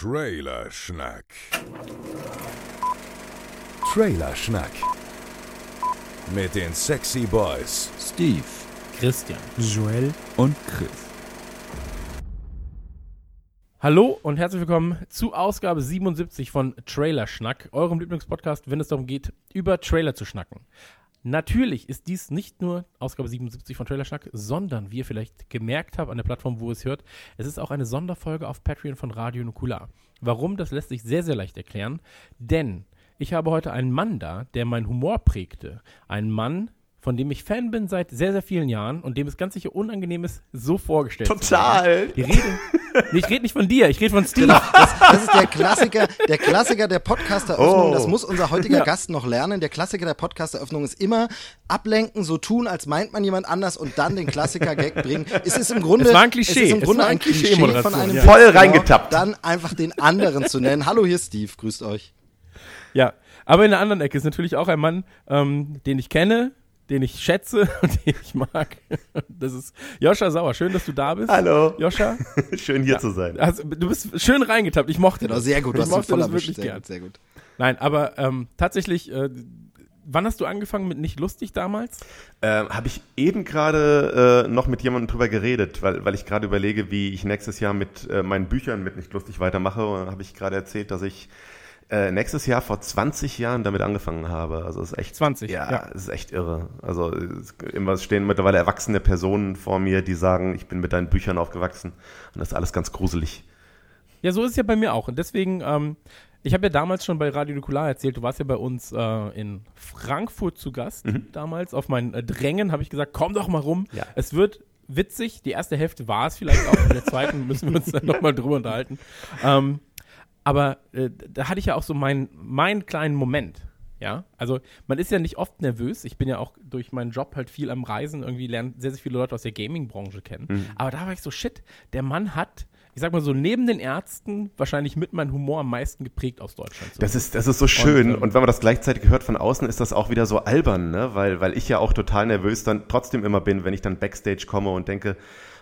Trailerschnack. Trailerschnack. Mit den Sexy Boys Steve, Christian. Joel und Chris. Hallo und herzlich willkommen zu Ausgabe 77 von Trailerschnack, eurem Lieblingspodcast, wenn es darum geht, über Trailer zu schnacken. Natürlich ist dies nicht nur Ausgabe 77 von Trailerschnack, sondern wie ihr vielleicht gemerkt habt an der Plattform, wo ihr es hört, es ist auch eine Sonderfolge auf Patreon von Radio Nukular. Warum, das lässt sich sehr, sehr leicht erklären, denn ich habe heute einen Mann da, der meinen Humor prägte. Ein Mann, von dem ich Fan bin seit sehr, sehr vielen Jahren und dem es ganz sicher unangenehm ist, so vorgestellt Total. Die Rede, ich rede nicht von dir, ich rede von Steve. Das, das ist der Klassiker, der Klassiker der Podcast-Eröffnung. Oh. Das muss unser heutiger Gast noch lernen. Der Klassiker der Podcast-Eröffnung ist immer ablenken, so tun, als meint man jemand anders und dann den Klassiker-Gag bringen. Es ist im Grunde, Es war ein Klischee. Es ist im Es Grunde war ein ein Klischee Klischee-Moderation, von einem ja. Voll genau, reingetappt. Dann einfach den anderen zu nennen. Hallo, hier ist Steve. Grüßt euch. Ja, aber in der anderen Ecke ist natürlich auch ein Mann, ähm, den ich kenne, den ich schätze und den ich mag. Das ist Joscha Sauer. Schön, dass du da bist. Hallo. Joscha, Schön hier zu sein. also, du bist schön reingetappt. Ich mochte Genau, das. sehr gut. Du ich hast mochte voll das wirklich Sehr gern. gut, sehr gut. Nein, aber ähm, tatsächlich, äh, wann hast du angefangen mit Nicht lustig damals? Ähm, Habe ich eben gerade äh, noch mit jemandem drüber geredet, weil, weil ich gerade überlege, wie ich nächstes Jahr mit äh, meinen Büchern mit nicht lustig weitermache. Und dann habe ich gerade erzählt, dass ich äh, nächstes Jahr vor 20 Jahren damit angefangen habe. Also es ist echt 20, Ja, ja. es ist echt irre. Also immer stehen mittlerweile erwachsene Personen vor mir, die sagen, ich bin mit deinen Büchern aufgewachsen. Und das ist alles ganz gruselig. Ja, so ist es ja bei mir auch. Und deswegen, ähm, ich habe ja damals schon bei Radio Nukular erzählt, du warst ja bei uns äh, in Frankfurt zu Gast damals. Auf mein äh, Drängen habe ich gesagt, komm doch mal rum. Ja. Es wird witzig. Die erste Hälfte war es vielleicht auch. In der zweiten müssen wir uns dann nochmal drüber unterhalten. Ähm, aber äh, da hatte ich ja auch so meinen meinen kleinen Moment. Ja, also man ist ja nicht oft nervös. Ich bin ja auch durch meinen Job halt viel am Reisen, irgendwie lernen sehr, sehr viele Leute aus der Gaming-Branche kennen. Mhm. Aber da war ich so, shit, der Mann hat, ich sag mal so, neben den Ärzten wahrscheinlich mit meinem Humor am meisten geprägt aus Deutschland. So. Das ist, das ist so schön. Und, ähm, wenn man das gleichzeitig hört von außen, ist das auch wieder so albern, ne? Weil, weil ich ja auch total nervös dann trotzdem immer bin, wenn ich dann Backstage komme und denke,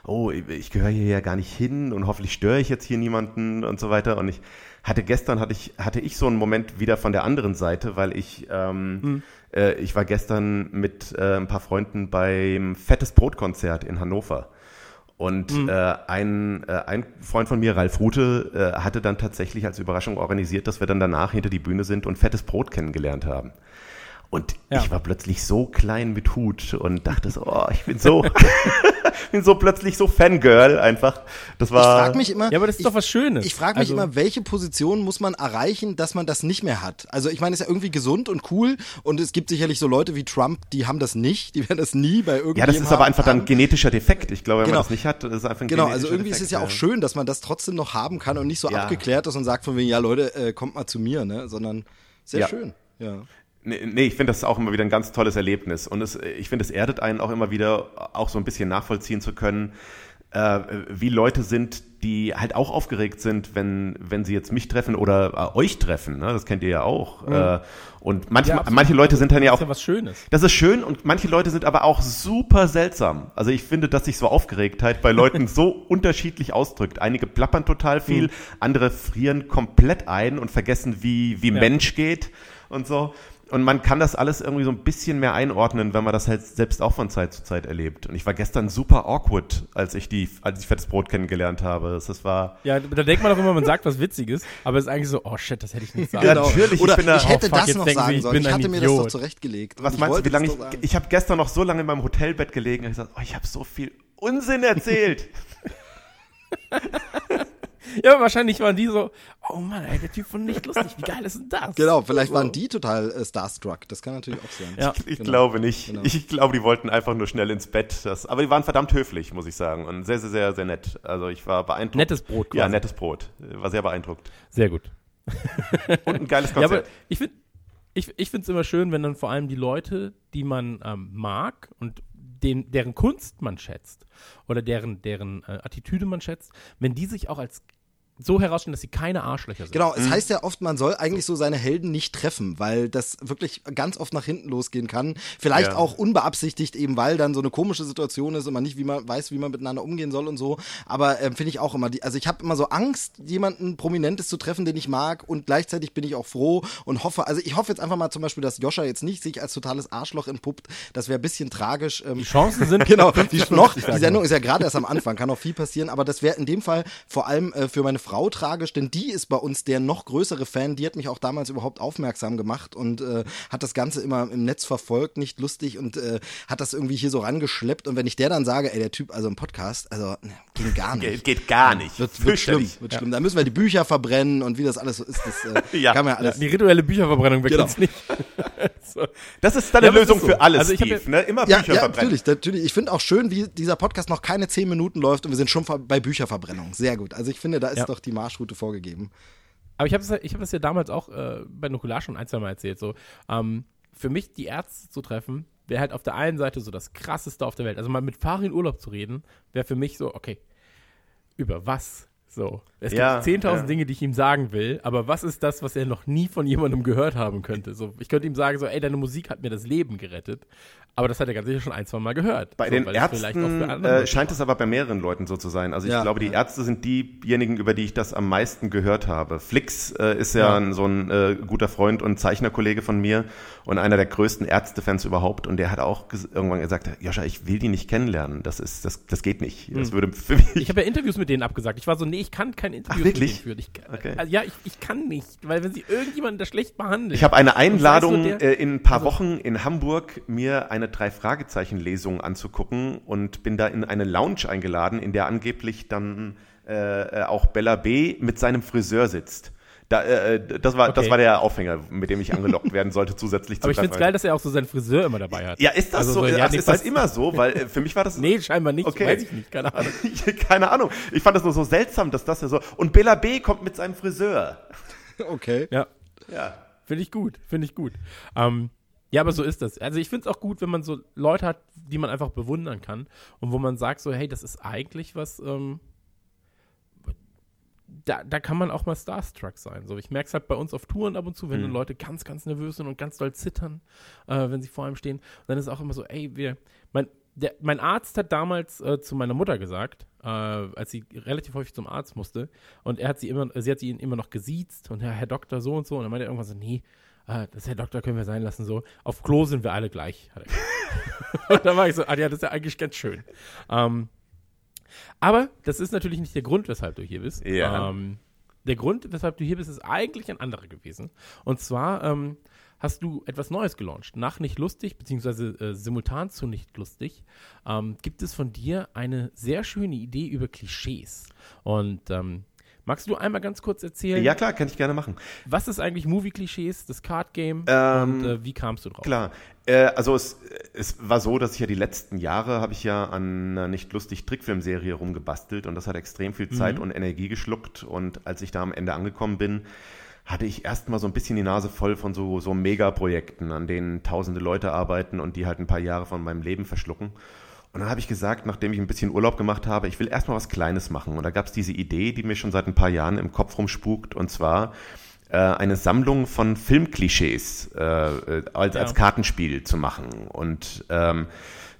oh, ich gehöre hier ja gar nicht hin und hoffentlich störe ich jetzt hier niemanden und so weiter. Und ich hatte gestern hatte ich hatte ich so einen Moment wieder von der anderen Seite, weil ich ähm, äh, ich war gestern mit äh, ein paar Freunden beim Fettes Brot Konzert in Hannover. Und äh, ein, äh, ein Freund von mir, Ralf Rute, äh, hatte dann tatsächlich als Überraschung organisiert, dass wir dann danach hinter die Bühne sind und fettes Brot kennengelernt haben. Und Ja. ich war plötzlich so klein mit Hut und dachte so, oh, ich bin so, bin so plötzlich so Fangirl einfach. Das Ich war. frage mich immer. ja, aber das ist ich, doch was Schönes. Ich frage mich Also- immer, welche Position muss man erreichen, dass man das nicht mehr hat? Also ich meine, es ist ja irgendwie gesund und cool und es gibt sicherlich so Leute wie Trump, die haben das nicht, die werden das nie bei ja, irgendjemandem das ist aber einfach dann haben. genetischer Defekt. Ich glaube, wenn Genau. man das nicht hat, ist es einfach ein Genau, also irgendwie ist Defekt, es ja auch schön, dass man das trotzdem noch haben kann und nicht so Ja. abgeklärt ist und sagt von wegen, ja Leute, äh, kommt mal zu mir, ne? Sondern sehr Ja. schön. Ja. Nee, nee ich finde das auch immer wieder ein ganz tolles Erlebnis. Und es, ich finde, es erdet einen auch immer wieder, auch so ein bisschen nachvollziehen zu können, äh, wie Leute sind, die halt auch aufgeregt sind, wenn, wenn sie jetzt mich treffen oder äh, euch treffen. Ne? Das kennt ihr ja auch. Äh, und manchmal, Ja, manche Leute sind dann ja das auch ist ja was Schönes. das ist schön und manche Leute sind aber auch super seltsam. Also ich finde, dass sich so Aufgeregtheit bei Leuten so unterschiedlich ausdrückt. Einige plappern total viel, andere frieren komplett ein und vergessen, wie, wie Ja. Mensch geht und so. Und man kann das alles irgendwie so ein bisschen mehr einordnen, wenn man das halt selbst auch von Zeit zu Zeit erlebt. Und ich war gestern super awkward, als ich die, als ich fettes Brot kennengelernt habe. Das, das war, Ja, da denkt man doch immer, man sagt was Witziges, aber es ist eigentlich so, oh shit, das hätte ich nicht sagen sollen. natürlich, ich Oder bin da- ich hätte Oh, fuck, das jetzt noch sagen ich sollen. bin Ich ein hatte mir das doch Idiot. zurechtgelegt. was meinst du, wie lange ich, ich habe gestern noch so lange in meinem Hotelbett gelegen, und ich gesagt, oh, ich habe so viel Unsinn erzählt. Ja, wahrscheinlich waren die so, oh Mann, ey, der Typ von nicht lustig, wie geil ist denn das? Genau, vielleicht waren die total äh, starstruck. Das kann natürlich auch sein. Ja. Ich Genau. glaube nicht. Genau. Ich glaube, die wollten einfach nur schnell ins Bett. Das, aber die waren verdammt höflich, muss ich sagen. Und sehr, sehr, sehr, sehr nett. Also ich war beeindruckt. Nettes Brot quasi. Ja, nettes Brot. War sehr beeindruckt. Sehr gut. Und ein geiles Ja, aber ich finde ich, ich finde es immer schön, wenn dann vor allem die Leute, die man ähm, mag und den, deren Kunst man schätzt oder deren, deren äh, Attitüde man schätzt, wenn die sich auch als so herausstellen, dass sie keine Arschlöcher sind. Genau, es heißt ja oft, man soll eigentlich so seine Helden nicht treffen, weil das wirklich ganz oft nach hinten losgehen kann. Vielleicht Ja. auch unbeabsichtigt, eben weil dann so eine komische Situation ist und man nicht wie man weiß, wie man miteinander umgehen soll und so. Aber ähm, finde ich auch immer, die, also ich habe immer so Angst, jemanden Prominentes zu treffen, den ich mag und gleichzeitig bin ich auch froh und hoffe, also ich hoffe jetzt einfach mal zum Beispiel, dass Joscha jetzt nicht sich als totales Arschloch entpuppt. Das wäre ein bisschen tragisch. Ähm, Die Chancen sind Genau, die, noch, die. Sendung ist ja gerade erst am Anfang, kann noch viel passieren, aber das wäre in dem Fall vor allem äh, für meine Frau tragisch, denn die ist bei uns der noch größere Fan, die hat mich auch damals überhaupt aufmerksam gemacht und äh, hat das Ganze immer im Netz verfolgt, nicht lustig und äh, hat das irgendwie hier so rangeschleppt und wenn ich der dann sage, ey, der Typ, also im Podcast, also ne, ging gar nicht. Geht, geht gar nicht. Wird, wird schlimm, wird schlimm. Da müssen wir die Bücher verbrennen und wie das alles so ist, das äh, Ja. kann man ja alles. die rituelle Bücherverbrennung weg Genau. uns nicht. so. Das ist deine Ja, Lösung ist so. für alles, Also ich Steve. ja- ne? Immer Ja, Bücher ja verbrennen. natürlich, natürlich. Ich finde auch schön, wie dieser Podcast noch keine zehn Minuten läuft und wir sind schon bei Bücherverbrennung. Sehr gut. Also ich finde, da ist Ja. Doch die Marschroute vorgegeben. Aber ich habe das, ich hab das ja damals auch äh, bei Nukular schon ein, zwei Mal erzählt. So, ähm, für mich die Ärzte zu treffen, wäre halt auf der einen Seite so das krasseste auf der Welt. Also mal mit Farin Urlaub zu reden, wäre für mich so, okay, über was? So. Es Ja, gibt 10.000 ja. Dinge, die ich ihm sagen will, aber was ist das, was er noch nie von jemandem gehört haben könnte? So, ich könnte ihm sagen, so, ey, deine Musik hat mir das Leben gerettet. Aber das hat er ganz sicher schon ein, zwei Mal gehört. Bei so, den weil es vielleicht auch für Ärzten äh, scheint es aber bei mehreren Leuten so zu sein. Also ich Ja, glaube, die ja. Ärzte sind diejenigen, über die ich das am meisten gehört habe. Flix äh, ist ja, Ja. Ein, so ein äh, guter Freund und Zeichnerkollege von mir und einer der größten Ärztefans überhaupt. Und der hat auch ges irgendwann gesagt, Joscha, ich will die nicht kennenlernen. Das ist, das, das geht nicht. Das würde für mich. Hm. Ich habe ja Interviews mit denen abgesagt. Ich war so, nee, ich kann kein Interview Ach, wirklich? mit denen führen. Ich, Okay. also, ja, ich, ich kann nicht, weil wenn sie irgendjemanden da schlecht behandeln. Ich habe eine Einladung, nur der- äh, in ein paar Wochen in Hamburg mir eine Drei-Fragezeichen-Lesung anzugucken und bin da in eine Lounge eingeladen, in der angeblich dann äh, äh, auch Bella B. mit seinem Friseur sitzt. Da, äh, äh, das, war, das Okay. war der Aufhänger, mit dem ich angelockt werden sollte, zusätzlich zu aber ich finde es geil, dass er auch so seinen Friseur immer dabei hat. Ja, ist das Also so? ja, nee, ist das immer so? Weil äh, für mich war das. Nee, scheinbar nicht. Okay. Weiß ich nicht, keine Ahnung. Keine Ahnung. Ich fand das nur so seltsam, dass das ja so. Und Bella B. kommt mit seinem Friseur. Okay. Ja, Ja. finde ich gut, finde ich gut. Ähm, ja, aber so ist das. Also ich finde es auch gut, wenn man so Leute hat, die man einfach bewundern kann und wo man sagt so, hey, das ist eigentlich was, ähm, da, da kann man auch mal starstruck sein. So, ich merke es halt bei uns auf Touren ab und zu, wenn dann Leute ganz, ganz nervös sind und ganz doll zittern, äh, wenn sie vor einem stehen. Und dann ist es auch immer so, ey, wir, mein, der, mein Arzt hat damals äh, zu meiner Mutter gesagt, äh, als sie relativ häufig zum Arzt musste, und er hat sie immer, sie hat sie ihn immer noch gesiezt und ja, Herr Doktor so und so, und dann meinte er irgendwann so, nee, äh, das Herr Doktor können wir sein lassen, so. Auf Klo sind wir alle gleich, und dann war ich so, ah ja, das ist ja eigentlich ganz schön. Ähm, aber das ist natürlich nicht der Grund, weshalb du hier bist. Ja. Ähm, der Grund, weshalb du hier bist, ist eigentlich ein anderer gewesen. Und zwar ähm, hast du etwas Neues gelauncht. Nach Nicht Lustig, beziehungsweise äh, simultan zu Nicht Lustig, ähm, gibt es von dir eine sehr schöne Idee über Klischees. Und ähm, magst du einmal ganz kurz erzählen, Ja, klar, kann ich gerne machen. was ist eigentlich Movie-Klischees, das Card-Game Ähm, und äh, wie kamst du drauf? Klar. Äh, also es, es war so, dass ich ja die letzten Jahre habe ich ja an einer nicht lustig Trickfilmserie rumgebastelt und das hat extrem viel Zeit und Energie geschluckt und als ich da am Ende angekommen bin, hatte ich erstmal so ein bisschen die Nase voll von so, so Megaprojekten, an denen tausende Leute arbeiten und die halt ein paar Jahre von meinem Leben verschlucken. Und dann habe ich gesagt, nachdem ich ein bisschen Urlaub gemacht habe, ich will erstmal was Kleines machen. Und da gab es diese Idee, die mir schon seit ein paar Jahren im Kopf rumspukt, und zwar äh, eine Sammlung von Filmklischees äh, äh, als, Ja. als Kartenspiel zu machen. Und ähm,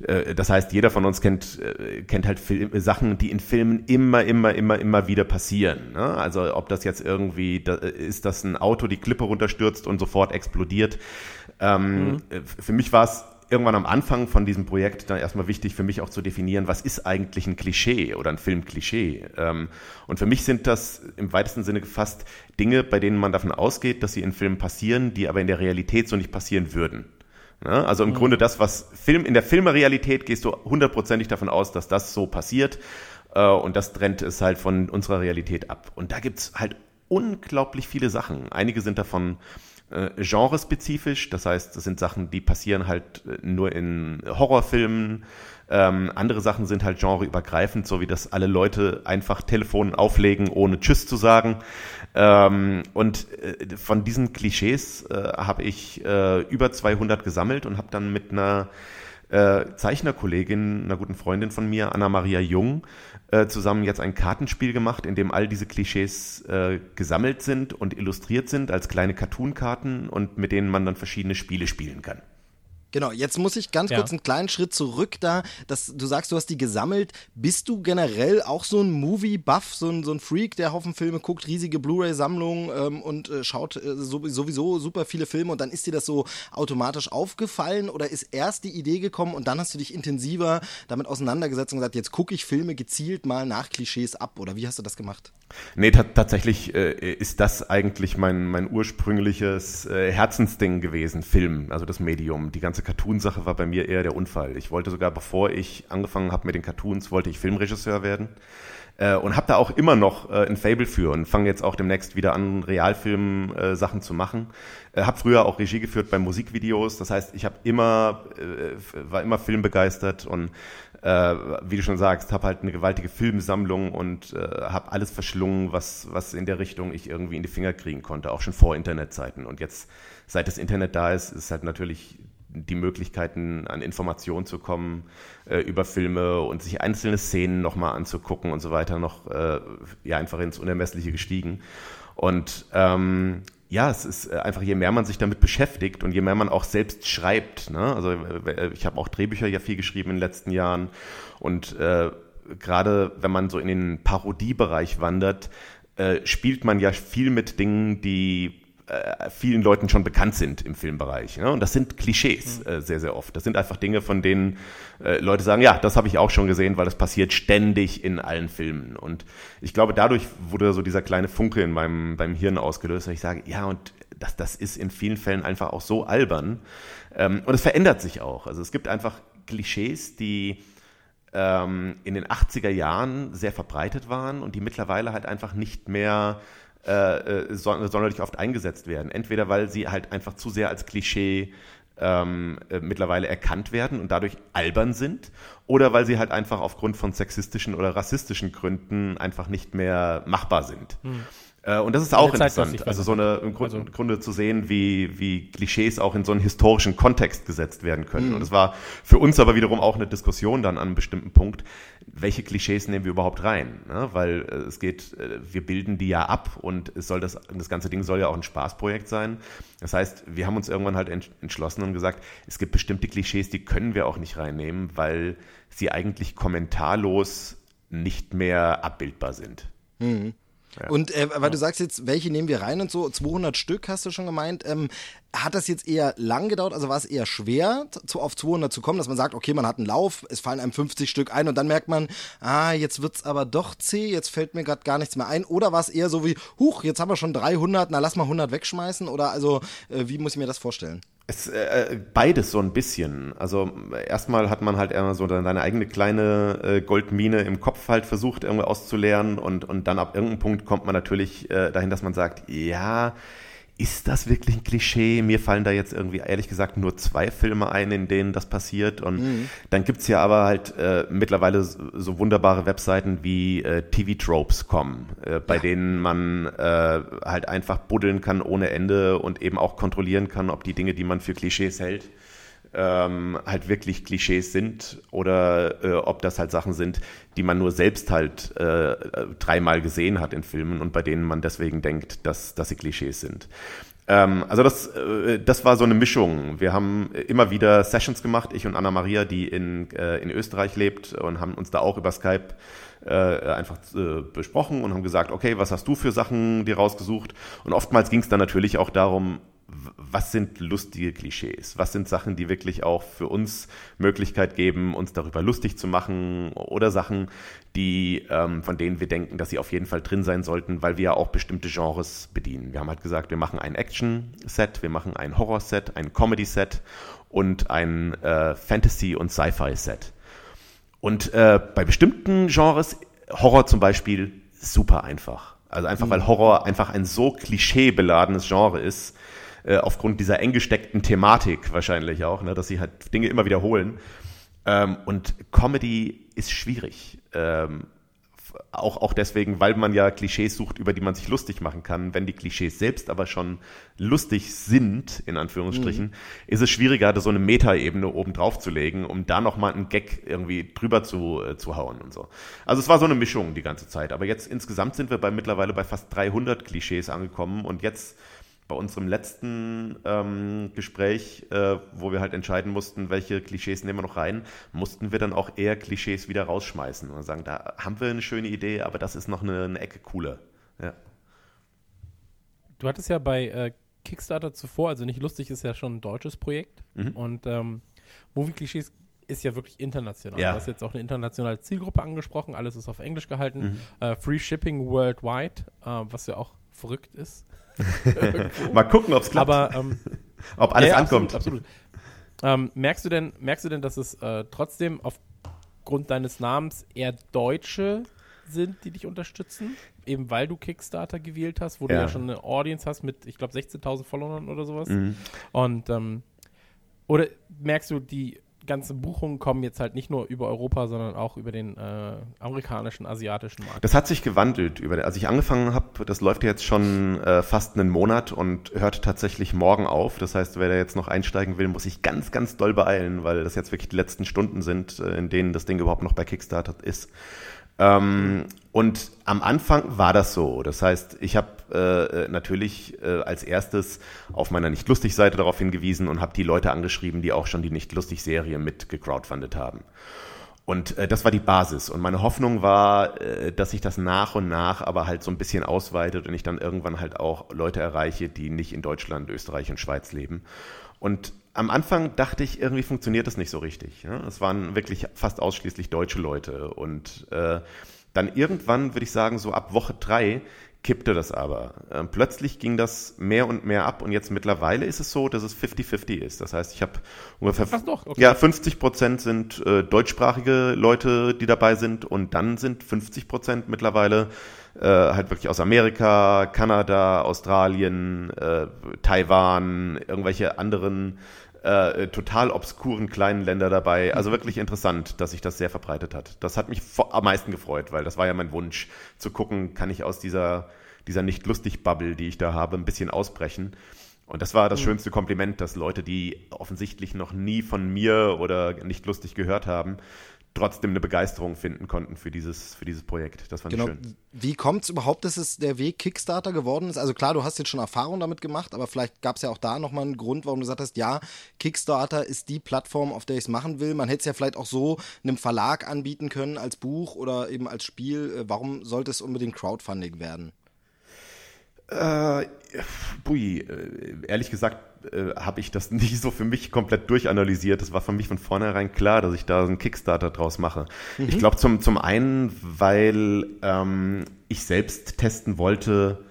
äh, das heißt, jeder von uns kennt, äh, kennt halt Film, Sachen, die in Filmen immer, immer, immer, immer wieder passieren. Ne? Also ob das jetzt irgendwie, da, ist das ein Auto, die Klippe runterstürzt und sofort explodiert. Ähm, äh, Für mich war es irgendwann am Anfang von diesem Projekt dann erstmal wichtig für mich auch zu definieren, was ist eigentlich ein Klischee oder ein Filmklischee. Ähm, und für mich sind das im weitesten Sinne gefasst Dinge, bei denen man davon ausgeht, dass sie in Filmen passieren, die aber in der Realität so nicht passieren würden. Ja, also im Grunde das, was Film, in der Filmrealität gehst du hundertprozentig davon aus, dass das so passiert. Äh, und das trennt es halt von unserer Realität ab. Und da gibt's halt unglaublich viele Sachen. Einige sind davon äh, genrespezifisch, das heißt, das sind Sachen, die passieren halt äh, nur in Horrorfilmen. Ähm, andere Sachen sind halt genreübergreifend, so wie das alle Leute einfach Telefon auflegen, ohne Tschüss zu sagen. Ähm, und äh, von diesen Klischees äh, habe ich äh, über 200 gesammelt und habe dann mit einer äh, Zeichnerkollegin, einer guten Freundin von mir, Anna-Maria Jung, äh, zusammen jetzt ein Kartenspiel gemacht, in dem all diese Klischees äh, gesammelt sind und illustriert sind als kleine Cartoon-Karten und mit denen man dann verschiedene Spiele spielen kann. Genau, jetzt muss ich ganz Ja. kurz einen kleinen Schritt zurück da. Das, du sagst, du hast die gesammelt. Bist du generell auch so ein Movie-Buff, so ein, so ein Freak, der Haufen Filme guckt, riesige Blu-ray-Sammlungen ähm, und äh, schaut äh, so, sowieso super viele Filme und dann ist dir das so automatisch aufgefallen oder ist erst die Idee gekommen und dann hast du dich intensiver damit auseinandergesetzt und gesagt, jetzt gucke ich Filme gezielt mal nach Klischees ab oder wie hast du das gemacht? Nee, ta tatsächlich äh, ist das eigentlich mein, mein ursprüngliches äh, Herzensding gewesen, Film, also das Medium. Die ganze Cartoon-Sache war bei mir eher der Unfall. Ich wollte sogar, bevor ich angefangen habe mit den Cartoons, wollte ich Filmregisseur werden. Äh, und habe da auch immer noch äh, ein Fable für und fange jetzt auch demnächst wieder an, Realfilm äh, zu machen. Äh, habe früher auch Regie geführt bei Musikvideos, das heißt, ich habe immer äh, war immer filmbegeistert und äh, wie du schon sagst, habe halt eine gewaltige Filmsammlung und äh, habe alles verschlungen, was was in der Richtung ich irgendwie in die Finger kriegen konnte, auch schon vor Internetzeiten. Und jetzt, seit das Internet da ist, ist halt natürlich die Möglichkeiten, an Informationen zu kommen äh, über Filme und sich einzelne Szenen nochmal anzugucken und so weiter, noch äh, ja einfach ins Unermessliche gestiegen. Und ähm, ja, es ist äh, einfach, je mehr man sich damit beschäftigt und je mehr man auch selbst schreibt. Ne? Also äh, ich habe auch Drehbücher ja viel geschrieben in den letzten Jahren und äh, gerade wenn man so in den Parodiebereich wandert, äh, spielt man ja viel mit Dingen, die äh, vielen Leuten schon bekannt sind im Filmbereich. Ne? Und das sind Klischees äh, sehr, sehr oft. Das sind einfach Dinge, von denen äh, Leute sagen, ja, das habe ich auch schon gesehen, weil das passiert ständig in allen Filmen. Und ich glaube, dadurch wurde so dieser kleine Funke in meinem beim Hirn ausgelöst, dass ich sage, ja, und das, das ist in vielen Fällen einfach auch so albern. Ähm, und es verändert sich auch. Also es gibt einfach Klischees, die ähm, in den 80er Jahren sehr verbreitet waren und die mittlerweile halt einfach nicht mehr äh, äh, son sonderlich oft eingesetzt werden. Entweder weil sie halt einfach zu sehr als Klischee ähm, äh, mittlerweile erkannt werden und dadurch albern sind, oder weil sie halt einfach aufgrund von sexistischen oder rassistischen Gründen einfach nicht mehr machbar sind. Äh, Und das ist auch interessant. Also so eine im Grund, Also- Grunde zu sehen, wie, wie Klischees auch in so einen historischen Kontext gesetzt werden können. Und es war für uns aber wiederum auch eine Diskussion dann an einem bestimmten Punkt, welche Klischees nehmen wir überhaupt rein? Ne? Weil äh, es geht, äh, wir bilden die ja ab und es soll das, das ganze Ding soll ja auch ein Spaßprojekt sein. Das heißt, wir haben uns irgendwann halt ent- entschlossen und gesagt, es gibt bestimmte Klischees, die können wir auch nicht reinnehmen, weil sie eigentlich kommentarlos nicht mehr abbildbar sind. Und äh, weil du sagst jetzt, welche nehmen wir rein und so, 200 Stück hast du schon gemeint. Ähm, hat das jetzt eher lang gedauert? Also war es eher schwer, zu, auf 200 zu kommen, dass man sagt, okay, man hat einen Lauf, es fallen einem 50 Stück ein und dann merkt man, ah, jetzt wird's aber doch zäh, jetzt fällt mir gerade gar nichts mehr ein. Oder war es eher so wie, huch, jetzt haben wir schon 300, na lass mal 100 wegschmeißen? Oder also, äh, wie muss ich mir das vorstellen? Es, äh, beides so ein bisschen. Also erstmal hat man halt immer so seine eigene kleine äh, Goldmine im Kopf halt versucht irgendwie auszuleeren und, und dann ab irgendeinem Punkt kommt man natürlich äh, dahin, dass man sagt, ja, ist das wirklich ein Klischee? Mir fallen da jetzt irgendwie ehrlich gesagt nur zwei Filme ein, in denen das passiert. Und dann gibt's ja aber halt äh, mittlerweile so, wunderbare Webseiten wie äh, TV-Tropes.com, äh, bei denen man äh, halt einfach buddeln kann ohne Ende und eben auch kontrollieren kann, ob die Dinge, die man für Klischees hält, ähm, halt wirklich Klischees sind oder äh, ob das halt Sachen sind, die man nur selbst halt äh, dreimal gesehen hat in Filmen und bei denen man deswegen denkt, dass, dass sie Klischees sind. Ähm, also das, äh, das war so eine Mischung. Wir haben immer wieder Sessions gemacht, ich und Anna Maria, die in, äh, in Österreich lebt und haben uns da auch über Skype äh, einfach besprochen und haben gesagt, okay, was hast du für Sachen dir rausgesucht? Und oftmals ging es dann natürlich auch darum, was sind lustige Klischees? Was sind Sachen, die wirklich auch für uns Möglichkeit geben, uns darüber lustig zu machen oder Sachen, die, ähm, von denen wir denken, dass sie auf jeden Fall drin sein sollten, weil wir ja auch bestimmte Genres bedienen. Wir haben halt gesagt, wir machen ein Action-Set, wir machen ein Horror-Set, ein Comedy-Set und ein äh, Fantasy- und Sci-Fi-Set. Und äh, bei bestimmten Genres, Horror zum Beispiel, super einfach. Also einfach, weil Horror einfach ein so klischeebeladenes Genre ist, äh, aufgrund dieser eng gesteckten Thematik wahrscheinlich auch, ne, dass sie halt Dinge immer wiederholen. Ähm, und Comedy ist schwierig. Ähm, auch, auch deswegen, weil man ja Klischees sucht, über die man sich lustig machen kann. Wenn die Klischees selbst aber schon lustig sind, in Anführungsstrichen, mhm. ist es schwieriger, da so eine Metaebene oben drauf zu legen, um da nochmal einen Gag irgendwie drüber zu, äh, zu hauen und so. Also es war so eine Mischung die ganze Zeit. Aber jetzt insgesamt sind wir bei mittlerweile bei fast 300 Klischees angekommen und jetzt bei unserem letzten ähm, Gespräch, äh, wo wir halt entscheiden mussten, welche Klischees nehmen wir noch rein, mussten wir dann auch eher Klischees wieder rausschmeißen und sagen, da haben wir eine schöne Idee, aber das ist noch eine, eine Ecke cooler. Ja. Du hattest ja bei äh, Kickstarter zuvor, also nicht lustig, ist ja schon ein deutsches Projekt mhm. und ähm, Movie Klischees ist ja wirklich international. Ja. Du hast jetzt auch eine internationale Zielgruppe angesprochen, alles ist auf Englisch gehalten. Mhm. Uh, Free Shipping worldwide, uh, was ja auch verrückt ist. Mal gucken, ob es klappt. Aber, ähm, ob alles ja, ankommt. Absolut. absolut. Ähm, merkst, du denn, merkst du denn, dass es äh, trotzdem aufgrund deines Namens eher Deutsche sind, die dich unterstützen? Eben weil du Kickstarter gewählt hast, wo ja. du ja schon eine Audience hast mit, ich glaube, 16.000 Followern oder sowas. Mhm. Und, ähm, oder merkst du, die ganzen Buchungen kommen jetzt halt nicht nur über Europa, sondern auch über den äh, amerikanischen, asiatischen Markt. Das hat sich gewandelt. Über, als ich angefangen habe, das läuft jetzt schon äh, fast einen Monat und hört tatsächlich morgen auf. Das heißt, wer da jetzt noch einsteigen will, muss sich ganz, ganz doll beeilen, weil das jetzt wirklich die letzten Stunden sind, äh, in denen das Ding überhaupt noch bei Kickstarter ist. Ähm, und am Anfang war das so. Das heißt, ich habe äh, natürlich äh, als erstes auf meiner Nicht-Lustig-Seite darauf hingewiesen und habe die Leute angeschrieben, die auch schon die Nicht-Lustig-Serie mit gecrowdfundet haben. Und äh, das war die Basis. Und meine Hoffnung war, äh, dass sich das nach und nach aber halt so ein bisschen ausweitet und ich dann irgendwann halt auch Leute erreiche, die nicht in Deutschland, Österreich und Schweiz leben. Und am Anfang dachte ich, irgendwie funktioniert das nicht so richtig. Es waren wirklich fast ausschließlich deutsche Leute. Und äh, dann irgendwann, würde ich sagen, so ab Woche drei kippte das aber. Ähm, plötzlich ging das mehr und mehr ab und jetzt mittlerweile ist es so, dass es 50-50 ist. Das heißt, ich habe ungefähr doch, okay. ja, 50 Prozent sind äh, deutschsprachige Leute, die dabei sind und dann sind 50 Prozent mittlerweile äh, halt wirklich aus Amerika, Kanada, Australien, äh, Taiwan, irgendwelche anderen äh, total obskuren kleinen Länder dabei. Also wirklich interessant, dass sich das sehr verbreitet hat. Das hat mich am meisten gefreut, weil das war ja mein Wunsch, zu gucken, kann ich aus dieser, dieser nicht lustig Bubble, die ich da habe, ein bisschen ausbrechen. Und das war das mhm. schönste Kompliment, dass Leute, die offensichtlich noch nie von mir oder nicht lustig gehört haben, trotzdem eine Begeisterung finden konnten für dieses, für dieses Projekt. Das fand genau. ich schön. Wie kommt es überhaupt, dass es der Weg Kickstarter geworden ist? Also klar, du hast jetzt schon Erfahrung damit gemacht, aber vielleicht gab es ja auch da nochmal einen Grund, warum du gesagt hast, ja, Kickstarter ist die Plattform, auf der ich es machen will. Man hätte es ja vielleicht auch so einem Verlag anbieten können als Buch oder eben als Spiel. Äh, warum sollte es unbedingt Crowdfunding werden? Äh, bui, äh, ehrlich gesagt äh, habe ich das nicht so für mich komplett durchanalysiert. Das war für mich von vornherein klar, dass ich da einen Kickstarter draus mache. Mhm. Ich glaube zum, zum einen, weil ähm, ich selbst testen wollte,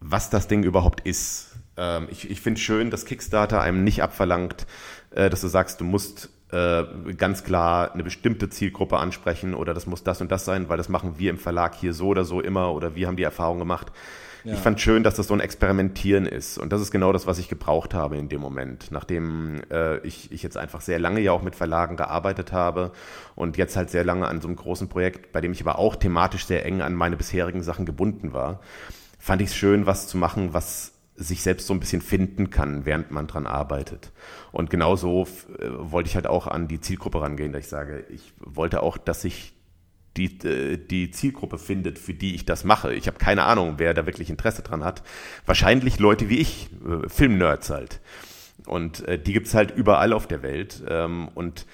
was das Ding überhaupt ist. Ähm, ich ich finde schön, dass Kickstarter einem nicht abverlangt, äh, dass du sagst, du musst äh, ganz klar eine bestimmte Zielgruppe ansprechen oder das muss das und das sein, weil das machen wir im Verlag hier so oder so immer oder wir haben die Erfahrung gemacht. Ja. Ich fand schön, dass das so ein Experimentieren ist. Und das ist genau das, was ich gebraucht habe in dem Moment. Nachdem äh, ich, ich jetzt einfach sehr lange ja auch mit Verlagen gearbeitet habe und jetzt halt sehr lange an so einem großen Projekt, bei dem ich aber auch thematisch sehr eng an meine bisherigen Sachen gebunden war, fand ich es schön, was zu machen, was sich selbst so ein bisschen finden kann, während man dran arbeitet. Und genauso äh, wollte ich halt auch an die Zielgruppe rangehen, dass ich sage, ich wollte auch, dass sich die, äh, die Zielgruppe findet, für die ich das mache. Ich habe keine Ahnung, wer da wirklich Interesse dran hat. Wahrscheinlich Leute wie ich, äh, Filmnerds halt. Und äh, die gibt's halt überall auf der Welt. Ähm, und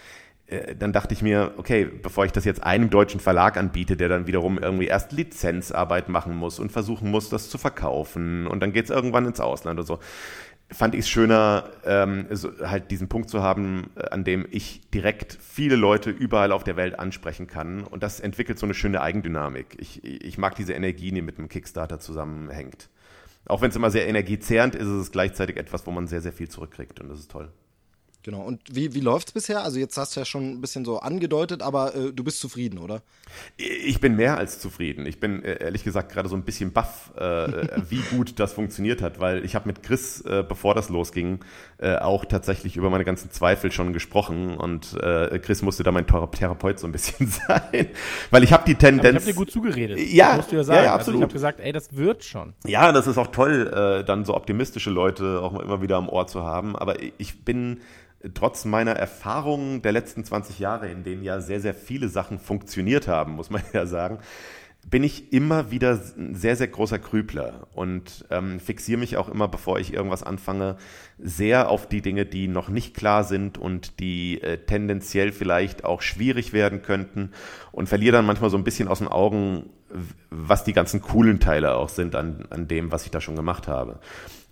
äh, dann dachte ich mir, okay, bevor ich das jetzt einem deutschen Verlag anbiete, der dann wiederum irgendwie erst Lizenzarbeit machen muss und versuchen muss, das zu verkaufen und dann geht's irgendwann ins Ausland oder so, fand ich es schöner, ähm, so, halt diesen Punkt zu haben, äh, an dem ich direkt viele Leute überall auf der Welt ansprechen kann. Und das entwickelt so eine schöne Eigendynamik. Ich, ich mag diese Energie, die mit einem Kickstarter zusammenhängt. Auch wenn es immer sehr energiezehrend ist, ist es gleichzeitig etwas, wo man sehr, sehr viel zurückkriegt. Und das ist toll. Genau. Und wie, wie läuft es bisher? Also jetzt hast du ja schon ein bisschen so angedeutet, aber äh, du bist zufrieden, oder? Ich bin mehr als zufrieden. Ich bin äh, ehrlich gesagt gerade so ein bisschen baff, äh, wie gut das funktioniert hat, weil ich habe mit Chris, äh, bevor das losging, äh, auch tatsächlich über meine ganzen Zweifel schon gesprochen und äh, Chris musste da mein Therapeut so ein bisschen sein, weil ich habe die Tendenz. Aber ich habe dir gut zugeredet. Ja, musst du ja, sagen. ja, ja absolut. Also ich habe gesagt, ey, das wird schon. Ja, das ist auch toll, dann so optimistische Leute auch immer wieder am Ohr zu haben. Aber ich bin trotz meiner Erfahrungen der letzten 20 Jahre, in denen ja sehr, sehr viele Sachen funktioniert haben, muss man ja sagen, bin ich immer wieder ein sehr, sehr großer Krübler und ähm, fixiere mich auch immer, bevor ich irgendwas anfange, sehr auf die Dinge, die noch nicht klar sind und die äh, tendenziell vielleicht auch schwierig werden könnten und verliere dann manchmal so ein bisschen aus den Augen, was die ganzen coolen Teile auch sind an, an dem, was ich da schon gemacht habe.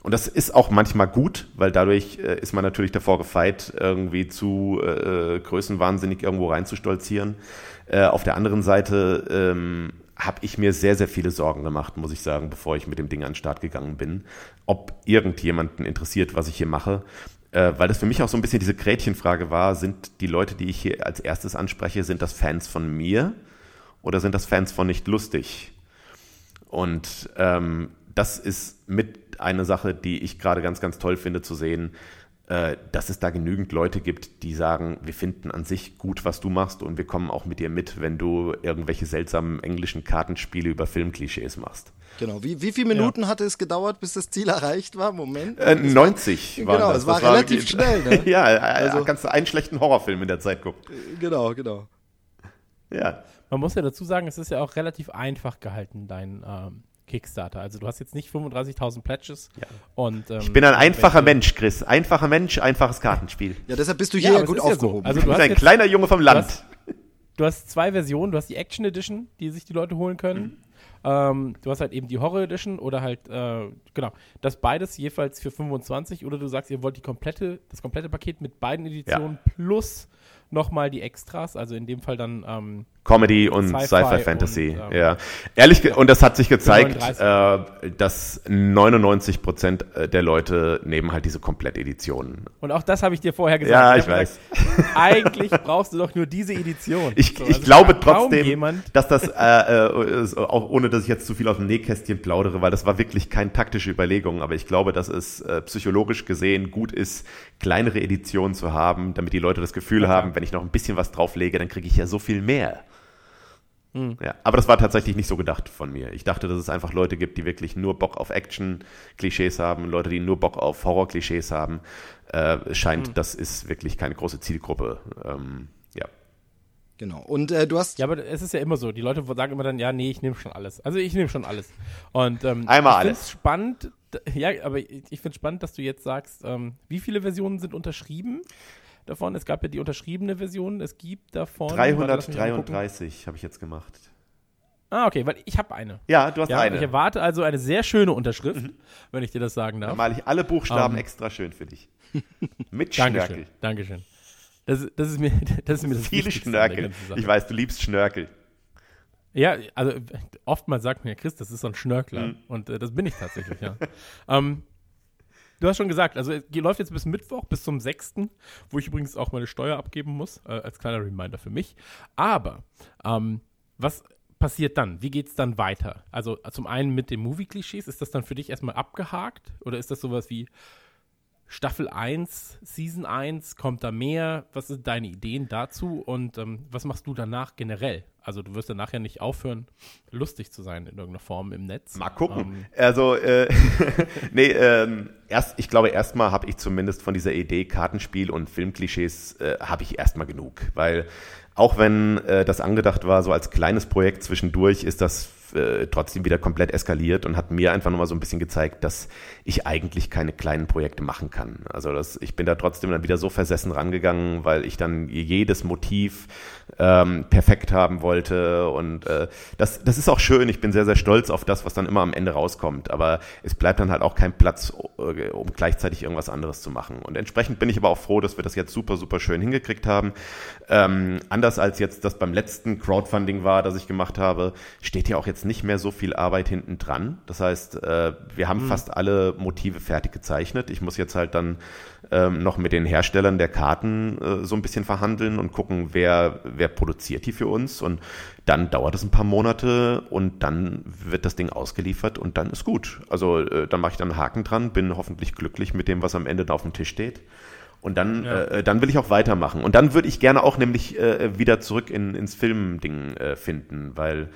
Und das ist auch manchmal gut, weil dadurch äh, ist man natürlich davor gefeit, irgendwie zu äh, größenwahnsinnig irgendwo reinzustolzieren. Äh, auf der anderen Seite ähm, habe ich mir sehr, sehr viele Sorgen gemacht, muss ich sagen, bevor ich mit dem Ding an den Start gegangen bin, ob irgendjemanden interessiert, was ich hier mache. Äh, weil das für mich auch so ein bisschen diese Gretchenfrage war, sind die Leute, die ich hier als erstes anspreche, sind das Fans von mir oder sind das Fans von nicht lustig? Und ähm, das ist mit eine Sache, die ich gerade ganz, ganz toll finde zu sehen, äh, dass es da genügend Leute gibt, die sagen, wir finden an sich gut, was du machst und wir kommen auch mit dir mit, wenn du irgendwelche seltsamen englischen Kartenspiele über Filmklischees machst. Genau. Wie, wie viele Minuten ja. hatte es gedauert, bis das Ziel erreicht war? Moment. Äh, 90 war, Genau, das. es war das relativ war, schnell. Ne? ja, also, kannst du einen schlechten Horrorfilm in der Zeit gucken. Genau, genau. Ja. Man muss ja dazu sagen, es ist ja auch relativ einfach gehalten, dein ähm, Kickstarter. Also du hast jetzt nicht 35.000 Pledges. Ja. Und, ähm, ich bin ein einfacher Mensch, Chris. Einfacher Mensch, einfaches Kartenspiel. Ja, deshalb bist du hier ja, gut aufgehoben. Ja so. also, du bist ein jetzt, kleiner Junge vom Land. Du hast, du hast, zwei Versionen. Du hast die Action Edition, die sich die Leute holen können. Mhm. Ähm, du hast halt eben die Horror Edition oder halt, äh, genau, das beides jeweils für 25 oder du sagst, ihr wollt die komplette, das komplette Paket mit beiden Editionen ja. plus nochmal die Extras, also in dem Fall dann ähm, Comedy und Sci-Fi Fantasy. Und, ähm, ja, ehrlich und das hat sich gezeigt, äh, dass 99 Prozent äh, der Leute nehmen halt diese Kompletteditionen. Und auch das habe ich dir vorher gesagt. Ja, ich, ich weiß. Gesagt, eigentlich brauchst du doch nur diese Edition. Ich, so, also ich glaube trotzdem, dass das äh, äh, auch ohne, dass ich jetzt zu viel aus dem Nähkästchen plaudere, weil das war wirklich keine taktische Überlegung, aber ich glaube, dass es äh, psychologisch gesehen gut ist, kleinere Editionen zu haben, damit die Leute das Gefühl okay. haben, wenn ich noch ein bisschen was drauflege, dann kriege ich ja so viel mehr. Mhm. Ja, aber das war tatsächlich nicht so gedacht von mir. Ich dachte, dass es einfach Leute gibt, die wirklich nur Bock auf Action-Klischees haben, Leute, die nur Bock auf Horror-Klischees haben. Äh, scheint, mhm. das ist wirklich keine große Zielgruppe. Ähm, ja. Genau. Und äh, du hast. Ja, aber es ist ja immer so. Die Leute sagen immer dann, ja, nee, ich nehme schon alles. Also ich nehme schon alles. Und ähm, einmal ich alles. spannend. Ja, aber ich, ich finde es spannend, dass du jetzt sagst, ähm, wie viele Versionen sind unterschrieben? Davon. Es gab ja die unterschriebene Version. Es gibt davon. 333 habe ich jetzt gemacht. Ah, okay, weil ich habe eine. Ja, du hast ja, eine. Ich erwarte also eine sehr schöne Unterschrift, mhm. wenn ich dir das sagen darf. Dann male ich alle Buchstaben um, extra schön für dich. Mit Schnörkel. Dankeschön. Das, das, ist mir, das ist mir das Viele Schnörkel. Ich weiß, du liebst Schnörkel. Ja, also oftmals sagt mir Chris, das ist so ein Schnörkler. Mhm. Und äh, das bin ich tatsächlich, ja. ähm, Du hast schon gesagt, also es läuft jetzt bis Mittwoch, bis zum 6., wo ich übrigens auch meine Steuer abgeben muss, äh, als kleiner Reminder für mich. Aber ähm, was passiert dann? Wie geht es dann weiter? Also zum einen mit den Movie-Klischees, ist das dann für dich erstmal abgehakt? Oder ist das sowas wie Staffel 1, Season 1, kommt da mehr? Was sind deine Ideen dazu? Und ähm, was machst du danach generell? Also du wirst dann nachher nicht aufhören, lustig zu sein in irgendeiner Form im Netz. Mal gucken. Ähm, also, äh, nee, ähm, erst, ich glaube, erstmal habe ich zumindest von dieser Idee Kartenspiel und Filmklischees, äh, habe ich erstmal genug. Weil auch wenn äh, das angedacht war, so als kleines Projekt zwischendurch, ist das äh, trotzdem wieder komplett eskaliert und hat mir einfach nochmal so ein bisschen gezeigt, dass ich eigentlich keine kleinen Projekte machen kann. Also das, ich bin da trotzdem dann wieder so versessen rangegangen, weil ich dann jedes Motiv ähm, perfekt haben wollte und äh, das, das ist auch schön. Ich bin sehr, sehr stolz auf das, was dann immer am Ende rauskommt. Aber es bleibt dann halt auch kein Platz äh, um gleichzeitig irgendwas anderes zu machen. Und entsprechend bin ich aber auch froh, dass wir das jetzt super, super schön hingekriegt haben. Ähm, anders als jetzt das beim letzten Crowdfunding war, das ich gemacht habe, steht ja auch jetzt nicht mehr so viel Arbeit hinten dran. Das heißt, äh, wir haben mhm. fast alle Motive fertig gezeichnet. Ich muss jetzt halt dann ähm, noch mit den Herstellern der Karten äh, so ein bisschen verhandeln und gucken, wer, wer produziert die für uns. Und dann dauert es ein paar Monate und dann wird das Ding ausgeliefert und dann ist gut. Also äh, dann mache ich dann einen Haken dran, bin hoffentlich glücklich mit dem, was am Ende da auf dem Tisch steht. Und dann, ja. äh, dann will ich auch weitermachen. Und dann würde ich gerne auch nämlich äh, wieder zurück in, ins Filmding äh, finden, weil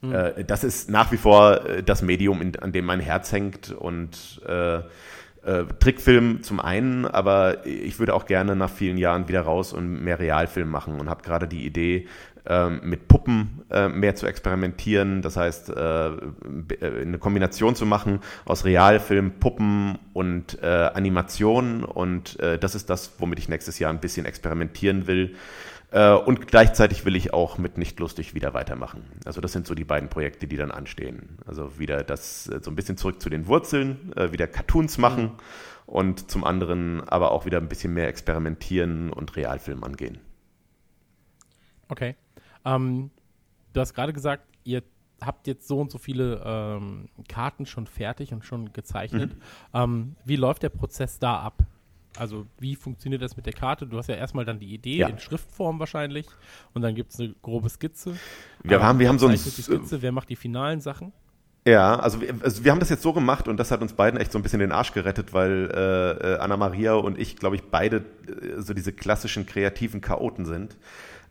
hm. äh, das ist nach wie vor äh, das Medium, in, an dem mein Herz hängt und äh, äh, Trickfilm zum einen, aber ich würde auch gerne nach vielen Jahren wieder raus und mehr Realfilm machen und habe gerade die Idee, ähm, mit Puppen äh, mehr zu experimentieren. Das heißt, eine Kombination zu machen aus Realfilm, Puppen und Animation. Und das ist das, womit ich nächstes Jahr ein bisschen experimentieren will. Äh, und gleichzeitig will ich auch mit Nicht lustig wieder weitermachen. Also das sind so die beiden Projekte, die dann anstehen. Also wieder das so ein bisschen zurück zu den Wurzeln, wieder Cartoons machen mhm. und zum anderen aber auch wieder ein bisschen mehr experimentieren und Realfilm angehen. Okay. Ähm, du hast gerade gesagt, ihr habt jetzt so und so viele ähm, Karten schon fertig und schon gezeichnet. Mhm. Ähm, wie läuft der Prozess da ab? Also wie funktioniert das mit der Karte? Du hast ja erstmal dann die Idee ja. in Schriftform wahrscheinlich und dann gibt es eine grobe Skizze. Wir ähm, haben, wir haben so ein Skizze, wer macht die finalen Sachen? Ja, also wir, also wir haben das jetzt so gemacht und das hat uns beiden echt so ein bisschen den Arsch gerettet, weil äh, äh Anna Maria und ich, glaube ich, beide äh, so diese klassischen kreativen Chaoten sind.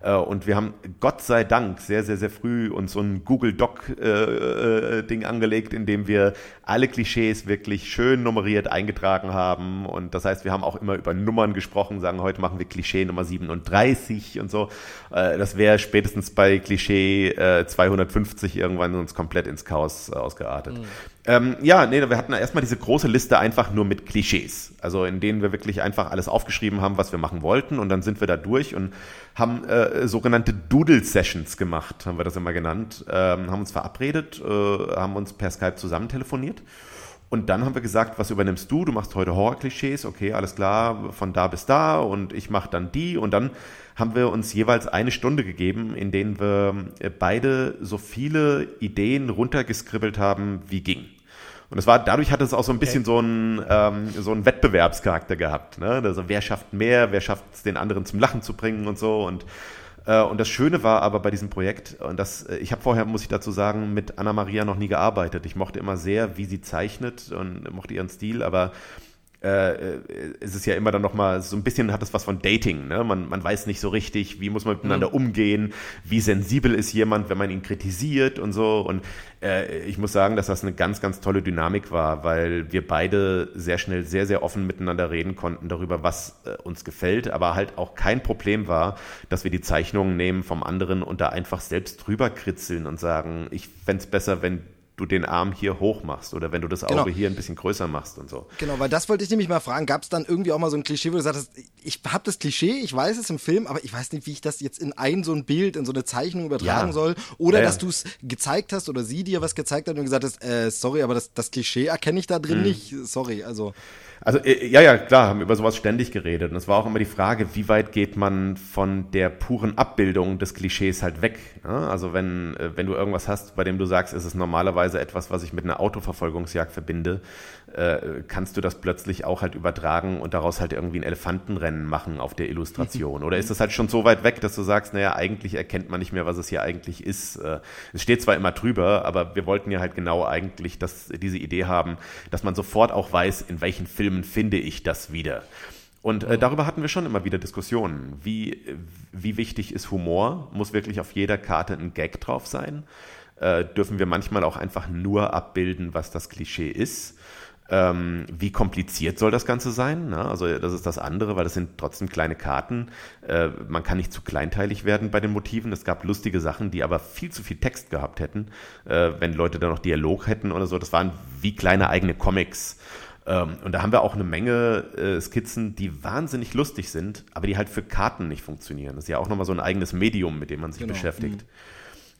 Äh, und wir haben Gott sei Dank sehr, sehr, sehr früh uns so ein Google Doc-Ding äh, äh, angelegt, in dem wir alle Klischees wirklich schön nummeriert eingetragen haben. Und das heißt, wir haben auch immer über Nummern gesprochen, sagen, heute machen wir Klischee Nummer 37 und so. das wäre spätestens bei Klischee 250 irgendwann uns komplett ins Chaos ausgeartet. Mhm. Ähm, ja, nee, wir hatten erstmal diese große Liste einfach nur mit Klischees, also in denen wir wirklich einfach alles aufgeschrieben haben, was wir machen wollten. Und dann sind wir da durch und haben äh, sogenannte Doodle-Sessions gemacht, haben wir das immer genannt, ähm, haben uns verabredet, äh, haben uns per Skype zusammen telefoniert. Und dann haben wir gesagt, was übernimmst du? Du machst heute Horror-Klischees, okay, alles klar, von da bis da. Und ich mache dann die. Und dann haben wir uns jeweils eine Stunde gegeben, in denen wir äh, beide so viele Ideen runtergeskribbelt haben, wie ging. Und es war, dadurch hat es auch so ein bisschen okay. so einen, ähm, so einen Wettbewerbscharakter gehabt. Ne? Also wer schafft mehr, wer schafft es den anderen zum Lachen zu bringen und so. Und, äh, und das Schöne war aber bei diesem Projekt, und das, äh, ich habe vorher, muss ich dazu sagen, mit Anna Maria noch nie gearbeitet. Ich mochte immer sehr, wie sie zeichnet und mochte ihren Stil, aber äh, äh, es ist ja immer dann nochmal, so ein bisschen hat es was von Dating. Ne? Man, man weiß nicht so richtig, wie muss man miteinander mhm. umgehen, wie sensibel ist jemand, wenn man ihn kritisiert und so. Und äh, ich muss sagen, dass das eine ganz, ganz tolle Dynamik war, weil wir beide sehr schnell sehr, sehr offen miteinander reden konnten darüber, was äh, uns gefällt, aber halt auch kein Problem war, dass wir die Zeichnungen nehmen vom anderen und da einfach selbst drüber kritzeln und sagen, ich fände es besser, wenn du den Arm hier hoch machst oder wenn du das genau. Auge hier ein bisschen größer machst und so. Genau, weil das wollte ich nämlich mal fragen. Gab es dann irgendwie auch mal so ein Klischee, wo du sagst, ich habe das Klischee, ich weiß es im Film, aber ich weiß nicht, wie ich das jetzt in ein so ein Bild, in so eine Zeichnung übertragen ja. soll. Oder ja, dass du es gezeigt hast oder sie dir was gezeigt hat und gesagt hast, äh, sorry, aber das, das Klischee erkenne ich da drin mhm. nicht. Sorry, also. Also äh, ja, ja, klar, haben über sowas ständig geredet. Und es war auch immer die Frage, wie weit geht man von der puren Abbildung des Klischees halt weg. Ne? Also wenn, äh, wenn du irgendwas hast, bei dem du sagst, es ist normalerweise etwas, was ich mit einer Autoverfolgungsjagd verbinde, äh, kannst du das plötzlich auch halt übertragen und daraus halt irgendwie ein Elefantenrennen machen auf der Illustration? Oder ist das halt schon so weit weg, dass du sagst, naja, eigentlich erkennt man nicht mehr, was es hier eigentlich ist? Äh, es steht zwar immer drüber, aber wir wollten ja halt genau eigentlich dass diese Idee haben, dass man sofort auch weiß, in welchen Filmen finde ich das wieder. Und äh, darüber hatten wir schon immer wieder Diskussionen. Wie, wie wichtig ist Humor? Muss wirklich auf jeder Karte ein Gag drauf sein? Äh, dürfen wir manchmal auch einfach nur abbilden, was das Klischee ist? Ähm, wie kompliziert soll das Ganze sein? Na, also das ist das andere, weil das sind trotzdem kleine Karten. Äh, man kann nicht zu kleinteilig werden bei den Motiven. Es gab lustige Sachen, die aber viel zu viel Text gehabt hätten, äh, wenn Leute da noch Dialog hätten oder so. Das waren wie kleine eigene Comics. Ähm, und da haben wir auch eine Menge äh, Skizzen, die wahnsinnig lustig sind, aber die halt für Karten nicht funktionieren. Das ist ja auch nochmal so ein eigenes Medium, mit dem man sich genau. beschäftigt. Mhm.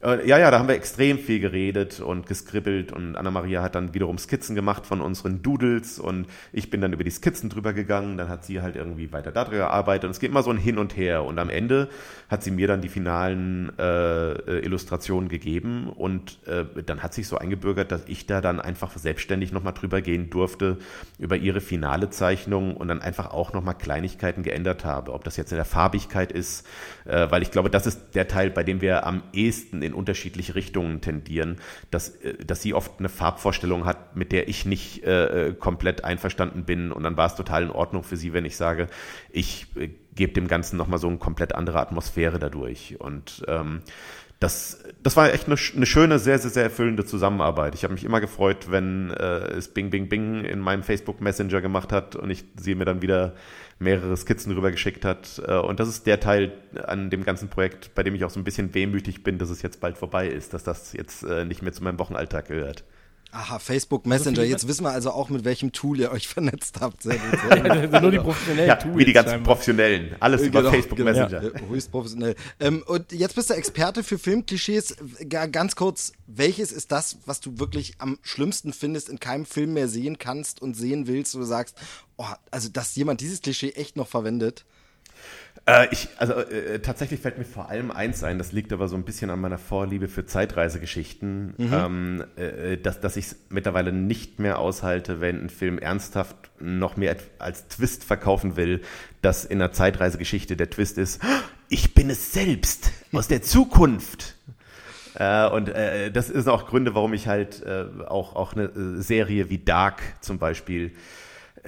Äh, ja, ja, da haben wir extrem viel geredet und geskribbelt und Anna-Maria hat dann wiederum Skizzen gemacht von unseren Doodles und ich bin dann über die Skizzen drüber gegangen, dann hat sie halt irgendwie weiter darüber gearbeitet und es geht immer so ein Hin und Her und am Ende hat sie mir dann die finalen äh, Illustrationen gegeben und äh, dann hat sich so eingebürgert, dass ich da dann einfach selbstständig nochmal drüber gehen durfte über ihre finale Zeichnung und dann einfach auch nochmal Kleinigkeiten geändert habe, ob das jetzt in der Farbigkeit ist, äh, weil ich glaube, das ist der Teil, bei dem wir am ehesten in unterschiedliche Richtungen tendieren, dass, äh, dass sie oft eine Farbvorstellung hat, mit der ich nicht äh, komplett einverstanden bin und dann war es total in Ordnung für sie, wenn ich sage, ich äh, gebe dem Ganzen nochmal so eine komplett andere Atmosphäre dadurch und ähm, das, das war echt eine, eine, schöne, sehr, sehr, sehr erfüllende Zusammenarbeit. Ich habe mich immer gefreut, wenn äh, es Bing, Bing, Bing in meinem Facebook Messenger gemacht hat und ich sie mir dann wieder mehrere Skizzen rübergeschickt hat. Äh, und das ist der Teil an dem ganzen Projekt, bei dem ich auch so ein bisschen wehmütig bin, dass es jetzt bald vorbei ist, dass das jetzt äh, nicht mehr zu meinem Wochenalltag gehört. Aha, Facebook Messenger. Jetzt wissen wir also auch, mit welchem Tool ihr euch vernetzt habt. Sehr gut, sehr gut. Also nur die professionellen ja, Tools Wie die ganzen scheinbar. Professionellen. Alles über Genau, Facebook genau. Messenger. Ja, höchst professionell. Ähm, und jetzt bist du Experte für Filmklischees. Ga- Ganz kurz, welches ist das, was du wirklich am schlimmsten findest, in keinem Film mehr sehen kannst und sehen willst, wo du sagst, oh, also dass jemand dieses Klischee echt noch verwendet? Äh, ich, also äh, tatsächlich fällt mir vor allem eins ein, das liegt aber so ein bisschen an meiner Vorliebe für Zeitreisegeschichten, ähm, äh, dass, dass ich es mittlerweile nicht mehr aushalte, wenn ein Film ernsthaft noch mehr als Twist verkaufen will, dass in einer Zeitreisegeschichte der Twist ist, ich bin es selbst aus der Zukunft. Äh, und äh, das ist auch Gründe, warum ich halt äh, auch, auch eine äh, Serie wie Dark zum Beispiel äh,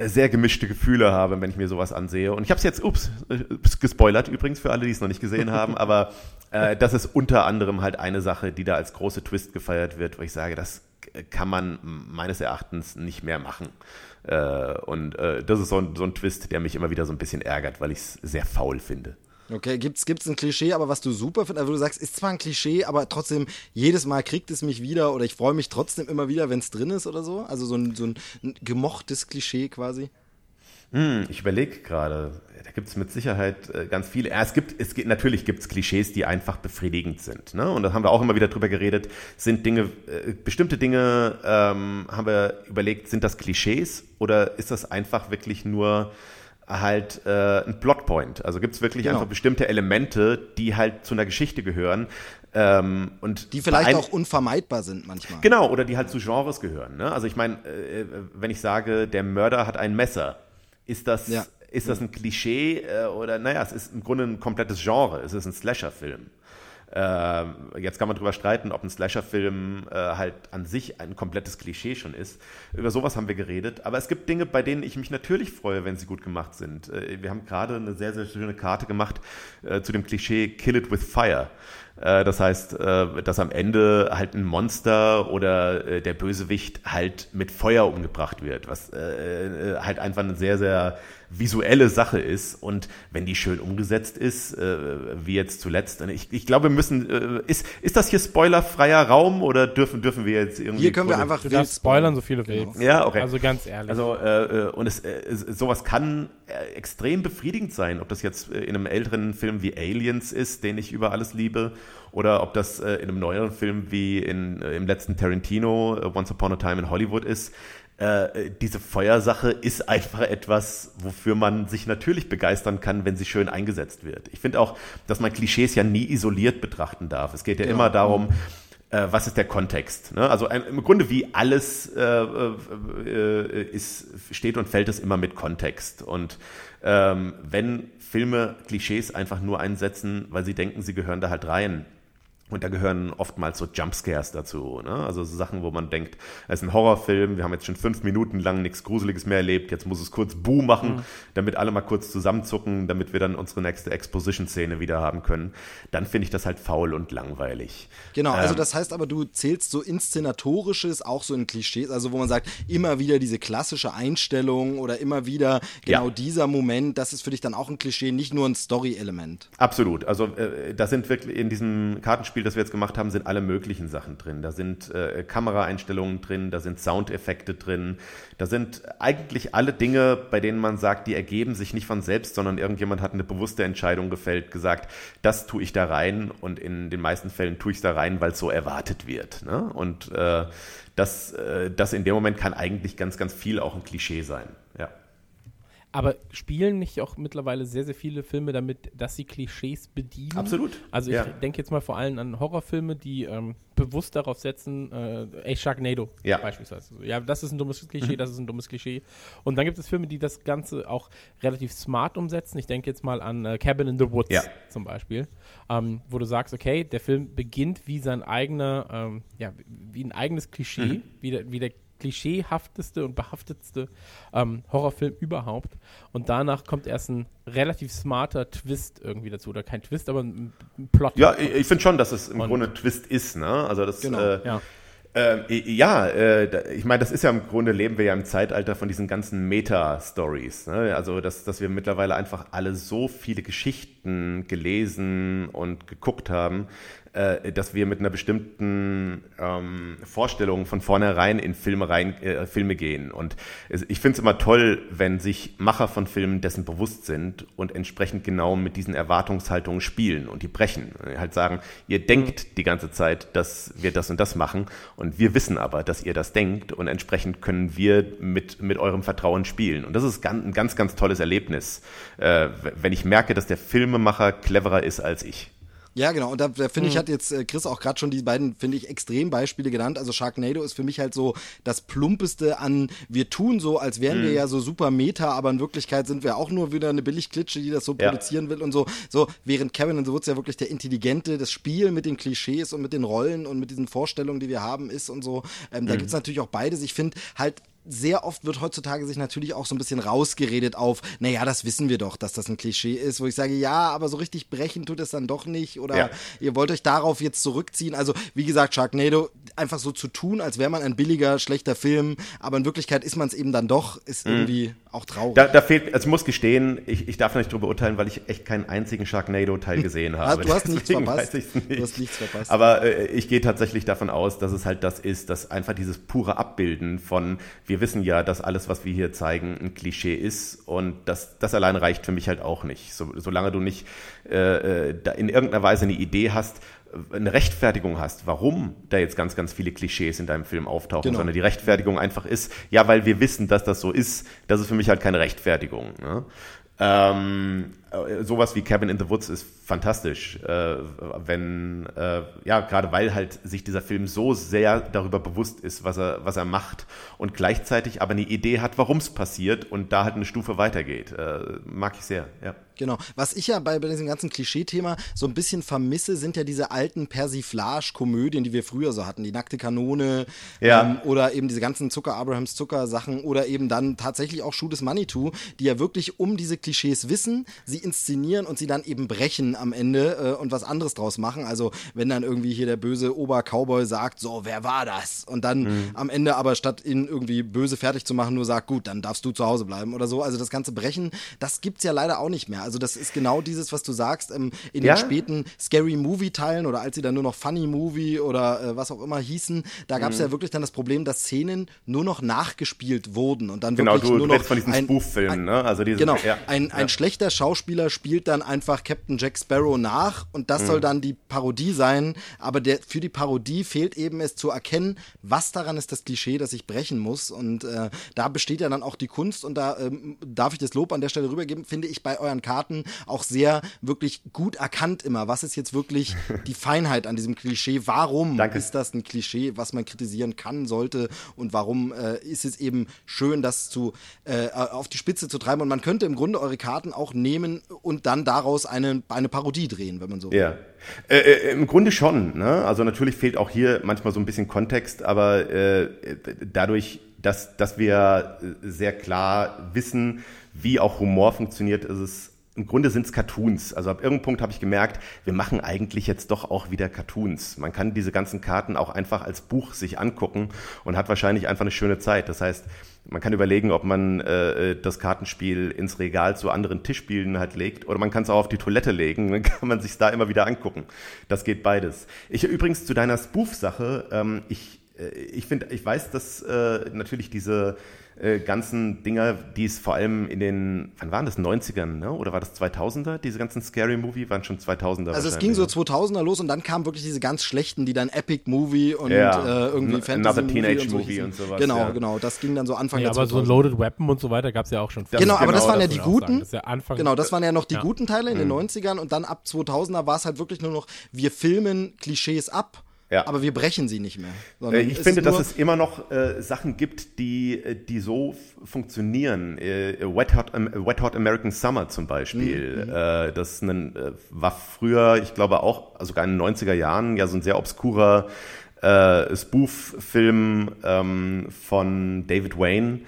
sehr gemischte Gefühle habe, wenn ich mir sowas ansehe. Und ich habe es jetzt, ups, äh, ups, gespoilert übrigens für alle, die es noch nicht gesehen haben, aber äh, das ist unter anderem halt eine Sache, die da als große Twist gefeiert wird, wo ich sage, das kann man meines Erachtens nicht mehr machen. Äh, und äh, das ist so ein, so ein Twist, der mich immer wieder so ein bisschen ärgert, weil ich es sehr faul finde. Okay, gibt's gibt's ein Klischee, aber was du super findest, also du sagst, ist zwar ein Klischee, aber trotzdem jedes Mal kriegt es mich wieder oder ich freue mich trotzdem immer wieder, wenn es drin ist oder so? Also so ein, so ein gemochtes Klischee quasi. Hm, ich überlege gerade, da gibt es mit Sicherheit äh, ganz viele. Ja, es gibt, es gibt, natürlich gibt es Klischees, die einfach befriedigend sind. Ne? Und da haben wir auch immer wieder drüber geredet. Sind Dinge, äh, bestimmte Dinge, ähm, haben wir überlegt, sind das Klischees oder ist das einfach wirklich nur halt äh, ein Plotpoint? Also gibt es wirklich Genau. einfach bestimmte Elemente, die halt zu einer Geschichte gehören. Ähm, und Die vielleicht auch unvermeidbar sind manchmal. Genau, oder die halt zu Genres gehören. Ne? Also ich meine, äh, wenn ich sage, der Mörder hat ein Messer, ist das, Ja. ist das ein Klischee äh, oder naja, es ist im Grunde ein komplettes Genre, es ist ein Slasher-Film. Äh, jetzt kann man drüber streiten, ob ein Slasher-Film äh, halt an sich ein komplettes Klischee schon ist. Über sowas haben wir geredet. Aber es gibt Dinge, bei denen ich mich natürlich freue, wenn sie gut gemacht sind. Äh, wir haben gerade eine sehr, sehr schöne Karte gemacht äh, zu dem Klischee Kill It with Fire. Äh, das heißt, äh, dass am Ende halt ein Monster oder der Bösewicht halt mit Feuer umgebracht wird, was halt einfach eine sehr, sehr visuelle Sache ist und wenn die schön umgesetzt ist, äh, wie jetzt zuletzt, ich, ich glaube, wir müssen, äh, ist, ist das hier spoilerfreier Raum oder dürfen, dürfen wir jetzt irgendwie... Hier können wir einfach Du darfst spoilern, so viel du Genau. willst. Ja, okay. Also ganz ehrlich. Also äh, äh, und es, äh, es- sowas kann äh, extrem befriedigend sein, ob das jetzt in einem älteren Film wie Aliens ist, den ich über alles liebe, oder ob das äh, in einem neueren Film wie in, äh, im letzten Tarantino, äh, Once Upon a Time in Hollywood ist. Äh, diese Feuersache ist einfach etwas, wofür man sich natürlich begeistern kann, wenn sie schön eingesetzt wird. Ich finde auch, dass man Klischees ja nie isoliert betrachten darf. Es geht ja immer darum, äh, was ist der Kontext? Ne? Also ein, im Grunde wie alles äh, äh, ist, steht und fällt es immer mit Kontext. Und ähm, wenn Filme Klischees einfach nur einsetzen, weil sie denken, sie gehören da halt rein, und da gehören oftmals so Jumpscares dazu. Ne? Also so Sachen, wo man denkt, es ist ein Horrorfilm, wir haben jetzt schon fünf Minuten lang nichts Gruseliges mehr erlebt, jetzt muss es kurz Buh machen, damit alle mal kurz zusammenzucken, damit wir dann unsere nächste Exposition-Szene wieder haben können. Dann finde ich das halt faul und langweilig. Genau, also Ähm, das heißt aber, du zählst so inszenatorisches auch so in Klischees, also wo man sagt, immer wieder diese klassische Einstellung oder immer wieder genau Ja. dieser Moment, das ist für dich dann auch ein Klischee, nicht nur ein Story-Element. Absolut. Also äh, da sind wirklich in diesem Kartenspiel Beispiel, das wir jetzt gemacht haben, sind alle möglichen Sachen drin. Da sind äh, Kameraeinstellungen drin, da sind Soundeffekte drin, da sind eigentlich alle Dinge, bei denen man sagt, die ergeben sich nicht von selbst, sondern irgendjemand hat eine bewusste Entscheidung gefällt, gesagt, das tue ich da rein und in den meisten Fällen tue ich es da rein, weil es so erwartet wird. Ne? Und äh, das, äh, das in dem Moment kann eigentlich ganz, ganz viel auch ein Klischee sein. Aber spielen nicht auch mittlerweile sehr, sehr viele Filme damit, dass sie Klischees bedienen? Absolut. Also ich Ja. denke jetzt mal vor allem an Horrorfilme, die ähm, bewusst darauf setzen, äh, ey, Sharknado Ja. beispielsweise. Ja, das ist ein dummes Mhm. Klischee, das ist ein dummes Klischee. Und dann gibt es Filme, die das Ganze auch relativ smart umsetzen. Ich denke jetzt mal an äh, Cabin in the Woods Ja. zum Beispiel, ähm, wo du sagst, okay, der Film beginnt wie sein eigener, ähm, ja, wie ein eigenes Klischee, Mhm. wie, der, wie der klischeehafteste und behaftetste ähm, Horrorfilm überhaupt. Und danach kommt erst ein relativ smarter Twist irgendwie dazu. Oder kein Twist, aber ein, ein Plot. Ja, ich, ich finde schon, dass es im Und- Grunde ein Twist ist. Ne? Also das, Genau. äh, Ja. Ähm, ja, äh, ich meine, das ist ja im Grunde leben wir ja im Zeitalter von diesen ganzen Meta-Stories. Ne? Also, dass, dass wir mittlerweile einfach alle so viele Geschichten gelesen und geguckt haben, äh, dass wir mit einer bestimmten ähm, Vorstellung von vornherein in Filme rein, äh, Filme gehen. Und ich finde es immer toll, wenn sich Macher von Filmen dessen bewusst sind und entsprechend genau mit diesen Erwartungshaltungen spielen und die brechen. Halt sagen, ihr denkt die ganze Zeit, dass wir das und das machen und wir wissen aber, dass ihr das denkt und entsprechend können wir mit, mit eurem Vertrauen spielen. Und das ist ganz, ein ganz, ganz tolles Erlebnis, äh, wenn ich merke, dass der Filmemacher cleverer ist als ich. Ja, genau. Und da, da finde ich, Mhm. hat jetzt äh, Chris auch gerade schon die beiden, finde ich, Extrembeispiele genannt. Also Sharknado ist für mich halt so das Plumpeste an, wir tun so, als wären Mhm. wir ja so super Meta, aber in Wirklichkeit sind wir auch nur wieder eine Billigklitsche, die das so Ja. produzieren will und so. So, während Kevin in the Woods ja wirklich der Intelligente, das Spiel mit den Klischees und mit den Rollen und mit diesen Vorstellungen, die wir haben, ist und so. Ähm, Mhm. Da gibt's natürlich auch beides. Ich finde halt, sehr oft wird heutzutage sich natürlich auch so ein bisschen rausgeredet auf, naja, das wissen wir doch, dass das ein Klischee ist, wo ich sage, ja, aber so richtig brechen tut es dann doch nicht oder Ja. ihr wollt euch darauf jetzt zurückziehen. Also, wie gesagt, Sharknado einfach so zu tun, als wäre man ein billiger, schlechter Film, aber in Wirklichkeit ist man es eben dann doch, ist irgendwie auch traurig. Da, da fehlt, also muss gestehen, ich, ich darf nicht drüber urteilen, weil ich echt keinen einzigen Sharknado-Teil gesehen habe. du hast nichts Deswegen verpasst. nicht. Du hast nichts verpasst. Aber äh, ich gehe tatsächlich davon aus, dass es halt das ist, dass einfach dieses pure Abbilden von, wir wissen ja, dass alles, was wir hier zeigen, ein Klischee ist und das, das allein reicht für mich halt auch nicht. So, solange du nicht äh, äh, da in irgendeiner Weise eine Idee hast, äh, eine Rechtfertigung hast, warum da jetzt ganz, ganz viele Klischees in deinem Film auftauchen, Genau. sondern die Rechtfertigung einfach ist, ja, weil wir wissen, dass das so ist, das ist für mich halt keine Rechtfertigung. Ne? Ähm, äh, sowas wie Cabin in the Woods ist fantastisch, äh, wenn, äh, ja, gerade weil halt sich dieser Film so sehr darüber bewusst ist, was er, was er macht und gleichzeitig aber eine Idee hat, warum es passiert und da halt eine Stufe weitergeht. Äh, mag ich sehr, ja. Genau. Was ich ja bei, bei diesem ganzen Klischee-Thema so ein bisschen vermisse, sind ja diese alten Persiflage-Komödien, die wir früher so hatten. Die nackte Kanone Ja. ähm, oder eben diese ganzen Zucker, Abrahams Zucker-Sachen oder eben dann tatsächlich auch Schuh des Manitou, die ja wirklich um diese Klischees wissen, sie inszenieren und sie dann eben brechen am Ende äh, und was anderes draus machen. Also wenn dann irgendwie hier der böse Ober-Cowboy sagt, so, wer war das? Und dann Mhm. am Ende aber statt ihn irgendwie böse fertig zu machen, nur sagt, gut, dann darfst du zu Hause bleiben oder so. Also das ganze Brechen, das gibt's ja leider auch nicht mehr. Also das ist genau dieses, was du sagst, ähm, in Ja. den späten Scary Movie-Teilen oder als sie dann nur noch Funny Movie oder äh, was auch immer hießen, da gab's Mhm. ja wirklich dann das Problem, dass Szenen nur noch nachgespielt wurden und dann Genau, wirklich du, nur du noch von diesen ein- Spoof-Filmen, ne? Also diese, Genau, ja, ein, ein ja. schlechter Schauspieler spielt dann einfach Captain Jack Sparrow nach und das Mhm. soll dann die Parodie sein, aber der, für die Parodie fehlt eben es zu erkennen, was daran ist das Klischee, das ich brechen muss. Und äh, da besteht ja dann auch die Kunst und da ähm, darf ich das Lob an der Stelle rübergeben, finde ich bei euren Karten auch sehr wirklich gut erkannt immer, was ist jetzt wirklich die Feinheit an diesem Klischee, warum Danke. ist das ein Klischee, was man kritisieren kann, sollte? Und warum äh, ist es eben schön, das zu äh, auf die Spitze zu treiben? Und man könnte im Grunde eure Karten auch nehmen und dann daraus eine, eine Parodie drehen, wenn man so will. Ja, äh, äh, im Grunde schon. Ne? Also natürlich fehlt auch hier manchmal so ein bisschen Kontext, aber äh, dadurch, dass, dass wir sehr klar wissen, wie auch Humor funktioniert, ist es im Grunde sind es Cartoons. Also ab irgendeinem Punkt habe ich gemerkt, wir machen eigentlich jetzt doch auch wieder Cartoons. Man kann diese ganzen Karten auch einfach als Buch sich angucken und hat wahrscheinlich einfach eine schöne Zeit. Das heißt, man kann überlegen, ob man äh, das Kartenspiel ins Regal zu anderen Tischspielen halt legt oder man kann es auch auf die Toilette legen, dann kann man sich da immer wieder angucken. Das geht beides. Ich übrigens zu deiner Spoof-Sache, ähm, ich, äh, ich finde, ich weiß, dass äh, natürlich diese äh, ganzen Dinger, die es vor allem in den, wann waren das, 90ern, ne? oder war das 2000er? Diese ganzen Scary Movie waren schon 2000er. Also es ging so 2000er los und dann kamen wirklich diese ganz schlechten, die dann Epic Movie und Ja. äh, irgendwie N- Fantasy Another Teenage und so Movie und sowas, Genau, ja. genau. Das ging dann so Anfang Ja, der aber so 2000er. Loaded Weapon und so weiter gab es ja auch schon. Genau, ist aber das genau waren ja das die auch sagen. guten. Das ist ja Anfang, Genau, das waren ja noch die Ja. guten Teile in den 90ern und dann ab 2000er war es halt wirklich nur noch, wir filmen Klischees ab, Ja. aber wir brechen sie nicht mehr. Äh, Ich finde, dass es immer noch äh, Sachen gibt, die, äh, die so funktionieren. Äh, Wet, Hot, Am- Wet Hot American Summer zum Beispiel. Äh, das ist ein, äh, war früher, ich glaube auch, also sogar in den 90er Jahren, ja so ein sehr obskurer äh, Spoof-Film ähm, von David Wayne.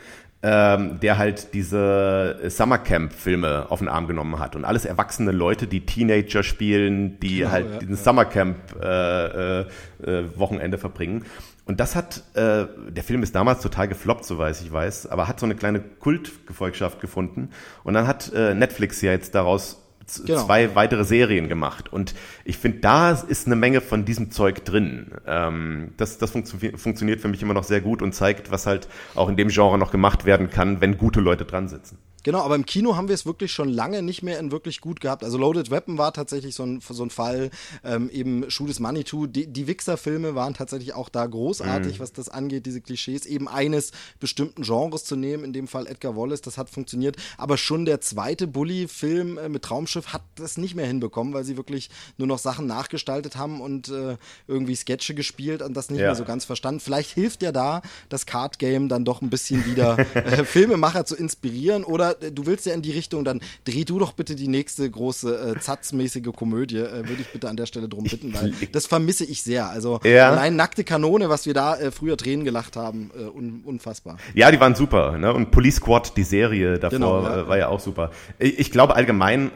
Ähm, der halt diese Summercamp-Filme auf den Arm genommen hat. Und alles erwachsene Leute, die Teenager spielen, die halt ja, diesen Summercamp-Wochenende verbringen. Und das hat, äh, der Film ist damals total gefloppt, so weiß ich weiß, aber hat so eine kleine Kultgefolgschaft gefunden. Und dann hat äh, Netflix ja jetzt daraus Genau. zwei weitere Serien gemacht. Und ich finde, da ist eine Menge von diesem Zeug drin. Ähm, das das funktio funktioniert für mich immer noch sehr gut und zeigt, was halt auch in dem Genre noch gemacht werden kann, wenn gute Leute dran sitzen. Genau, aber im Kino haben wir es wirklich schon lange nicht mehr in wirklich gut gehabt. Also Loaded Weapon war tatsächlich so ein, so ein Fall, ähm, eben is Money Too. Die, die Wichser-Filme waren tatsächlich auch da großartig, was das angeht, diese Klischees, eben eines bestimmten Genres zu nehmen, in dem Fall Edgar Wallace, das hat funktioniert. Aber schon der zweite Bully-Film äh, mit Traumschiff hat das nicht mehr hinbekommen, weil sie wirklich nur noch Sachen nachgestaltet haben und äh, irgendwie Sketche gespielt und das nicht Ja. mehr so ganz verstanden. Vielleicht hilft ja da das Card Game dann doch ein bisschen wieder äh, Filmemacher zu inspirieren oder äh, du willst ja in die Richtung, dann dreh du doch bitte die nächste große äh, Zatzmäßige Komödie, äh, würde ich bitte an der Stelle drum bitten, weil das vermisse ich sehr. Also Ja. allein nackte Kanone, was wir da äh, früher Tränen gelacht haben, äh, un unfassbar. Ja, die waren super. Ne? Und Police Squad, die Serie davor, Genau, ja. äh, war ja auch super. Ich, ich glaube allgemein,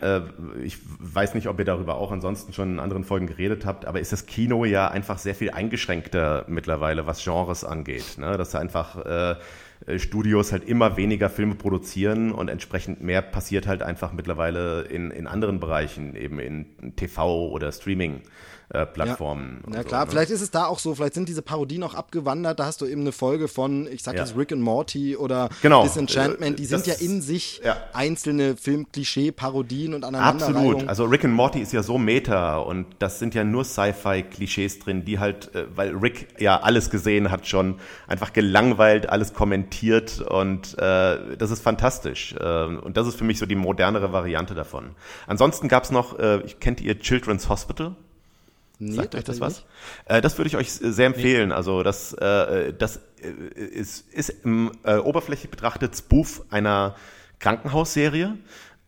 ich weiß nicht, ob ihr darüber auch ansonsten schon in anderen Folgen geredet habt, aber ist das Kino ja einfach sehr viel eingeschränkter mittlerweile, was Genres angeht. Ne? Dass einfach Studios halt immer weniger Filme produzieren und entsprechend mehr passiert halt einfach mittlerweile in, in anderen Bereichen, eben in TV oder Streaming. Äh, Plattformen. Ja so, klar, ne? vielleicht ist es da auch so, vielleicht sind diese Parodien auch abgewandert, da hast du eben eine Folge von, ich sag Ja. jetzt Rick and Morty oder Genau. Disenchantment, die Äh, sind ja das- in sich ja. einzelne Filmklischee-Parodien und Aneinanderreihungen. Absolut. Also Rick and Morty ist ja so meta und das sind ja nur Sci-Fi-Klischees drin, die halt, äh, weil Rick ja alles gesehen hat schon, einfach gelangweilt, alles kommentiert und äh, das ist fantastisch. Äh, und das ist für mich so die modernere Variante davon. Ansonsten gab's noch, äh, kennt ihr Children's Hospital? Nee, Sagt euch das was? Äh, das würde ich euch sehr empfehlen. Also das, äh, das äh, ist, ist im äh, oberflächlich betrachtet Spoof einer Krankenhausserie.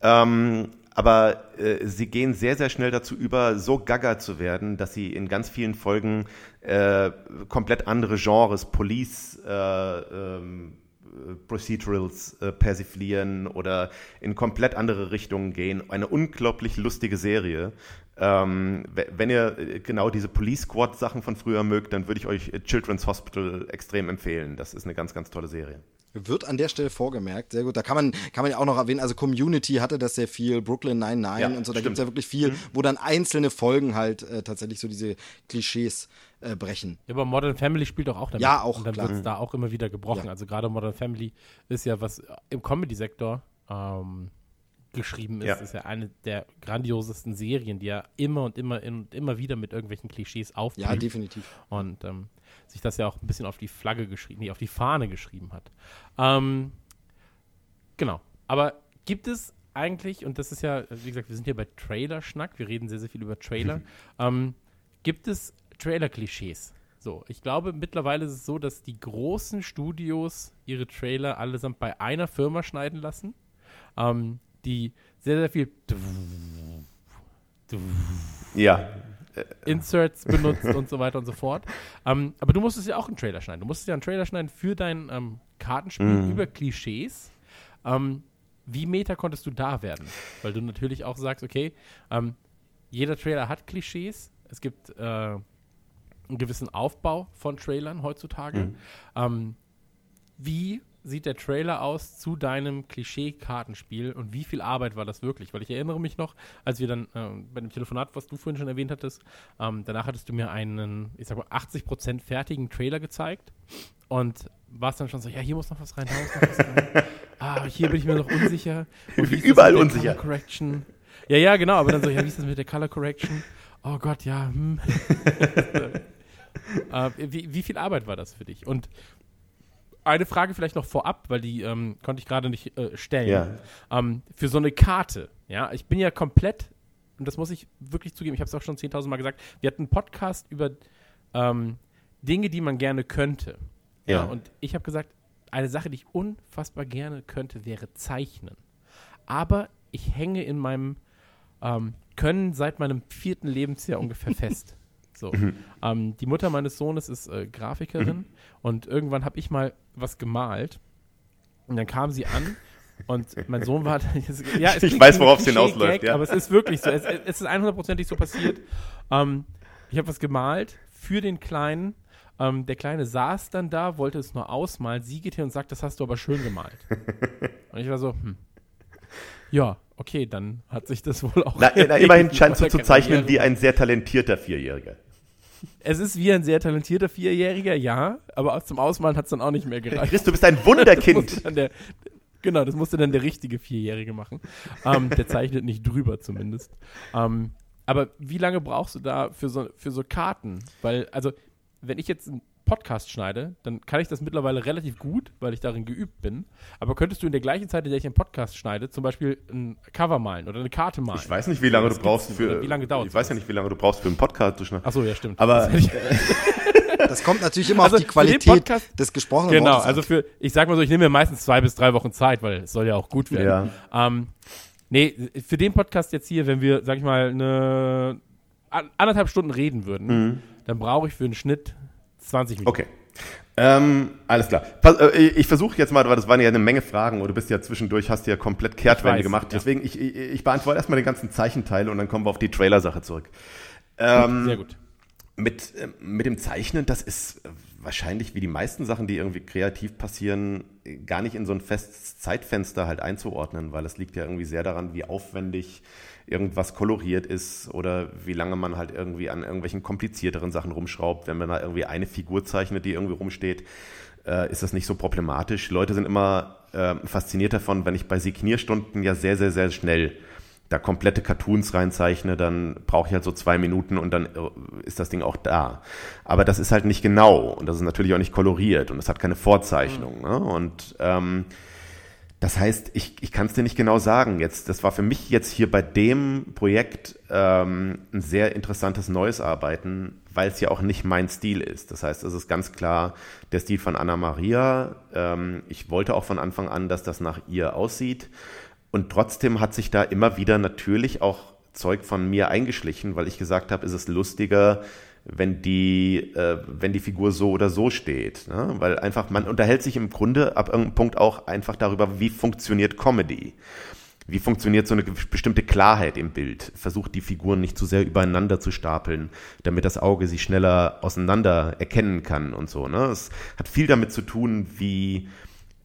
Ähm, aber äh, sie gehen sehr, sehr schnell dazu über, so gaga zu werden, dass sie in ganz vielen Folgen äh, komplett andere Genres, Police, äh, ähm, äh, Procedurals äh, persiflieren oder in komplett andere Richtungen gehen. Eine unglaublich lustige Serie. Ähm, we- wenn ihr äh, genau diese Police Squad Sachen von früher mögt, dann würde ich euch äh, Children's Hospital extrem empfehlen. Das ist eine ganz, ganz tolle Serie. Wird an der Stelle vorgemerkt, sehr gut. Da kann man, kann man ja auch noch erwähnen, also Community hatte das sehr viel, Brooklyn 99 Ja, und so, da gibt es ja wirklich viel, wo dann einzelne Folgen halt äh, tatsächlich so diese Klischees äh, brechen. Ja, aber Modern Family spielt doch auch damit. Ja, auch, Und dann klar. wird es da auch immer wieder gebrochen. Ja. Also gerade Modern Family ist ja, was im Comedy-Sektor ähm, geschrieben ist, Ja. ist ja eine der grandiosesten Serien, die ja immer und immer und immer wieder mit irgendwelchen Klischees Ja, aufblüht. definitiv. und ähm, sich das ja auch ein bisschen auf die Flagge geschrieben, nee, auf die Fahne geschrieben hat. Ähm, genau. Aber gibt es eigentlich, und das ist ja, wie gesagt, wir sind hier bei Trailer-Schnack, wir reden sehr, sehr viel über Trailer, ähm, gibt es Trailer-Klischees? So, ich glaube, mittlerweile ist es so, dass die großen Studios ihre Trailer allesamt bei einer Firma schneiden lassen, ähm, die sehr, sehr viel Ja, Inserts benutzt und so weiter und so fort. Ähm, aber du musstest ja auch einen Trailer schneiden. Du musstest ja einen Trailer schneiden für dein ähm, Kartenspiel Mhm. über Klischees. Ähm, wie meta konntest du da werden? Weil du natürlich auch sagst, okay, ähm, jeder Trailer hat Klischees. Es gibt äh, einen gewissen Aufbau von Trailern heutzutage. Mhm. Ähm, wie sieht der Trailer aus zu deinem Klischee-Kartenspiel und wie viel Arbeit war das wirklich? Weil ich erinnere mich noch, als wir dann äh, bei dem Telefonat, was du vorhin schon erwähnt hattest, ähm, danach hattest du mir einen, ich sag mal, 80% fertigen Trailer gezeigt und warst dann schon so, ja, hier muss noch was rein, da muss noch was rein. ah, hier bin ich mir noch unsicher. Und wie Überall unsicher. Color Correction? Ja, ja, genau, aber dann so, ja, wie ist das mit der Color Correction? Oh Gott, ja, hm. äh, wie, wie viel Arbeit war das für dich? Und eine Frage vielleicht noch vorab, weil die ähm, konnte ich gerade nicht äh, stellen. Ja. Ähm, für so eine Karte, ja, ich bin ja komplett, und das muss ich wirklich zugeben, ich habe es auch schon 10.000 Mal gesagt, wir hatten einen Podcast über ähm, Dinge, die man gerne könnte. Ja. Und ich habe gesagt, eine Sache, die ich unfassbar gerne könnte, wäre Zeichnen. Aber ich hänge in meinem ähm, Können seit meinem vierten Lebensjahr ungefähr fest. So. Ähm, die Mutter meines Sohnes ist äh, Grafikerin und irgendwann habe ich mal was gemalt und dann kam sie an und mein Sohn war. ja, Ich weiß, worauf es hinausläuft, ja. Aber es ist wirklich so. Es, es ist 100%ig so passiert. Ähm, ich habe was gemalt für den Kleinen. Ähm, der Kleine saß dann da, wollte es nur ausmalen. Sie geht hin und sagt, das hast du aber schön gemalt. und ich war so, hm. Ja, okay, dann hat sich das wohl auch. Na, na, immerhin scheinst du zu zeichnen wie ein sehr talentierter Vierjähriger. Es ist wie ein sehr talentierter Vierjähriger, ja, aber zum Ausmalen hat es dann auch nicht mehr gereicht. Chris, du bist ein Das Wunderkind. dann der, genau, das musste dann der richtige Vierjährige machen. Ähm, der zeichnet nicht drüber zumindest. Ähm, aber wie lange brauchst du da für so, für so Karten? Weil, also, wenn ich jetzt einen Podcast schneide, dann kann ich das mittlerweile relativ gut, weil ich darin geübt bin. Aber könntest du in der gleichen Zeit, in der ich einen Podcast schneide, zum Beispiel ein Cover malen oder eine Karte malen? Ich weiß nicht, wie lange du Skizzen brauchst für. Wie lange dauert Ich weiß ja nicht, wie lange du brauchst für einen Podcast. zu schneiden. Achso, ja, stimmt. Aber Das Das kommt natürlich immer Also auf die Qualität Podcast- des gesprochenen Genau, Wortes also für, ich sag mal so, ich nehme mir meistens zwei bis drei Wochen Zeit, weil es soll ja auch gut werden. Ähm, nee, für den Podcast jetzt hier, wenn wir, sag ich mal, eine an- anderthalb Stunden reden würden, dann brauche ich für einen Schnitt 20 Minuten. Okay. Ähm, alles klar. Äh, ich versuche jetzt mal, weil das waren ja eine Menge Fragen und du bist ja zwischendurch, hast ja komplett Kehrtwende weiß, gemacht. ja. Deswegen, ich, ich, ich beantworte erstmal den ganzen Zeichenteil und dann kommen wir auf die Trailer-Sache zurück. Ähm, Sehr gut. Mit, äh, mit dem Zeichnen, das ist wahrscheinlich wie die meisten Sachen, die irgendwie kreativ passieren, gar nicht in so ein festes Zeitfenster halt einzuordnen, weil es liegt ja irgendwie sehr daran, wie aufwendig irgendwas koloriert ist oder wie lange man halt irgendwie an irgendwelchen komplizierteren Sachen rumschraubt. Wenn man da irgendwie eine Figur zeichnet, die irgendwie rumsteht, äh, ist das nicht so problematisch. Leute sind immer äh, fasziniert davon, wenn ich bei Signierstunden ja sehr, sehr, sehr schnell da komplette Cartoons reinzeichne, dann brauche ich halt so zwei Minuten und dann äh, ist das Ding auch da. Aber das ist halt nicht genau und das ist natürlich auch nicht koloriert und es hat keine Vorzeichnung. Ne? Und ähm, das heißt, ich, ich kann es dir nicht genau sagen. Jetzt, das war für mich jetzt hier bei dem Projekt ähm, ein sehr interessantes neues Arbeiten, weil es ja auch nicht mein Stil ist. Das heißt, es ist ganz klar der Stil von Anna Maria. Ähm, ich wollte auch von Anfang an, dass das nach ihr aussieht. Und trotzdem hat sich da immer wieder natürlich auch Zeug von mir eingeschlichen, weil ich gesagt habe, ist es lustiger, wenn die, äh, wenn die Figur so oder so steht. Ne? Weil einfach, man unterhält sich im Grunde ab irgendeinem Punkt auch einfach darüber, wie funktioniert Comedy. Wie funktioniert so eine bestimmte Klarheit im Bild? Versucht die Figuren nicht zu sehr übereinander zu stapeln, damit das Auge sie schneller auseinander erkennen kann und so. Ne? Es hat viel damit zu tun, wie,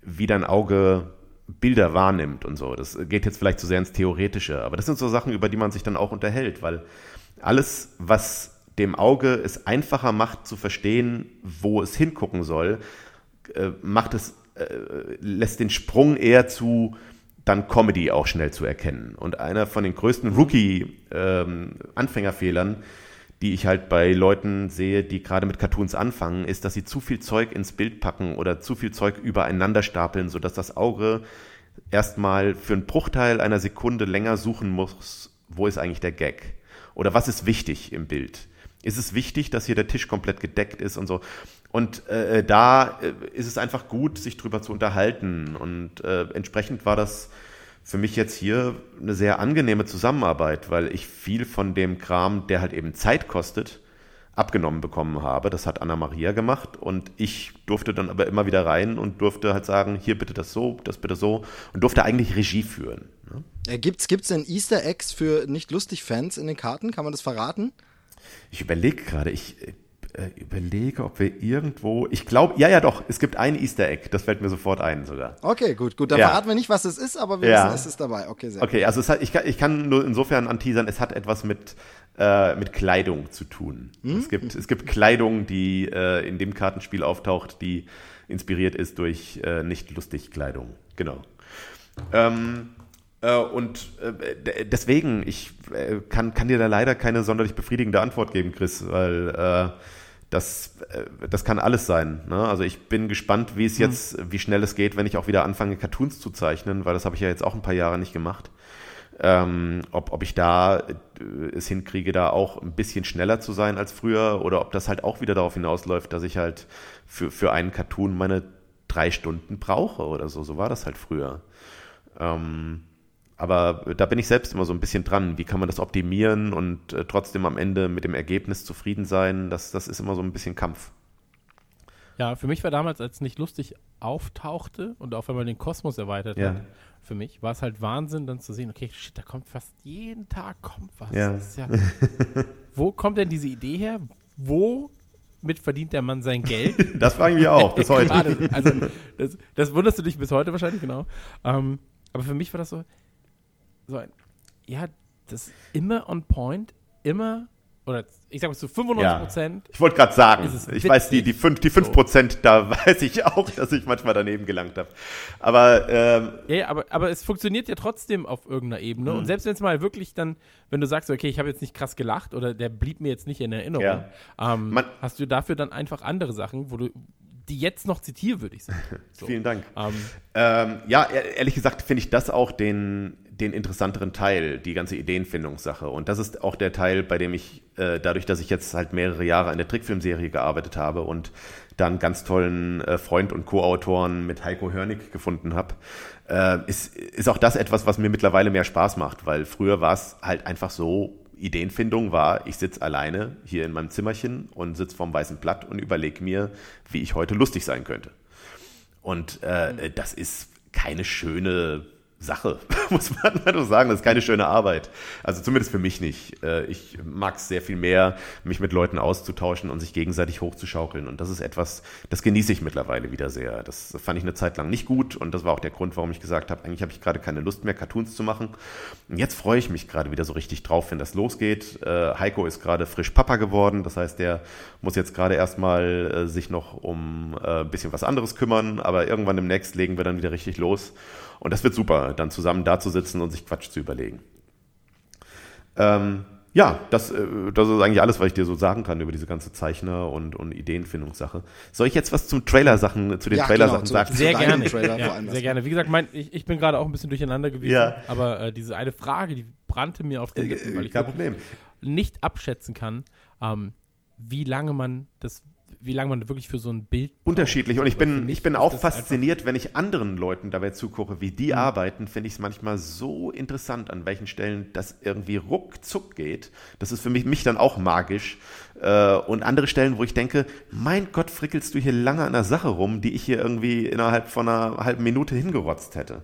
wie dein Auge Bilder wahrnimmt und so. Das geht jetzt vielleicht zu sehr ins Theoretische, aber das sind so Sachen, über die man sich dann auch unterhält, weil alles, was dem Auge es einfacher macht zu verstehen, wo es hingucken soll, äh, macht es, äh, lässt den Sprung eher zu, dann Comedy auch schnell zu erkennen. Und einer von den größten Rookie-Anfängerfehlern, die ich halt bei Leuten sehe, die gerade mit Cartoons anfangen, ist, dass sie zu viel Zeug ins Bild packen oder zu viel Zeug übereinander stapeln, sodass das Auge erstmal für einen Bruchteil einer Sekunde länger suchen muss, wo ist eigentlich der Gag? Oder was ist wichtig im Bild? Ist es wichtig, dass hier der Tisch komplett gedeckt ist und so? Und äh, da äh, ist es einfach gut, sich drüber zu unterhalten. Und äh, entsprechend war das für mich jetzt hier eine sehr angenehme Zusammenarbeit, weil ich viel von dem Kram, der halt eben Zeit kostet, abgenommen bekommen habe. Das hat Anna Maria gemacht und ich durfte dann aber immer wieder rein und durfte halt sagen, hier bitte das so, das bitte so und durfte eigentlich Regie führen. Ne? Äh, gibt's, gibt's denn Easter Eggs für nicht lustig Fans in den Karten? Kann man das verraten? Ich überlege gerade, ich äh, überlege, ob wir irgendwo, ich glaube, ja, ja doch, es gibt ein Easter Egg, das fällt mir sofort ein sogar. Okay, gut, gut, dann Ja. verraten wir nicht, was es ist, aber wir Ja. wissen, es ist dabei. Okay, sehr Okay, also es hat, ich, kann, ich kann nur insofern anteasern, es hat etwas mit, äh, mit Kleidung zu tun. Es, gibt, es gibt Kleidung, die äh, in dem Kartenspiel auftaucht, die inspiriert ist durch äh, nicht lustig Kleidung. Genau. Ähm, äh, und äh, deswegen, ich äh, kann, kann dir da leider keine sonderlich befriedigende Antwort geben, Chris, weil äh, das, äh, das kann alles sein. Ne? Also ich bin gespannt, wie es jetzt, wie schnell es geht, wenn ich auch wieder anfange, Cartoons zu zeichnen, weil das habe ich ja jetzt auch ein paar Jahre nicht gemacht. Ähm, ob, ob ich da äh, es hinkriege, da auch ein bisschen schneller zu sein als früher oder ob das halt auch wieder darauf hinausläuft, dass ich halt für, für einen Cartoon meine drei Stunden brauche oder so. So war das halt früher. Ähm, aber da bin ich selbst immer so ein bisschen dran. Wie kann man das optimieren und äh, trotzdem am Ende mit dem Ergebnis zufrieden sein? Das, das ist immer so ein bisschen Kampf. Ja, für mich war damals, als nicht lustig auftauchte und auch wenn man den Kosmos erweitert Ja. hat, für mich war es halt Wahnsinn, dann zu sehen, okay, shit, da kommt fast jeden Tag kommt was. Ja. Ja wo kommt denn diese Idee her? Wo mit verdient der Mann sein Geld? Das fragen wir auch bis heute. Also, das, das wunderst du dich bis heute wahrscheinlich, genau. Ähm, aber für mich war das so, so ein, ja, das ist immer on point, immer, oder ich sag mal zu 95 Prozent. Ich wollte gerade sagen, ich weiß, die, die witzig? fünf, die fünf Prozent, da weiß ich auch, dass ich manchmal daneben gelangt habe. Aber ähm, Ja, ja, aber, aber es funktioniert ja trotzdem auf irgendeiner Ebene. Mhm. Und selbst wenn es mal wirklich dann, wenn du sagst, okay, ich habe jetzt nicht krass gelacht oder der blieb mir jetzt nicht in Erinnerung, Ja. ähm, Man- hast du dafür dann einfach andere Sachen, wo du die jetzt noch zitierwürdig sind. So. vielen Dank. Ähm, Ähm, ja, ehr- ehrlich gesagt finde ich das auch den, den interessanteren Teil, die ganze Ideenfindungssache. Und das ist auch der Teil, bei dem ich, äh, dadurch, dass ich jetzt halt mehrere Jahre an der Trickfilmserie gearbeitet habe und dann ganz tollen äh, Freund und Co-Autoren mit Heiko Hörnig gefunden habe, äh, ist, ist auch das etwas, was mir mittlerweile mehr Spaß macht, weil früher war es halt einfach so, Ideenfindung war, ich sitze alleine hier in meinem Zimmerchen und sitze vorm weißen Blatt und überlege mir, wie ich heute lustig sein könnte. Und äh, das ist keine schöne Sache, muss man so sagen. Das ist keine schöne Arbeit. Also zumindest für mich nicht. Äh, ich mag es sehr viel mehr, mich mit Leuten auszutauschen und sich gegenseitig hochzuschaukeln. Und das ist etwas, das genieße ich mittlerweile wieder sehr. Das fand ich eine Zeit lang nicht gut und das war auch der Grund, warum ich gesagt habe, eigentlich habe ich gerade keine Lust mehr, Cartoons zu machen. Und jetzt freue ich mich gerade wieder so richtig drauf, wenn das losgeht. Äh, Heiko ist gerade frisch Papa geworden. Das heißt, der muss jetzt gerade erstmal äh, sich noch um ein bisschen was anderes kümmern. Aber irgendwann demnächst legen wir dann wieder richtig los. Und das wird super, dann zusammen da zu sitzen und sich Quatsch zu überlegen. Ähm, ja, das, äh, das ist eigentlich alles, was ich dir so sagen kann über diese ganze Zeichner- und, und Ideenfindungssache. Soll ich jetzt was zum Trailer-Sachen, zu den Ja, Trailer-Sachen genau, sagen? sehr gerne. Trailer ja, sehr gerne. Wie gesagt, mein, ich, ich bin gerade auch ein bisschen durcheinander gewesen, Ja. aber äh, diese eine Frage, die brannte mir auf den Lippen, weil ich Kein wirklich Problem. nicht abschätzen kann, ähm, wie lange man das, wie lange man wirklich für so ein Bild. Unterschiedlich. Und ich bin, ich bin auch fasziniert, wenn ich anderen Leuten dabei zugucke, wie die arbeiten, finde ich es manchmal so interessant, an welchen Stellen das irgendwie ruckzuck geht. Das ist für mich, mich dann auch magisch. Äh, und andere Stellen, wo ich denke, mein Gott, frickelst du hier lange an der Sache rum, die ich hier irgendwie innerhalb von einer halben Minute hingerotzt hätte.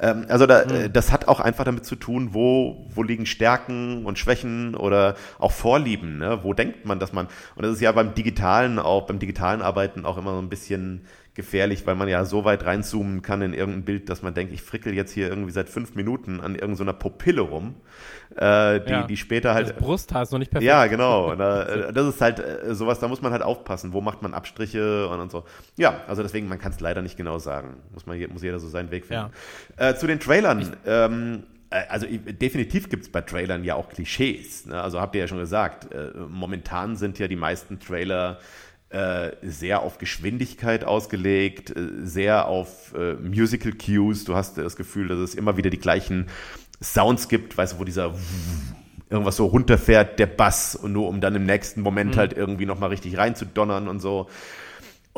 Ähm, also da, äh, das hat auch einfach damit zu tun, wo, wo liegen Stärken und Schwächen oder auch Vorlieben. Ne? Wo denkt man, dass man, und das ist ja beim digitalen auch, beim digitalen Arbeiten auch immer so ein bisschen gefährlich, weil man ja so weit reinzoomen kann in irgendein Bild, dass man denkt, ich frickel jetzt hier irgendwie seit fünf Minuten an irgendeiner Pupille rum, äh, die, Ja. die später halt Das Brusthaar ist noch nicht perfekt. ja, genau. Und, äh, das ist halt äh, sowas, da muss man halt aufpassen. Wo macht man Abstriche und, und so. Ja, also deswegen, man kann es leider nicht genau sagen. Muss, man, muss jeder so seinen Weg finden. Äh, zu den Trailern. ähm, äh, also i- definitiv gibt es bei Trailern ja auch Klischees. Ne? Also habt ihr ja schon gesagt, äh, momentan sind ja die meisten Trailer sehr auf Geschwindigkeit ausgelegt, äh, sehr auf äh, Musical Cues. Du hast das Gefühl, dass es immer wieder die gleichen Sounds gibt, weißt du, wo dieser irgendwas so runterfährt, der Bass, und nur um dann im nächsten Moment halt irgendwie nochmal richtig reinzudonnern und so.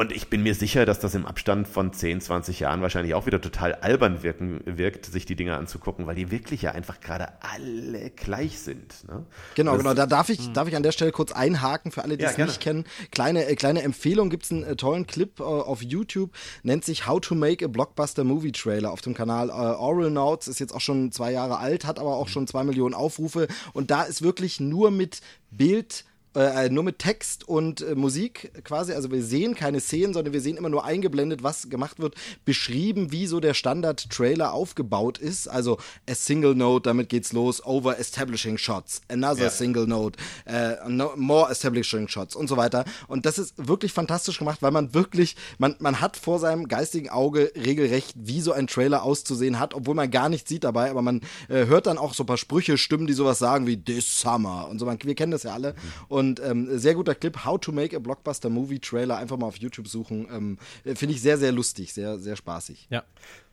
Und ich bin mir sicher, dass das im Abstand von 10, 20 Jahren wahrscheinlich auch wieder total albern wirken, wirkt, sich die Dinge anzugucken, weil die wirklich ja einfach gerade alle gleich sind. Ne? Genau, das, genau. Da darf ich, darf ich an der Stelle kurz einhaken für alle, die Ja, es gerne. nicht kennen. Kleine, äh, kleine Empfehlung, gibt's einen äh, tollen Clip äh, auf YouTube, nennt sich How to Make a Blockbuster Movie Trailer auf dem Kanal äh, Oral Notes, ist jetzt auch schon zwei Jahre alt, hat aber auch schon zwei Millionen Aufrufe und da ist wirklich nur mit Bild äh, nur mit Text und äh, Musik quasi, also wir sehen keine Szenen, sondern wir sehen immer nur eingeblendet, was gemacht wird, beschrieben, wie so der Standard-Trailer aufgebaut ist. Also a single note, damit geht's los, over establishing shots, another Ja. single note, äh, no, more establishing shots und so weiter. Und das ist wirklich fantastisch gemacht, weil man wirklich, man, man hat vor seinem geistigen Auge regelrecht, wie so ein Trailer auszusehen hat, obwohl man gar nichts sieht dabei, aber man äh, hört dann auch so ein paar Sprüche, Stimmen, die sowas sagen wie This Summer und so. Man, wir kennen das ja alle. Und ähm, sehr guter Clip, How to Make a Blockbuster Movie Trailer, einfach mal auf YouTube suchen. Ähm, äh, Finde ich sehr, sehr lustig, sehr, sehr spaßig. Ja.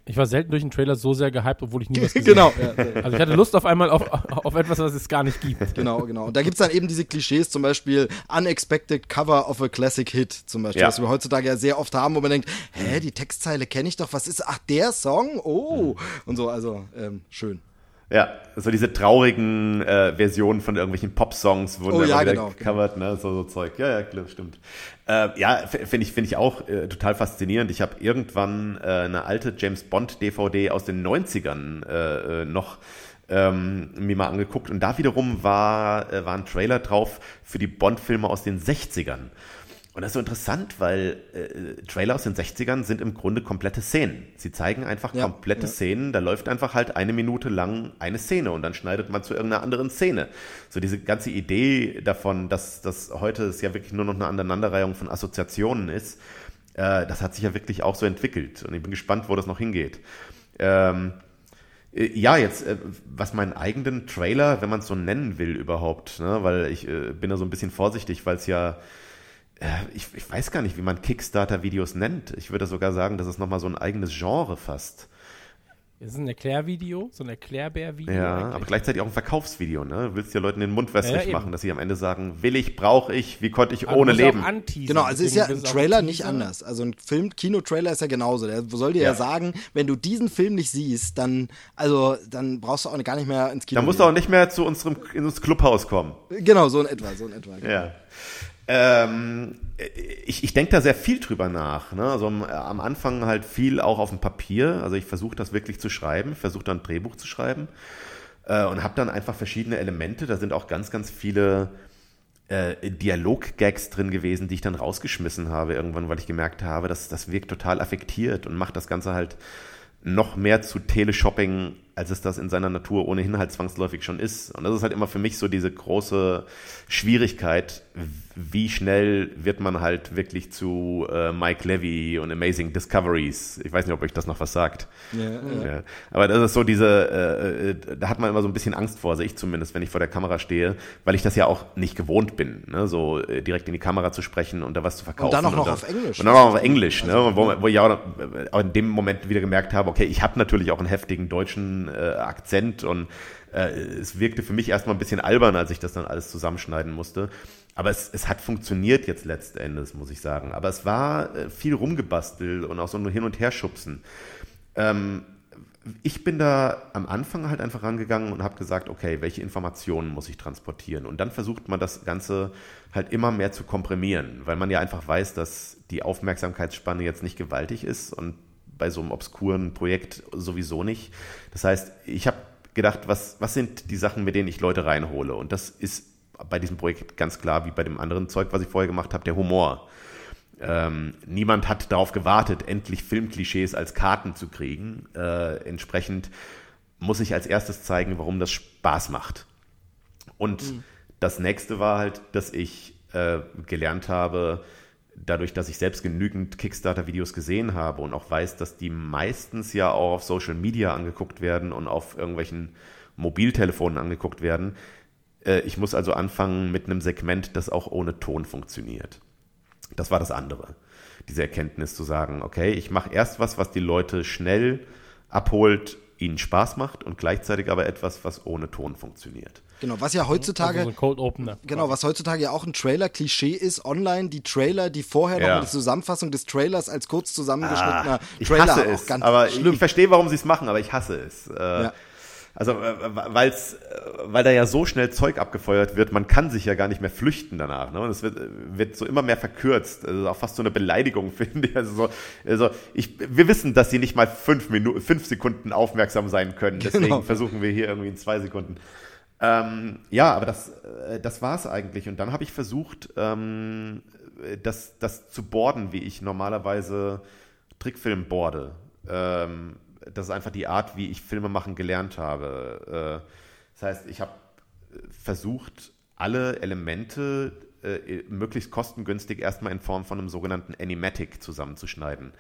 Ich war selten durch einen Trailer so sehr gehypt, obwohl ich nie was gesehen genau. habe. Also ich hatte Lust auf einmal auf, auf etwas, was es gar nicht gibt. Genau, genau. Und da gibt's dann eben diese Klischees, zum Beispiel Unexpected Cover of a Classic Hit, zum Beispiel, Ja. was wir heutzutage ja sehr oft haben, wo man denkt, hä, die Textzeile kenne ich doch, was ist, ach, der Song? Oh, und so, also, ähm, schön. Ja, so diese traurigen äh, Versionen von irgendwelchen Pop-Songs wurden Oh, ja, wieder genau, gecovert, ne? so, so Zeug. Ja, ja, klar, stimmt. Äh, ja, finde ich, finde ich auch äh, total faszinierend. Ich habe irgendwann äh, eine alte James Bond-DVD aus den 90ern äh, äh, noch ähm, mir mal angeguckt und da wiederum war, äh, war ein Trailer drauf für die Bond-Filme aus den 60ern. Und das ist so interessant, weil äh, Trailer aus den 60ern sind im Grunde komplette Szenen. Sie zeigen einfach Ja, komplette ja. Szenen, da läuft einfach halt eine Minute lang eine Szene und dann schneidet man zu irgendeiner anderen Szene. So diese ganze Idee davon, dass, dass heute es ja wirklich nur noch eine Aneinanderreihung von Assoziationen ist, äh, das hat sich ja wirklich auch so entwickelt und ich bin gespannt, wo das noch hingeht. Ähm, äh, ja, jetzt, äh, was meinen eigenen Trailer, wenn man es so nennen will überhaupt, ne? weil ich äh, bin da so ein bisschen vorsichtig, weil es ja, ich, ich weiß gar nicht, wie man Kickstarter-Videos nennt. Ich würde sogar sagen, das ist nochmal so ein eigenes Genre fast. Das ist ein Erklärvideo, so ein Erklärbär-Video. Ja, eigentlich. aber gleichzeitig auch ein Verkaufsvideo. Ne? Du willst ja Leuten den Mund wässrig Ja, machen, dass sie am Ende sagen, will ich, brauche ich, wie konnte ich Aber ohne leben. Genau, also ist ja ein Trailer nicht anders. Also ein Film, Kino-Trailer ist ja genauso. Der soll dir ja. Ja. sagen, wenn du diesen Film nicht siehst, dann, also, dann brauchst du auch gar nicht mehr ins Kino. Da musst du auch gehen. nicht mehr zu unserem in ins Clubhaus kommen. Genau, so in etwa, so in etwa. genau. Ja. Ähm, ich ich denke da sehr viel drüber nach. Ne? Also am, am Anfang halt viel auch auf dem Papier. Also ich versuche das wirklich zu schreiben, versuche dann ein Drehbuch zu schreiben äh, und habe dann einfach verschiedene Elemente. Da sind auch ganz, ganz viele äh, Dialog-Gags drin gewesen, die ich dann rausgeschmissen habe irgendwann, weil ich gemerkt habe, dass das wirkt total affektiert und macht das Ganze halt noch mehr zu Teleshopping, als es das in seiner Natur ohnehin halt zwangsläufig schon ist. Und das ist halt immer für mich so diese große Schwierigkeit, wie schnell wird man halt wirklich zu äh, Mike Levy und Amazing Discoveries. Ich weiß nicht, ob euch das noch was sagt. Ja. Aber das ist so diese, äh, äh, da hat man immer so ein bisschen Angst vor, sehe ich zumindest, wenn ich vor der Kamera stehe, weil ich das ja auch nicht gewohnt bin, ne? so äh, direkt in die Kamera zu sprechen und da was zu verkaufen. dann auch noch auf Englisch. Und dann auch auf Englisch, ne? Und wo, wo ich auch, auch in dem Moment wieder gemerkt habe, okay, ich habe natürlich auch einen heftigen deutschen äh, Akzent und äh, es wirkte für mich erstmal ein bisschen albern, als ich das dann alles zusammenschneiden musste. Aber es, es hat funktioniert jetzt letzten Endes, muss ich sagen. Aber es war äh, viel rumgebastelt und auch so ein Hin- und Herschubsen. Ähm, ich bin da am Anfang halt einfach rangegangen und habe gesagt, okay, welche Informationen muss ich transportieren? Und dann versucht man das Ganze halt immer mehr zu komprimieren, weil man ja einfach weiß, dass die Aufmerksamkeitsspanne jetzt nicht gewaltig ist und bei so einem obskuren Projekt sowieso nicht. Das heißt, ich habe gedacht, was, was sind die Sachen, mit denen ich Leute reinhole? Und das ist bei diesem Projekt ganz klar, wie bei dem anderen Zeug, was ich vorher gemacht habe, der Humor. Ähm, niemand hat darauf gewartet, endlich Filmklischees als Karten zu kriegen. Äh, entsprechend muss ich als erstes zeigen, warum das Spaß macht. Und das nächste war halt, dass ich äh, gelernt habe, dadurch, dass ich selbst genügend Kickstarter-Videos gesehen habe und auch weiß, dass die meistens ja auch auf Social Media angeguckt werden und auf irgendwelchen Mobiltelefonen angeguckt werden. Äh, ich muss also anfangen mit einem Segment, das auch ohne Ton funktioniert. Das war das andere. Diese Erkenntnis zu sagen, okay, ich mache erst was, was die Leute schnell abholt ihnen Spaß macht und gleichzeitig aber etwas, was ohne Ton funktioniert. Genau, was ja heutzutage. Also so ein Cold Opener. Genau, was heutzutage ja auch ein Trailer-Klischee ist, online die Trailer, die vorher Ja. noch eine Zusammenfassung des Trailers als kurz zusammengeschnittener Ah, ich Trailer hasse es, auch ganz aber ich, schlimm. ich verstehe, warum sie es machen, aber ich hasse es. Äh, Ja. Also, äh, weil's, äh, weil da ja so schnell Zeug abgefeuert wird, man kann sich ja gar nicht mehr flüchten danach. Ne? Und es wird, äh, wird so immer mehr verkürzt. Also auch fast so eine Beleidigung, finde ich. Also, so, also ich, wir wissen, dass sie nicht mal fünf, Minuten, fünf Sekunden aufmerksam sein können. Deswegen Genau. versuchen wir hier irgendwie in zwei Sekunden. Ähm, ja, aber das, das war es eigentlich. Und dann habe ich versucht, ähm, das, das zu boarden, wie ich normalerweise Trickfilm boarde. Ähm, das ist einfach die Art, wie ich Filme machen gelernt habe. Äh, das heißt, ich habe versucht, alle Elemente äh, möglichst kostengünstig erstmal in Form von einem sogenannten Animatic zusammenzuschneiden.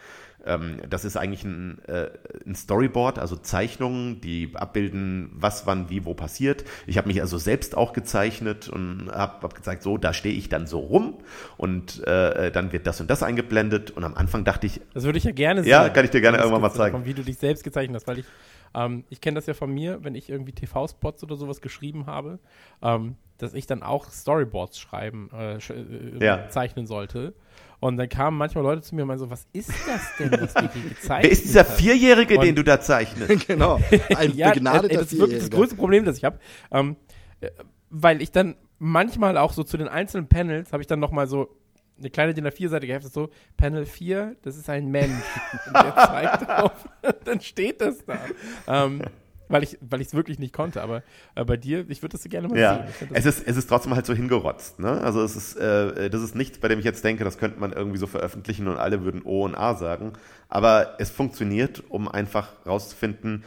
Ähm, das ist eigentlich ein, äh, ein Storyboard, also Zeichnungen, die abbilden, was, wann, wie, wo passiert. Ich habe mich also selbst auch gezeichnet und habe hab gezeigt, so, da stehe ich dann so rum und äh, dann wird das und das eingeblendet und am Anfang dachte ich, Das würde ich ja gerne sehen. Ja, kann ich dir gerne irgendwann mal Skizze zeigen. davon, Wie du dich selbst gezeichnet hast, weil ich, ähm, ich kenne das ja von mir, wenn ich irgendwie TV-Spots oder sowas geschrieben habe, ähm, dass ich dann auch Storyboards schreiben, äh, sch äh, Ja. zeichnen sollte. Und dann kamen manchmal Leute zu mir und meinen so, was ist das denn, was du hier gezeichnet wer ist dieser hast? Vierjährige, Und- den du da zeichnest? genau, ein ja, begnadeter äh, das ist wirklich das größte Problem, das ich habe. Ähm, äh, weil ich dann manchmal auch so zu den einzelnen Panels habe ich dann nochmal so eine kleine DIN A4-seitige Hefte so, Panel 4, das ist ein Mensch. Und der zeigt drauf, dann steht das da. Ähm, weil ich weil ich es wirklich nicht konnte, aber äh, bei dir, ich würde das so gerne mal Ja, sehen. Es ist, es ist trotzdem halt so hingerotzt. Ne? Also es ist, äh, das ist nichts, bei dem ich jetzt denke, das könnte man irgendwie so veröffentlichen und alle würden O und A sagen. Aber es funktioniert, um einfach rauszufinden,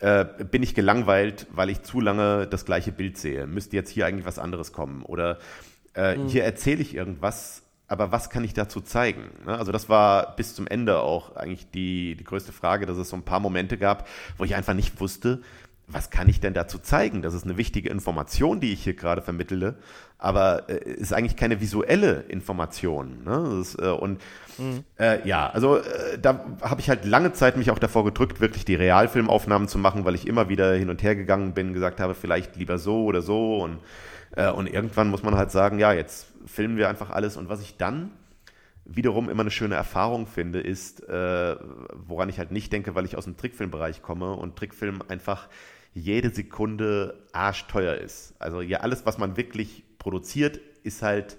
äh, bin ich gelangweilt, weil ich zu lange das gleiche Bild sehe. Müsste jetzt hier eigentlich was anderes kommen? Oder äh, hier erzähle ich irgendwas, aber was kann ich dazu zeigen? Ne? Also das war bis zum Ende auch eigentlich die, die größte Frage, dass es so ein paar Momente gab, wo ich einfach nicht wusste, was kann ich denn dazu zeigen? Das ist eine wichtige Information, die ich hier gerade vermittele, aber äh, ist eigentlich keine visuelle Information. Ne? Ist, äh, und äh, ja, also äh, da habe ich halt lange Zeit mich auch davor gedrückt, wirklich die Realfilmaufnahmen zu machen, weil ich immer wieder hin und her gegangen bin, gesagt habe, vielleicht lieber so oder so und äh, und irgendwann muss man halt sagen, ja, jetzt filmen wir einfach alles. Und was ich dann wiederum immer eine schöne Erfahrung finde, ist, äh, woran ich halt nicht denke, weil ich aus dem Trickfilmbereich komme und Trickfilm einfach jede Sekunde arschteuer ist. Also ja, alles, was man wirklich produziert, ist halt,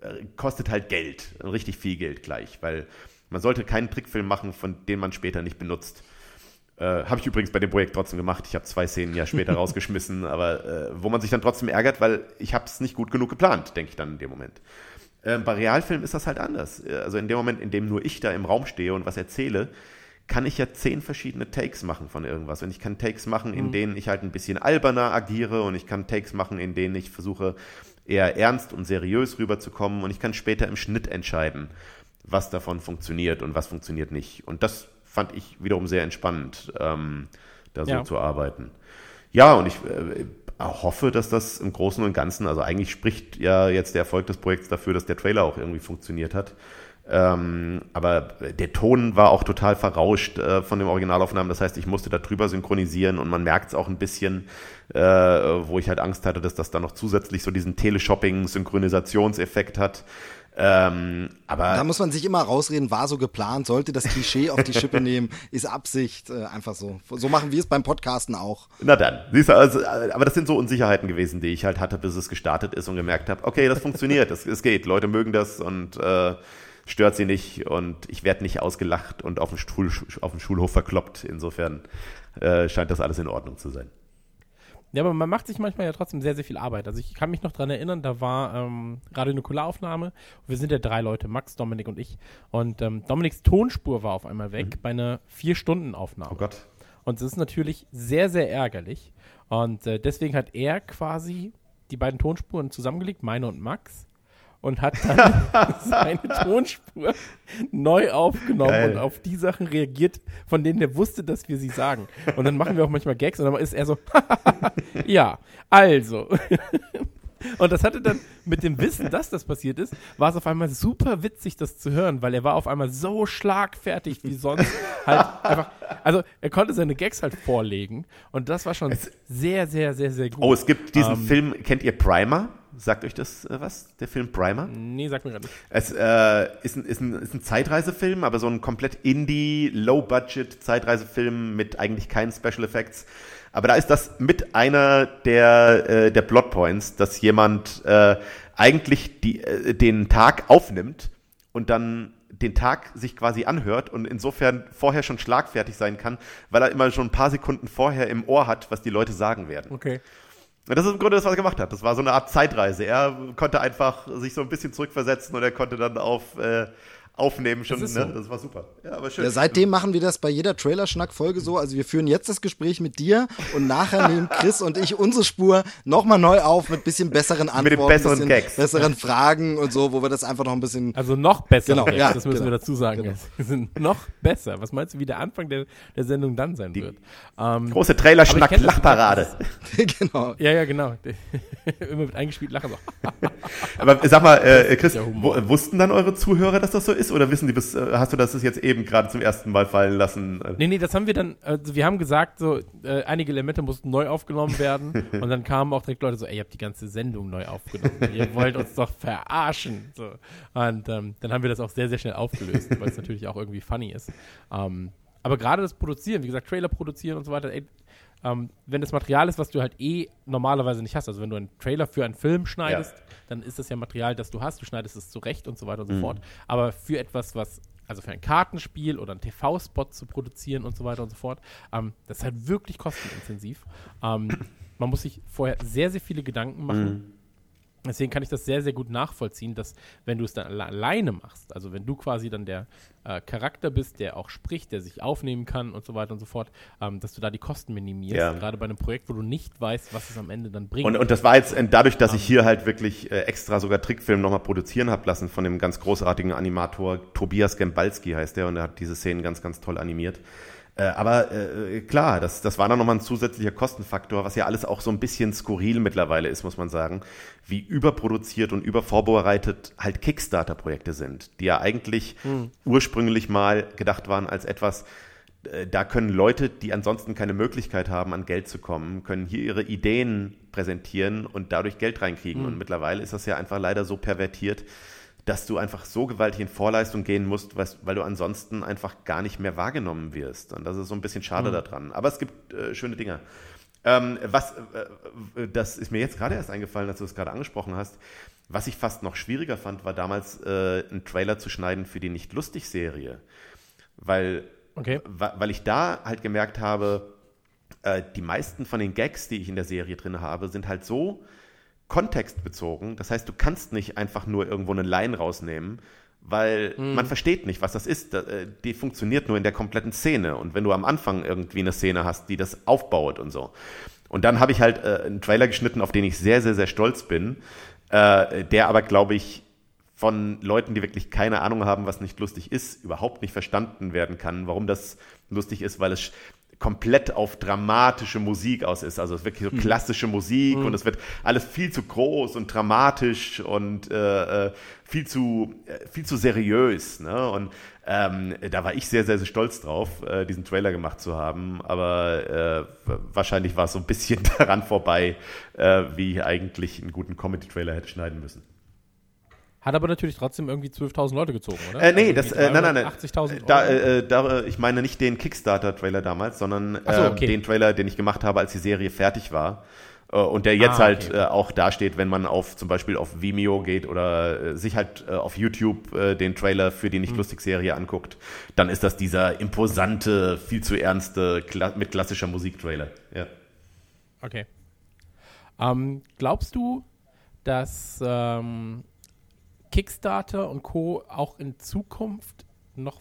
äh, kostet halt Geld, richtig viel Geld gleich, weil man sollte keinen Trickfilm machen, von dem man später nicht benutzt. Äh, habe ich übrigens bei dem Projekt trotzdem gemacht. Ich habe zwei Szenen ja später rausgeschmissen, aber äh, wo man sich dann trotzdem ärgert, weil ich habe es nicht gut genug geplant, denke ich dann in dem Moment. Ähm, bei Realfilm ist das halt anders. Äh, Also in dem Moment, in dem nur ich da im Raum stehe und was erzähle, kann ich ja zehn verschiedene Takes machen von irgendwas. Und ich kann Takes machen, in denen ich halt ein bisschen alberner agiere und ich kann Takes machen, in denen ich versuche, eher ernst und seriös rüberzukommen und ich kann später im Schnitt entscheiden, was davon funktioniert und was funktioniert nicht. Und das fand ich wiederum sehr entspannend, ähm, da so Ja. zu arbeiten. Ja, und ich äh, hoffe, dass das im Großen und Ganzen, also eigentlich spricht ja jetzt der Erfolg des Projekts dafür, dass der Trailer auch irgendwie funktioniert hat. Ähm, aber der Ton war auch total verrauscht äh, von den Originalaufnahmen. Das heißt, ich musste da drüber synchronisieren und man merkt es auch ein bisschen, äh, wo ich halt Angst hatte, dass das dann noch zusätzlich so diesen Teleshopping-Synchronisationseffekt hat. Ähm, aber Da muss man sich immer rausreden, war so geplant, sollte das Klischee auf die Schippe nehmen, ist Absicht, äh, einfach so. So machen wir es beim Podcasten auch. Na dann, siehst du, also, aber das sind so Unsicherheiten gewesen, die ich halt hatte, bis es gestartet ist und gemerkt habe, okay, das funktioniert, es, es geht, Leute mögen das und äh, stört sie nicht und ich werde nicht ausgelacht und auf dem, Stuhl, auf dem Schulhof verkloppt. Insofern äh, scheint das alles in Ordnung zu sein. Ja, aber man macht sich manchmal ja trotzdem sehr, sehr viel Arbeit. Also ich kann mich noch dran erinnern, da war ähm, gerade eine Kularaufnahme. Wir sind ja drei Leute, Max, Dominik und ich. Und ähm, Dominiks Tonspur war auf einmal weg bei einer Vier-Stunden-Aufnahme. Oh Gott. Und das ist natürlich sehr, sehr ärgerlich. Und äh, deswegen hat er quasi die beiden Tonspuren zusammengelegt, meine und Max, und hat dann seine Tonspur neu aufgenommen Geil. und auf die Sachen reagiert, von denen er wusste, dass wir sie sagen. Und dann machen wir auch manchmal Gags und dann ist er so, ja, also. Und das hatte dann mit dem Wissen, dass das passiert ist, war es auf einmal super witzig, das zu hören, weil er war auf einmal so schlagfertig wie sonst. halt einfach, also er konnte seine Gags halt vorlegen und das war schon Es- sehr, sehr, sehr, sehr gut. Oh, es gibt diesen Ähm. Film, kennt ihr Primer? Sagt euch das äh, was? Der Film Primer? Nee, sag mir gerade nicht. Es äh, ist, ein, ist, ein, ist ein Zeitreisefilm, aber so ein komplett Indie, Low-Budget Zeitreisefilm mit eigentlich keinen Special Effects. Aber da ist das mit einer der, äh, der Plotpoints, dass jemand äh, eigentlich die, äh, den Tag aufnimmt und dann den Tag sich quasi anhört und insofern vorher schon schlagfertig sein kann, weil er immer schon ein paar Sekunden vorher im Ohr hat, was die Leute sagen werden. Okay. Und das ist im Grunde das, was er gemacht hat. Das war so eine Art Zeitreise. Er konnte einfach sich so ein bisschen zurückversetzen und er konnte dann auf äh, aufnehmen schon. Das ne? so. Das war super. Ja, aber schön. Ja, seitdem machen wir das bei jeder Trailerschnack-Folge so. Also wir führen jetzt das Gespräch mit dir und nachher nehmen Chris und ich unsere Spur nochmal neu auf mit bisschen besseren Antworten, den besseren bisschen Gags. besseren Fragen und so, wo wir das einfach noch ein bisschen Also noch besser. Genau, Gags, ja, das müssen genau. wir dazu sagen. Genau. Wir sind noch besser. Was meinst du, wie der Anfang der, der Sendung dann sein wird? Ähm, Große Trailer-Schnack-Lachparade. genau. ja, ja, genau. Immer mit eingespielt lachen. Aber sag mal, äh, Chris, wussten dann eure Zuhörer, dass das so ist? Oder wissen die bis, äh, hast du das jetzt eben gerade zum ersten Mal fallen lassen? Nee, nee, das haben wir dann, also wir haben gesagt, so, äh, einige Elemente mussten neu aufgenommen werden und dann kamen auch direkt Leute so, ey, ihr habt die ganze Sendung neu aufgenommen. Ihr wollt uns doch verarschen. So. Und ähm, dann haben wir das auch sehr, sehr schnell aufgelöst, weil es natürlich auch irgendwie funny ist. Ähm, aber gerade das Produzieren, wie gesagt, Trailer produzieren und so weiter, ey, ähm, wenn das Material ist, was du halt eh normalerweise nicht hast, also wenn du einen Trailer für einen Film schneidest, dann ist das ja Material, das du hast, du schneidest es zurecht und so weiter und so fort. Aber für etwas, was, also für ein Kartenspiel oder einen TV-Spot zu produzieren und so weiter und so fort, ähm, das ist halt wirklich kostenintensiv. Ähm, man muss sich vorher sehr, sehr viele Gedanken machen. Deswegen kann ich das sehr, sehr gut nachvollziehen, dass wenn du es dann alle alleine machst, also wenn du quasi dann der äh, Charakter bist, der auch spricht, der sich aufnehmen kann und so weiter und so fort, ähm, dass du da die Kosten minimierst, Ja. gerade bei einem Projekt, wo du nicht weißt, was es am Ende dann bringt. Und, und das war jetzt äh, dadurch, dass ich hier halt wirklich äh, extra sogar Trickfilm nochmal produzieren habe lassen von dem ganz großartigen Animator Tobias Gembalski heißt der und er hat diese Szenen ganz, ganz toll animiert. Äh, aber äh, klar, das, das war dann nochmal ein zusätzlicher Kostenfaktor, was ja alles auch so ein bisschen skurril mittlerweile ist, muss man sagen, wie überproduziert und übervorbereitet halt Kickstarter-Projekte sind, die ja eigentlich ursprünglich mal gedacht waren als etwas, äh, da können Leute, die ansonsten keine Möglichkeit haben, an Geld zu kommen, können hier ihre Ideen präsentieren und dadurch Geld reinkriegen. Und mittlerweile ist das ja einfach leider so pervertiert, dass du einfach so gewaltig in Vorleistung gehen musst, weil du ansonsten einfach gar nicht mehr wahrgenommen wirst. Und das ist so ein bisschen schade daran. Aber es gibt äh, schöne Dinge. Ähm, was, äh, äh, das ist mir jetzt gerade erst eingefallen, als du es gerade angesprochen hast. Was ich fast noch schwieriger fand, war damals äh, einen Trailer zu schneiden für die Nicht-Lustig-Serie. Weil Okay. Weil ich da halt gemerkt habe, äh, die meisten von den Gags, die ich in der Serie drin habe, sind halt so kontextbezogen. Das heißt, du kannst nicht einfach nur irgendwo eine Line rausnehmen, weil man versteht nicht, was das ist. Äh, Die funktioniert nur in der kompletten Szene. Und wenn du am Anfang irgendwie eine Szene hast, die das aufbaut und so. Und dann habe ich halt äh, einen Trailer geschnitten, auf den ich sehr, sehr, sehr stolz bin, äh, der aber, glaube ich, von Leuten, die wirklich keine Ahnung haben, was nicht lustig ist, überhaupt nicht verstanden werden kann, warum das lustig ist, weil es komplett auf dramatische Musik aus ist. Also es ist wirklich so klassische Musik und es wird alles viel zu groß und dramatisch und äh, äh, viel zu äh, viel zu seriös. Ne? Und ähm, da war ich sehr, sehr, sehr stolz drauf, äh, diesen Trailer gemacht zu haben. Aber äh, wahrscheinlich war es so ein bisschen daran vorbei, äh, wie ich eigentlich einen guten Comedy-Trailer hätte schneiden müssen. Hat aber natürlich trotzdem irgendwie 12.000 Leute gezogen, oder? Äh, nee, Also das, äh, nein, nein, nein. 80.000 Da, Euro. äh, da, äh, ich meine nicht den Kickstarter-Trailer damals, sondern so, äh, okay. den Trailer, den ich gemacht habe, als die Serie fertig war. Äh, und der jetzt Ah, halt okay. äh, auch dasteht, wenn man auf zum Beispiel auf Vimeo geht oder äh, sich halt äh, auf YouTube äh, den Trailer für die. Nicht-Lustig-Serie anguckt, dann ist das dieser imposante, viel zu ernste, kla mit klassischer Musik-Trailer. Ja. Okay. Ähm, glaubst du, dass ähm, Kickstarter und Co. auch in Zukunft noch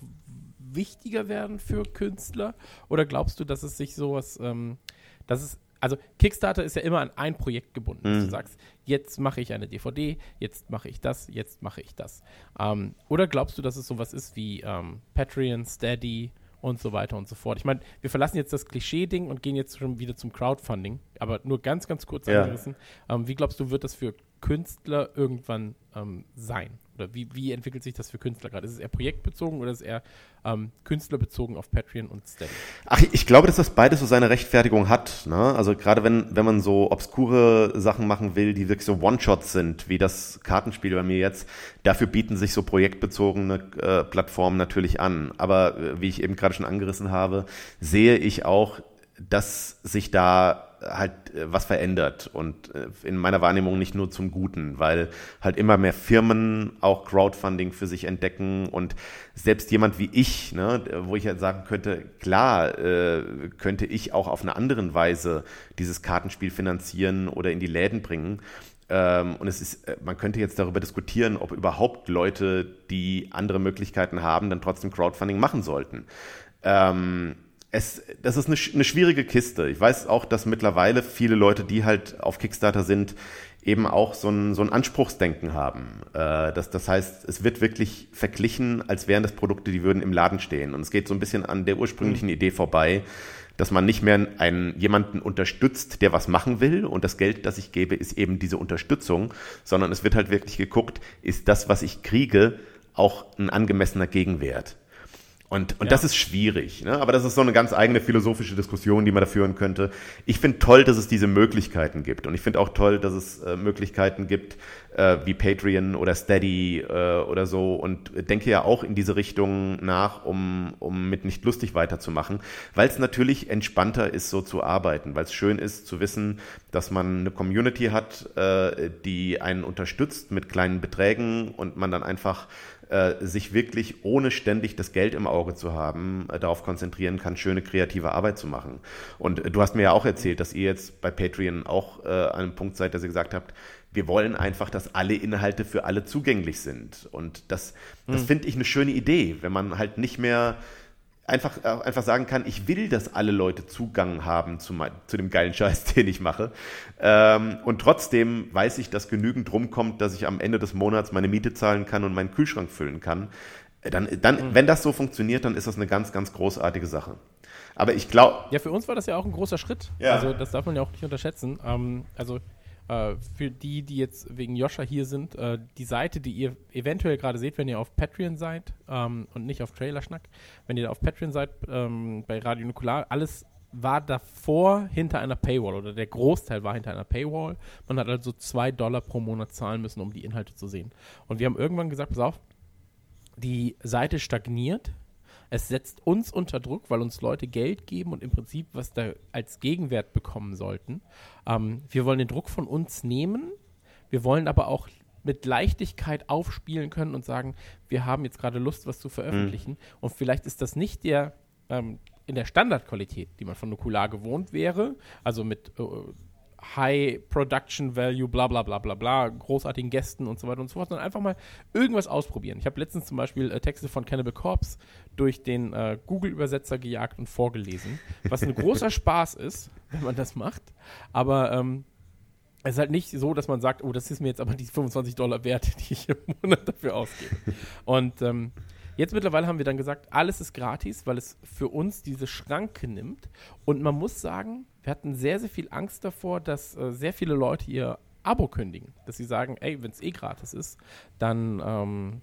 wichtiger werden für Künstler? Oder glaubst du, dass es sich sowas, ähm, dass es, also Kickstarter ist ja immer an ein Projekt gebunden. dass Du sagst, jetzt mache ich eine DVD, jetzt mache ich das, jetzt mache ich das. Ähm, oder glaubst du, dass es sowas ist wie ähm, Patreon, Steady und so weiter und so fort? Ich meine, wir verlassen jetzt das Klischee-Ding und gehen jetzt schon wieder zum Crowdfunding aber nur ganz, ganz kurz Ja. angerissen. Ähm, wie glaubst du, wird das für Künstler irgendwann ähm, sein? Oder wie, wie entwickelt sich das für Künstler gerade? Ist es eher projektbezogen oder ist es eher ähm, künstlerbezogen auf Patreon und Steady? Ach, ich glaube, dass das beides so seine Rechtfertigung hat. Ne? Also gerade wenn, wenn man so obskure Sachen machen will, die wirklich so One-Shots sind, wie das Kartenspiel bei mir jetzt, dafür bieten sich so projektbezogene äh, Plattformen natürlich an. Aber äh, wie ich eben gerade schon angerissen habe, sehe ich auch, dass sich da halt äh, was verändert und äh, in meiner Wahrnehmung nicht nur zum Guten, weil halt immer mehr Firmen auch Crowdfunding für sich entdecken und selbst jemand wie ich, ne, wo ich halt sagen könnte, klar, äh, könnte ich auch auf eine andere Weise dieses Kartenspiel finanzieren oder in die Läden bringen. Ähm, und es ist, äh, man könnte jetzt darüber diskutieren, ob überhaupt Leute, die andere Möglichkeiten haben, dann trotzdem Crowdfunding machen sollten. Ähm, es, das ist eine, eine schwierige Kiste. Ich weiß auch, dass mittlerweile viele Leute, die halt auf Kickstarter sind, eben auch so ein, so ein Anspruchsdenken haben. Äh, das, das heißt, es wird wirklich verglichen, als wären das Produkte, die würden im Laden stehen. Und es geht so ein bisschen an der ursprünglichen Idee vorbei, dass man nicht mehr einen, jemanden unterstützt, der was machen will und das Geld, das ich gebe, ist eben diese Unterstützung, sondern es wird halt wirklich geguckt, ist das, was ich kriege, auch ein angemessener Gegenwert. Und, und Ja. das ist schwierig, ne? aber das ist so eine ganz eigene philosophische Diskussion, die man da führen könnte. Ich finde toll, dass es diese Möglichkeiten gibt und ich finde auch toll, dass es äh, Möglichkeiten gibt äh, wie Patreon oder Steady äh, oder so und denke ja auch in diese Richtung nach, um, um mit nicht lustig weiterzumachen, weil es natürlich entspannter ist, so zu arbeiten, weil es schön ist zu wissen, dass man eine Community hat, äh, die einen unterstützt mit kleinen Beträgen und man dann einfach sich wirklich ohne ständig das Geld im Auge zu haben, äh, darauf konzentrieren kann, schöne kreative Arbeit zu machen. Und äh, du hast mir ja auch erzählt, dass ihr jetzt bei Patreon auch äh, an einem Punkt seid, dass ihr gesagt habt, wir wollen einfach, dass alle Inhalte für alle zugänglich sind. Und das, das finde ich eine schöne Idee, wenn man halt nicht mehr einfach, äh, einfach sagen kann, ich will, dass alle Leute Zugang haben zu, mein, zu dem geilen Scheiß, den ich mache. Ähm, und trotzdem weiß ich, dass genügend rumkommt, dass ich am Ende des Monats meine Miete zahlen kann und meinen Kühlschrank füllen kann. Äh, Dann, dann, Wenn das so funktioniert, dann ist das eine ganz, ganz großartige Sache. Aber ich glaube, Ja, für uns war das ja auch ein großer Schritt. Ja. Also das darf man ja auch nicht unterschätzen. Ähm, also äh, für die, die jetzt wegen Joscha hier sind, äh, die Seite, die ihr eventuell gerade seht, wenn ihr auf Patreon seid ähm, und nicht auf Trailerschnack, wenn ihr auf Patreon seid, ähm, bei Radio Nukular, alles war davor hinter einer Paywall oder der Großteil war hinter einer Paywall. Man hat also zwei Dollar pro Monat zahlen müssen, um die Inhalte zu sehen. Und wir haben irgendwann gesagt, pass auf, die Seite stagniert. Es setzt uns unter Druck, weil uns Leute Geld geben und im Prinzip was da als Gegenwert bekommen sollten. Ähm, wir wollen den Druck von uns nehmen. Wir wollen aber auch mit Leichtigkeit aufspielen können und sagen, wir haben jetzt gerade Lust, was zu veröffentlichen. Und vielleicht ist das nicht der ähm, in der Standardqualität, die man von Nukular gewohnt wäre, also mit äh, High Production Value, bla bla bla bla bla, großartigen Gästen und so weiter und so fort, sondern einfach mal irgendwas ausprobieren. Ich habe letztens zum Beispiel äh, Texte von Cannibal Corpse durch den äh, Google-Übersetzer gejagt und vorgelesen, was ein großer Spaß ist, wenn man das macht. Aber ähm, es ist halt nicht so, dass man sagt, oh, das ist mir jetzt aber die 25 Dollar wert, die ich im Monat dafür ausgebe. Und ähm, jetzt mittlerweile haben wir dann gesagt, alles ist gratis, weil es für uns diese Schranke nimmt. Und man muss sagen, wir hatten sehr, sehr viel Angst davor, dass äh, sehr viele Leute ihr Abo kündigen. Dass sie sagen, ey, wenn es eh gratis ist, dann ähm,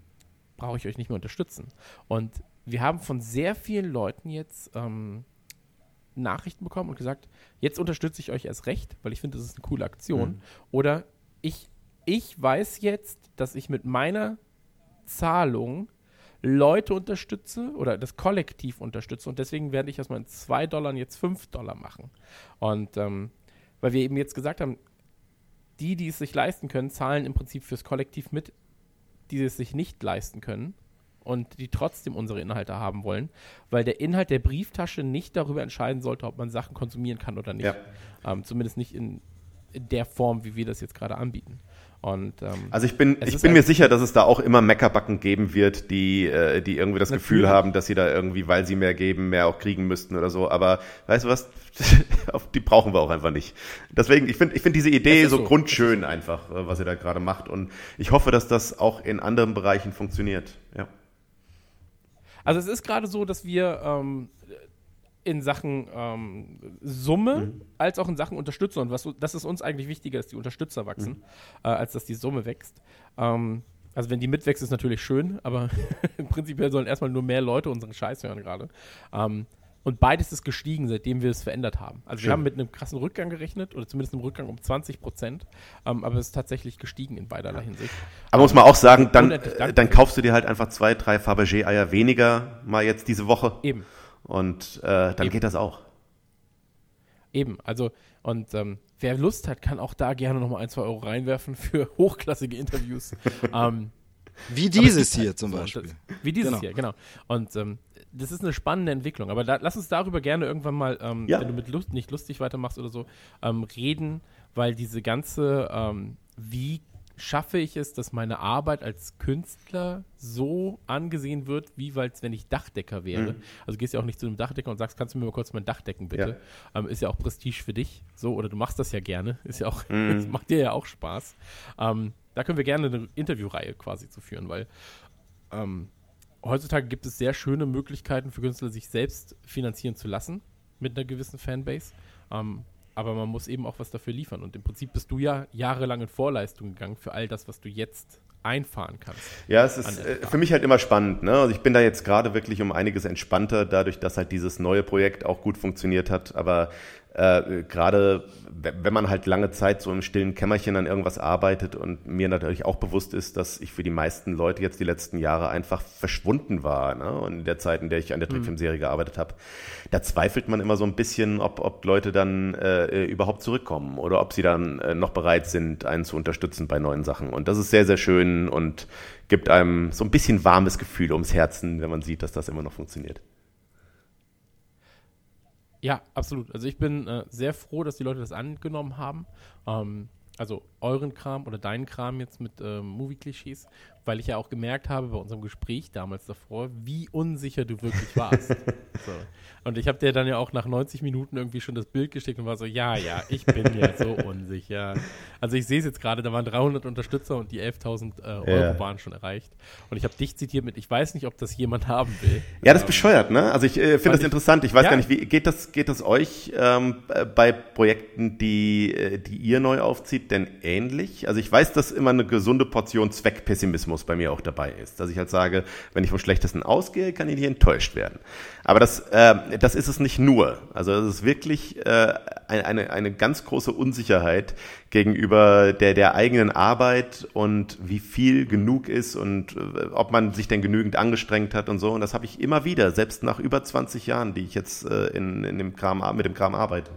brauche ich euch nicht mehr unterstützen. Und wir haben von sehr vielen Leuten jetzt ähm, Nachrichten bekommen und gesagt, jetzt unterstütze ich euch erst recht, weil ich finde, das ist eine coole Aktion. Oder ich, ich weiß jetzt, dass ich mit meiner Zahlung Leute unterstütze oder das Kollektiv unterstütze und deswegen werde ich aus meinen 2 Dollar jetzt 5 Dollar machen. Und ähm, weil wir eben jetzt gesagt haben, die, die es sich leisten können, zahlen im Prinzip fürs Kollektiv mit, die es sich nicht leisten können und die trotzdem unsere Inhalte haben wollen, weil der Inhalt der Brieftasche nicht darüber entscheiden sollte, ob man Sachen konsumieren kann oder nicht. Ja. Ähm, zumindest nicht in, in der Form, wie wir das jetzt gerade anbieten. Und ähm, Also ich bin, ich bin mir sicher, dass es da auch immer Meckerbacken geben wird, die, äh, die irgendwie das Gefühl Natürlich. haben, dass sie da irgendwie, weil sie mehr geben, mehr auch kriegen müssten oder so. Aber weißt du was? Die brauchen wir auch einfach nicht. Deswegen, ich finde, ich finde diese Idee so, so. grundschön einfach, äh, was ihr da gerade macht. Und ich hoffe, dass das auch in anderen Bereichen funktioniert. Ja. Also es ist gerade so, dass wir ähm, in Sachen ähm, Summe als auch in Sachen Unterstützer. Und was, das ist uns eigentlich wichtiger, dass die Unterstützer wachsen, äh, als dass die Summe wächst. Ähm, also wenn die mitwächst, ist natürlich schön, aber prinzipiell sollen erstmal nur mehr Leute unseren Scheiß hören gerade. Ähm, und beides ist gestiegen, seitdem wir es verändert haben. Also Schön. wir haben mit einem krassen Rückgang gerechnet, oder zumindest einem Rückgang um 20 Prozent, ähm, aber es ist tatsächlich gestiegen in beiderlei Hinsicht. Aber muss man auch sagen, dann, dankbar. dann kaufst du dir halt einfach zwei, drei Fabergé-Eier weniger mal jetzt diese Woche. Eben. Und äh, dann Eben. geht das auch. Eben, also und ähm, wer Lust hat, kann auch da gerne nochmal ein, zwei Euro reinwerfen für hochklassige Interviews. ähm, Wie dieses gibt hier halt zum Beispiel. Das, wie dieses Genau. hier, genau. Und ähm, das ist eine spannende Entwicklung. Aber da, lass uns darüber gerne irgendwann mal, ähm, Ja. wenn du mit Lust, nicht lustig weitermachst oder so, ähm, reden, weil diese ganze, ähm, wie schaffe ich es, dass meine Arbeit als Künstler so angesehen wird, wie weil wenn ich Dachdecker wäre. Also du gehst ja auch nicht zu einem Dachdecker und sagst, kannst du mir mal kurz mein Dach decken, bitte. Ähm, ist ja auch Prestige für dich. So, oder du machst das ja gerne. Ist ja auch, das macht dir ja auch Spaß. Ähm, da können wir gerne eine Interviewreihe quasi zu führen, weil ähm, heutzutage gibt es sehr schöne Möglichkeiten für Künstler, sich selbst finanzieren zu lassen mit einer gewissen Fanbase. Ähm, aber man muss eben auch was dafür liefern. Und im Prinzip bist du ja jahrelang in Vorleistung gegangen für all das, was du jetzt einfahren kannst. Ja, es ist äh, für mich halt immer spannend. Ne? Also ich bin da jetzt gerade wirklich um einiges entspannter, dadurch, dass halt dieses neue Projekt auch gut funktioniert hat. Aber äh, gerade wenn man halt lange Zeit so im stillen Kämmerchen an irgendwas arbeitet und mir natürlich auch bewusst ist, dass ich für die meisten Leute jetzt die letzten Jahre einfach verschwunden war. Ne? Und in der Zeit, in der ich an der Trickfilmserie gearbeitet habe, da zweifelt man immer so ein bisschen, ob, ob Leute dann äh, überhaupt zurückkommen oder ob sie dann äh, noch bereit sind, einen zu unterstützen bei neuen Sachen. Und das ist sehr, sehr schön und gibt einem so ein bisschen warmes Gefühl ums Herzen, wenn man sieht, dass das immer noch funktioniert. Ja, absolut. Also ich bin äh, sehr froh, dass die Leute das angenommen haben. Ähm, also euren Kram oder deinen Kram jetzt mit ähm, Movie-Klischees, weil ich ja auch gemerkt habe bei unserem Gespräch damals davor, wie unsicher du wirklich warst. so. Und ich habe dir dann ja auch nach 90 Minuten irgendwie schon das Bild geschickt und war so, ja, ja, ich bin ja so unsicher. Also ich sehe es jetzt gerade, da waren 300 Unterstützer und die 11.000 äh, Euro Ja. waren schon erreicht. Und ich habe dich zitiert mit, ich weiß nicht, ob das jemand haben will. Ja, das ist bescheuert, ne? Also ich äh, finde das ich- interessant. Ich weiß Ja. gar nicht, wie geht das, geht das euch ähm, äh, bei Projekten, die, äh, die ihr neu aufzieht, denn ähnlich? Also ich weiß, dass immer eine gesunde Portion Zweckpessimismus bei mir auch dabei ist. Dass ich halt sage, wenn ich vom Schlechtesten ausgehe, kann ich nicht enttäuscht werden. Aber das, äh, das ist es nicht nur. Also es ist wirklich äh, eine, eine, ganz große Unsicherheit gegenüber der, der eigenen Arbeit und wie viel genug ist und äh, ob man sich denn genügend angestrengt hat und so. Und das habe ich immer wieder, selbst nach über 20 Jahren, die ich jetzt äh, in, in dem Kram, mit dem Kram arbeite.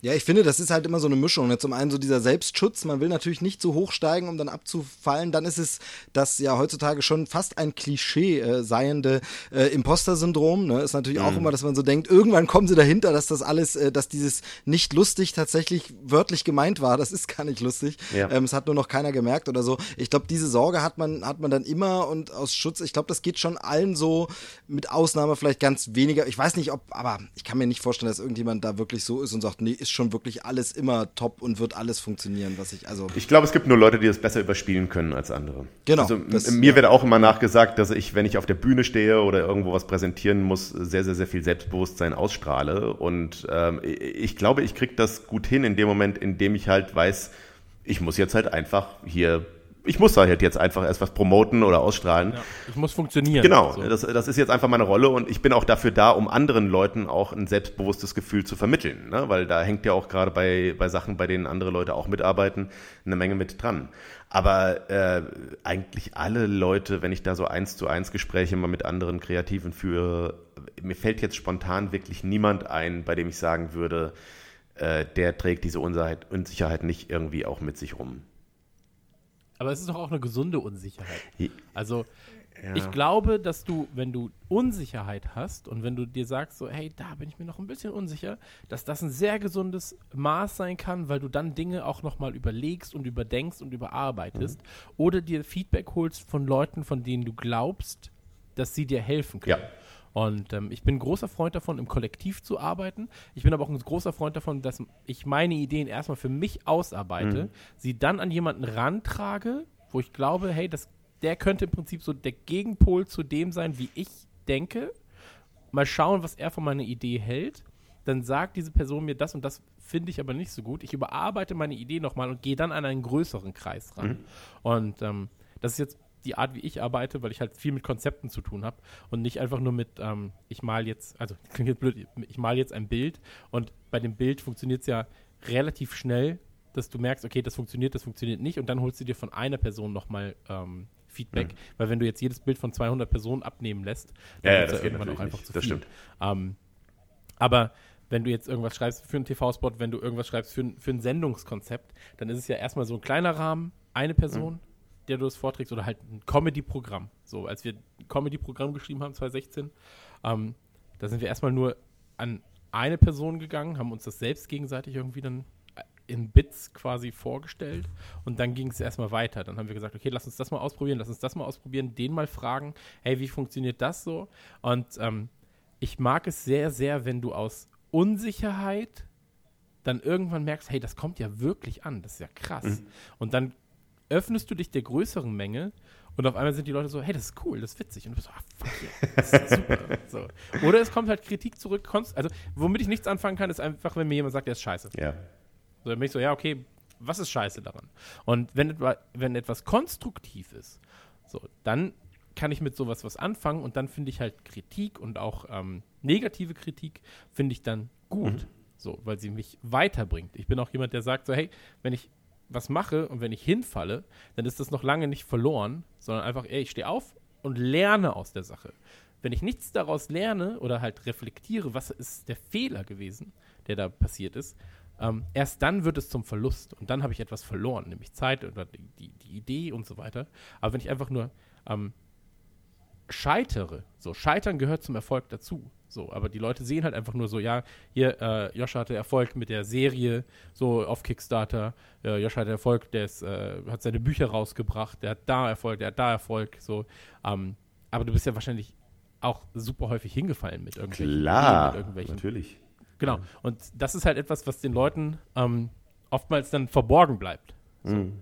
Ja, ich finde, das ist halt immer so eine Mischung. Ne? Zum einen so dieser Selbstschutz, man will natürlich nicht zu hoch steigen, um dann abzufallen. Dann ist es das ja heutzutage schon fast ein Klischee äh, seiende äh, Imposter-Syndrom. Ne? Ist natürlich auch immer, dass man so denkt, irgendwann kommen sie dahinter, dass das alles, äh, dass dieses nicht lustig tatsächlich wörtlich gemeint war. Das ist gar nicht lustig. Ja. Ähm, es hat nur noch keiner gemerkt oder so. Ich glaube, diese Sorge hat man, hat man dann immer und aus Schutz, ich glaube, das geht schon allen so, mit Ausnahme vielleicht ganz weniger. Ich weiß nicht, ob, aber ich kann mir nicht vorstellen, dass irgendjemand da wirklich so ist und sagt, nee, ist schon wirklich alles immer top und wird alles funktionieren, was ich, also. Ich glaube, es gibt nur Leute, die das besser überspielen können als andere. Genau, Also das- mir wird auch immer nachgesagt, dass ich, wenn ich auf der Bühne stehe oder irgendwo was präsentieren muss, sehr, sehr, sehr viel Selbstbewusstsein ausstrahle. Und ähm, ich glaube, ich kriege das gut hin in dem Moment, in dem ich halt weiß, ich muss jetzt halt einfach hier, ich muss da halt jetzt einfach erst was promoten oder ausstrahlen. Ja, ich muss funktionieren. Genau, So. das, das ist jetzt einfach meine Rolle und ich bin auch dafür da, um anderen Leuten auch ein selbstbewusstes Gefühl zu vermitteln, ne? weil da hängt ja auch gerade bei, bei Sachen, bei denen andere Leute auch mitarbeiten, eine Menge mit dran. Aber äh, eigentlich alle Leute, wenn ich da so eins zu eins Gespräche mal mit anderen Kreativen führe, mir fällt jetzt spontan wirklich niemand ein, bei dem ich sagen würde, äh, der trägt diese Unsicherheit, Unsicherheit nicht irgendwie auch mit sich rum. Aber es ist doch auch eine gesunde Unsicherheit. Also, Ja. ich glaube, dass du, wenn du Unsicherheit hast und wenn du dir sagst, so, hey, da bin ich mir noch ein bisschen unsicher, dass das ein sehr gesundes Maß sein kann, weil du dann Dinge auch nochmal überlegst und überdenkst und überarbeitest oder dir Feedback holst von Leuten, von denen du glaubst, dass sie dir helfen können. Ja. Und ähm, ich bin ein großer Freund davon, im Kollektiv zu arbeiten. Ich bin aber auch ein großer Freund davon, dass ich meine Ideen erstmal für mich ausarbeite, sie dann an jemanden rantrage, wo ich glaube, hey, das, der könnte im Prinzip so der Gegenpol zu dem sein, wie ich denke. mal schauen, was er von meiner Idee hält. Dann sagt diese Person mir das und das finde ich aber nicht so gut. Ich überarbeite meine Idee nochmal und gehe dann an einen größeren Kreis ran. Mhm. Und ähm, das ist jetzt die Art, wie ich arbeite, weil ich halt viel mit Konzepten zu tun habe und nicht einfach nur mit, ähm, ich mal jetzt, also klingt jetzt blöd, ich mal jetzt ein Bild und bei dem Bild funktioniert es ja relativ schnell, dass du merkst, okay, das funktioniert, das funktioniert nicht und dann holst du dir von einer Person nochmal ähm, Feedback, Mhm. weil wenn du jetzt jedes Bild von 200 Personen abnehmen lässt, Ja, ja, wird's das geht irgendwann auch einfach nicht. zu Das viel. stimmt. Ähm, aber wenn du jetzt irgendwas schreibst für einen TV-Spot, wenn du irgendwas schreibst für, ein- für ein Sendungskonzept, dann ist es ja erstmal so ein kleiner Rahmen, eine Person, Mhm. Der du das vorträgst, oder halt ein Comedy-Programm. So, als wir ein Comedy-Programm geschrieben haben, 2016, ähm, da sind wir erstmal nur an eine Person gegangen, haben uns das selbst gegenseitig irgendwie dann äh, in Bits quasi vorgestellt und dann ging es erstmal weiter. Dann haben wir gesagt, okay, lass uns das mal ausprobieren, lass uns das mal ausprobieren, den mal fragen, hey, wie funktioniert das so? Und ähm, ich mag es sehr, sehr, wenn du aus Unsicherheit dann irgendwann merkst, hey, das kommt ja wirklich an, das ist ja krass. Und dann öffnest du dich der größeren Menge und auf einmal sind die Leute so, hey, das ist cool, das ist witzig. Und du bist so, ah, fuck yeah, das ist super. so. Oder es kommt halt Kritik zurück, konst- also womit ich nichts anfangen kann, ist einfach, wenn mir jemand sagt, der ist scheiße. Ja. So, dann bin ich so, ja, okay, was ist scheiße daran? Und wenn, wenn etwas konstruktiv ist, so, dann kann ich mit sowas was anfangen und dann finde ich halt Kritik und auch ähm, negative Kritik finde ich dann gut, so, weil sie mich weiterbringt. Ich bin auch jemand, der sagt so, hey, wenn ich was mache und wenn ich hinfalle, dann ist das noch lange nicht verloren, sondern einfach, ey, ich stehe auf und lerne aus der Sache. Wenn ich nichts daraus lerne oder halt reflektiere, was ist der Fehler gewesen, der da passiert ist, ähm, erst dann wird es zum Verlust und dann habe ich etwas verloren, nämlich Zeit oder die, die, Idee und so weiter. Aber wenn ich einfach nur ähm, scheitere, so Scheitern gehört zum Erfolg dazu. So, aber die Leute sehen halt einfach nur so, ja, hier, äh, Joscha hatte Erfolg mit der Serie, so auf Kickstarter, äh, Joscha hatte Erfolg, der ist, äh, hat seine Bücher rausgebracht, der hat da Erfolg, der hat da Erfolg, so. Ähm, aber du bist ja wahrscheinlich auch super häufig hingefallen mit irgendwelchen Klar, mit irgendwelchen natürlich. Genau. Und das ist halt etwas, was den Leuten ähm, oftmals dann verborgen bleibt. So. Mhm.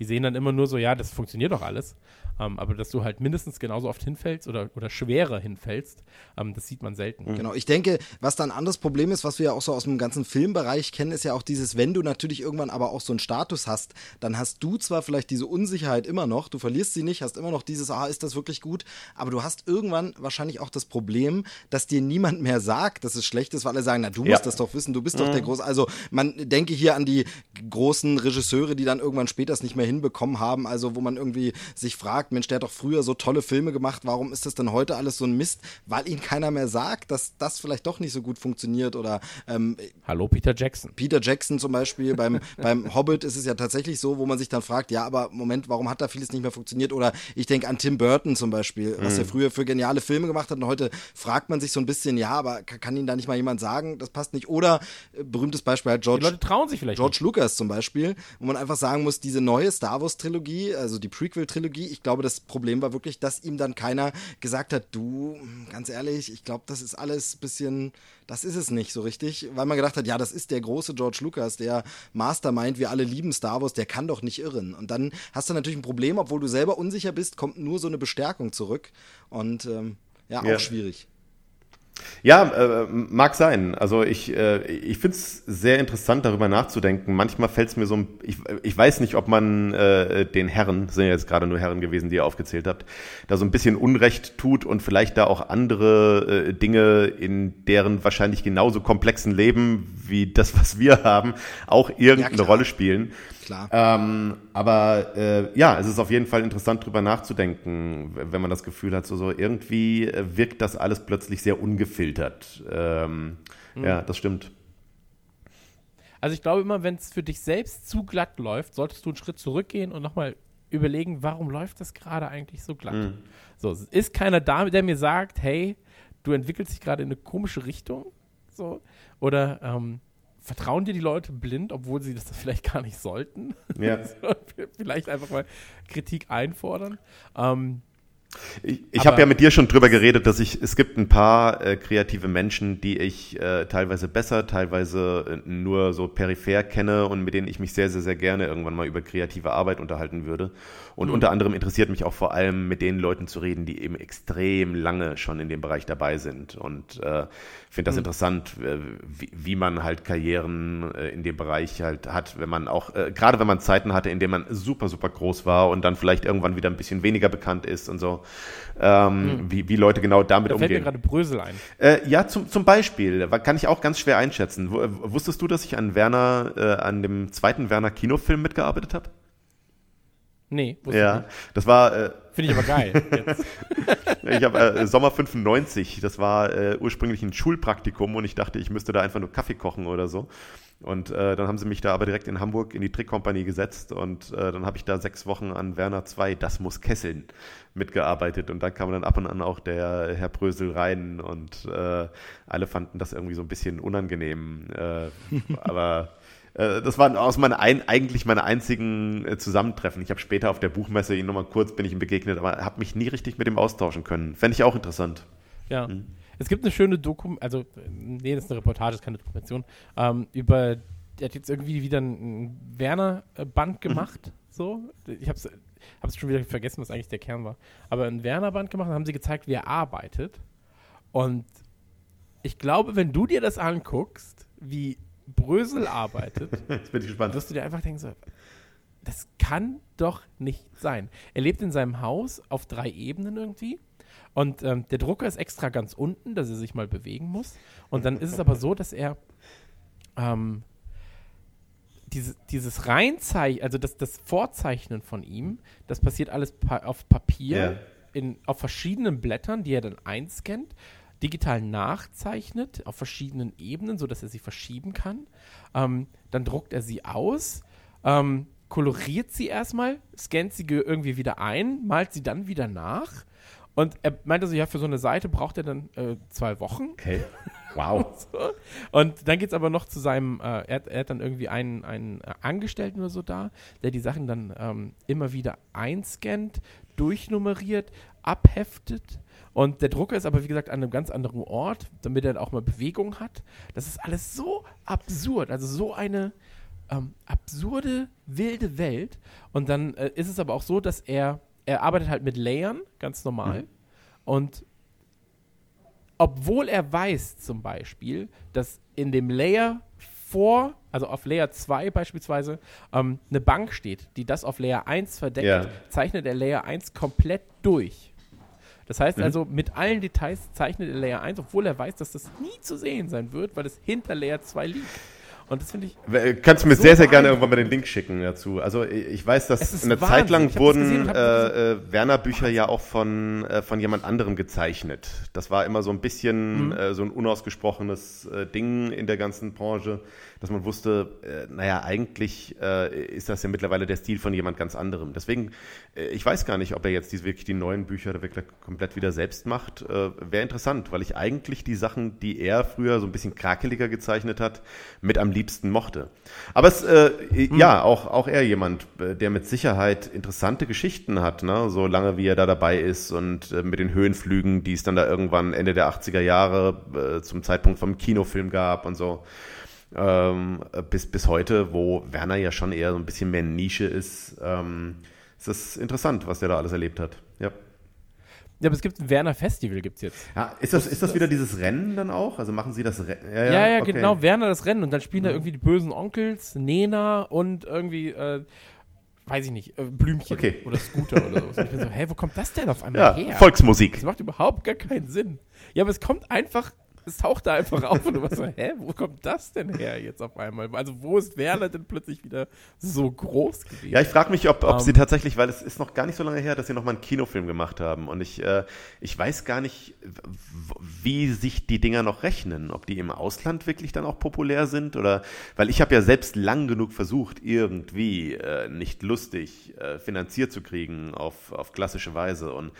Die sehen dann immer nur so, ja, das funktioniert doch alles. Ähm, aber dass du halt mindestens genauso oft hinfällst oder, oder schwerer hinfällst, ähm, das sieht man selten. Genau, ich denke, was da ein anderes Problem ist, was wir ja auch so aus dem ganzen Filmbereich kennen, ist ja auch dieses, wenn du natürlich irgendwann aber auch so einen Status hast, dann hast du zwar vielleicht diese Unsicherheit immer noch, du verlierst sie nicht, hast immer noch dieses, ah, ist das wirklich gut, aber du hast irgendwann wahrscheinlich auch das Problem, dass dir niemand mehr sagt, dass es schlecht ist, weil alle sagen, na, du Ja. musst das doch wissen, du bist doch der Große. Also man denke hier an die großen Regisseure, die dann irgendwann später es nicht mehr hinbekommen haben, also wo man irgendwie sich fragt, Mensch, der hat doch früher so tolle Filme gemacht, warum ist das denn heute alles so ein Mist? Weil ihnen keiner mehr sagt, dass das vielleicht doch nicht so gut funktioniert oder ähm, Hallo, Peter Jackson. Peter Jackson zum Beispiel, beim, beim Hobbit ist es ja tatsächlich so, wo man sich dann fragt, ja, aber Moment, warum hat da vieles nicht mehr funktioniert? Oder ich denke an Tim Burton zum Beispiel, was er früher für geniale Filme gemacht hat und heute fragt man sich so ein bisschen, ja, aber kann, Ihnen da nicht mal jemand sagen, das passt nicht? Oder äh, berühmtes Beispiel halt Die George, Leute trauen sich vielleicht George Lucas zum Beispiel, wo man einfach sagen muss, diese neue Star Wars Trilogie, also die Prequel-Trilogie, ich glaube, das Problem war wirklich, dass ihm dann keiner gesagt hat, du, ganz ehrlich, ich glaube, das ist alles ein bisschen, das ist es nicht so richtig, weil man gedacht hat, ja, das ist der große George Lucas, der Mastermind, wir alle lieben Star Wars, der kann doch nicht irren. Und dann hast du natürlich ein Problem, obwohl du selber unsicher bist, kommt nur so eine Bestärkung zurück und ähm, ja, auch Ja. schwierig. Ja, äh, mag sein. Also ich, äh, ich finde es sehr interessant, darüber nachzudenken. Manchmal fällt es mir so, ein- ich, ich weiß nicht, ob man äh, den Herren, sind ja jetzt gerade nur Herren gewesen, die ihr aufgezählt habt, da so ein bisschen Unrecht tut und vielleicht da auch andere äh, Dinge in deren wahrscheinlich genauso komplexen Leben wie das, was wir haben, auch irgendeine klar. Rolle spielen. Klar. Ähm, aber äh, ja, es ist auf jeden Fall interessant, drüber nachzudenken, wenn man das Gefühl hat, so, so irgendwie äh, wirkt das alles plötzlich sehr ungefiltert. Ähm, Ja, das stimmt. Also ich glaube immer, wenn es für dich selbst zu glatt läuft, solltest du einen Schritt zurückgehen und nochmal überlegen, warum läuft das gerade eigentlich so glatt? So, es ist keiner da, der mir sagt, hey, du entwickelst dich gerade in eine komische Richtung. So. Oder ähm, vertrauen dir die Leute blind, obwohl sie das vielleicht gar nicht sollten. Ja. Vielleicht einfach mal Kritik einfordern. Ähm, Ich, ich habe ja mit dir schon drüber geredet, dass ich, es gibt ein paar äh, kreative Menschen, die ich äh, teilweise besser, teilweise äh, nur so peripher kenne und mit denen ich mich sehr, sehr, sehr gerne irgendwann mal über kreative Arbeit unterhalten würde. Und mhm. unter anderem interessiert mich auch vor allem mit den Leuten zu reden, die eben extrem lange schon in dem Bereich dabei sind. Und äh, finde das mhm. interessant, äh, wie, wie, man halt Karrieren äh, in dem Bereich halt hat, wenn man auch, äh, gerade wenn man Zeiten hatte, in denen man super, super groß war und dann vielleicht irgendwann wieder ein bisschen weniger bekannt ist und so, ähm, mhm. wie, wie Leute genau damit da umgehen. fällt mir gerade Brösel ein. Äh, ja, zum, zum Beispiel, kann ich auch ganz schwer einschätzen. Wusstest du, dass ich an Werner, äh, an dem zweiten Werner Kinofilm mitgearbeitet habe? Nee, wusste ja, ich nicht. das war. Äh, Finde ich aber geil. Ich habe äh, Sommer 95, das war äh, ursprünglich ein Schulpraktikum und ich dachte, ich müsste da einfach nur Kaffee kochen oder so. Und äh, dann haben sie mich da aber direkt in Hamburg in die Trickkompanie gesetzt und äh, dann habe ich da sechs Wochen an Werner 2, das muss kesseln, mitgearbeitet. Und da kam dann ab und an auch der Herr Brösel rein und äh, alle fanden das irgendwie so ein bisschen unangenehm. Äh, aber äh, das waren aus meiner ein, eigentlich meine einzigen äh, Zusammentreffen. Ich habe später auf der Buchmesse ihn nochmal kurz bin ich ihm begegnet, aber habe mich nie richtig mit ihm austauschen können. Fände ich auch interessant. Ja. Mhm. Es gibt eine schöne Dokum, also nee, das ist eine Reportage, das ist keine Dokumentation, ähm, über, der hat jetzt irgendwie wieder ein Werner-Band mhm. gemacht, mhm. so. Ich habe es schon wieder vergessen, was eigentlich der Kern war. Aber ein Werner-Band gemacht, dann haben sie gezeigt, wie er arbeitet. Und ich glaube, wenn du dir das anguckst, wie Brösel arbeitet, Jetzt bin ich gespannt. wirst du dir einfach denken, so, das kann doch nicht sein. Er lebt in seinem Haus auf drei Ebenen irgendwie. Und ähm, der Drucker ist extra ganz unten, dass er sich mal bewegen muss. Und dann ist es aber so, dass er ähm, diese, dieses Reinzeichnen, also das, das Vorzeichnen von ihm, das passiert alles pa auf Papier, yeah. in, auf verschiedenen Blättern, die er dann einscannt digital nachzeichnet auf verschiedenen Ebenen, sodass er sie verschieben kann. Ähm, dann druckt er sie aus, ähm, koloriert sie erstmal, scannt sie irgendwie wieder ein, malt sie dann wieder nach. Und er meinte so, ja, für so eine Seite braucht er dann äh, zwei Wochen. Okay. Wow. Und dann geht es aber noch zu seinem, äh, er, er, hat dann irgendwie einen, einen Angestellten oder so da, der die Sachen dann ähm, immer wieder einscannt, durchnummeriert, abheftet und der Drucker ist aber, wie gesagt, an einem ganz anderen Ort, damit er auch mal Bewegung hat. Das ist alles so absurd, also so eine ähm, absurde, wilde Welt. Und dann äh, ist es aber auch so, dass er, er arbeitet halt mit Layern, ganz normal. Mhm. Und obwohl er weiß zum Beispiel, dass in dem Layer vor, also auf Layer 2 beispielsweise, ähm, eine Bank steht, die das auf Layer 1 verdeckt, ja. zeichnet er Layer 1 komplett durch. Das heißt mhm. also, mit allen Details zeichnet er Layer 1, obwohl er weiß, dass das nie zu sehen sein wird, weil es hinter Layer 2 liegt. Und das finde ich. Kannst du mir so sehr, sehr gerne irgendwann mal den Link schicken dazu. Also ich weiß, dass eine Wahnsinn. Zeit lang wurden äh, äh, Werner-Bücher ja auch von, äh, von jemand anderem gezeichnet. Das war immer so ein bisschen mhm. äh, so ein unausgesprochenes äh, Ding in der ganzen Branche dass man wusste, äh, naja, eigentlich äh, ist das ja mittlerweile der Stil von jemand ganz anderem. Deswegen, äh, ich weiß gar nicht, ob er jetzt diese, wirklich die neuen Bücher wirklich komplett wieder selbst macht. Äh, Wäre interessant, weil ich eigentlich die Sachen, die er früher so ein bisschen krakeliger gezeichnet hat, mit am liebsten mochte. Aber es, äh, mhm. ja, auch, auch er jemand, äh, der mit Sicherheit interessante Geschichten hat, ne? so lange wie er da dabei ist und äh, mit den Höhenflügen, die es dann da irgendwann Ende der 80er Jahre äh, zum Zeitpunkt vom Kinofilm gab und so ähm, bis, bis heute, wo Werner ja schon eher so ein bisschen mehr Nische ist, ähm, ist das interessant, was der da alles erlebt hat. Ja. Ja, aber es gibt ein Werner Festival, gibt es jetzt. Ja, ist das, ist das wieder dieses Rennen dann auch? Also machen sie das Rennen? Ja, ja, ja, ja okay. genau, Werner das Rennen. Und dann spielen mhm. da irgendwie die bösen Onkels, Nena und irgendwie, äh, weiß ich nicht, äh, Blümchen okay. oder Scooter oder so. Ich bin so, hä, wo kommt das denn auf einmal ja, her? Volksmusik. Das macht überhaupt gar keinen Sinn. Ja, aber es kommt einfach es taucht da einfach auf und du warst so, hä, wo kommt das denn her jetzt auf einmal? Also wo ist Werner denn plötzlich wieder so groß gewesen? Ja, ich frage mich, ob, ob um, sie ähm. tatsächlich, weil es ist noch gar nicht so lange her, dass sie nochmal einen Kinofilm gemacht haben und ich, äh, ich weiß gar nicht, wie sich die Dinger noch rechnen, ob die im Ausland wirklich dann auch populär sind oder, weil ich habe ja selbst lang genug versucht, irgendwie äh, nicht lustig äh, finanziert zu kriegen auf, auf klassische Weise und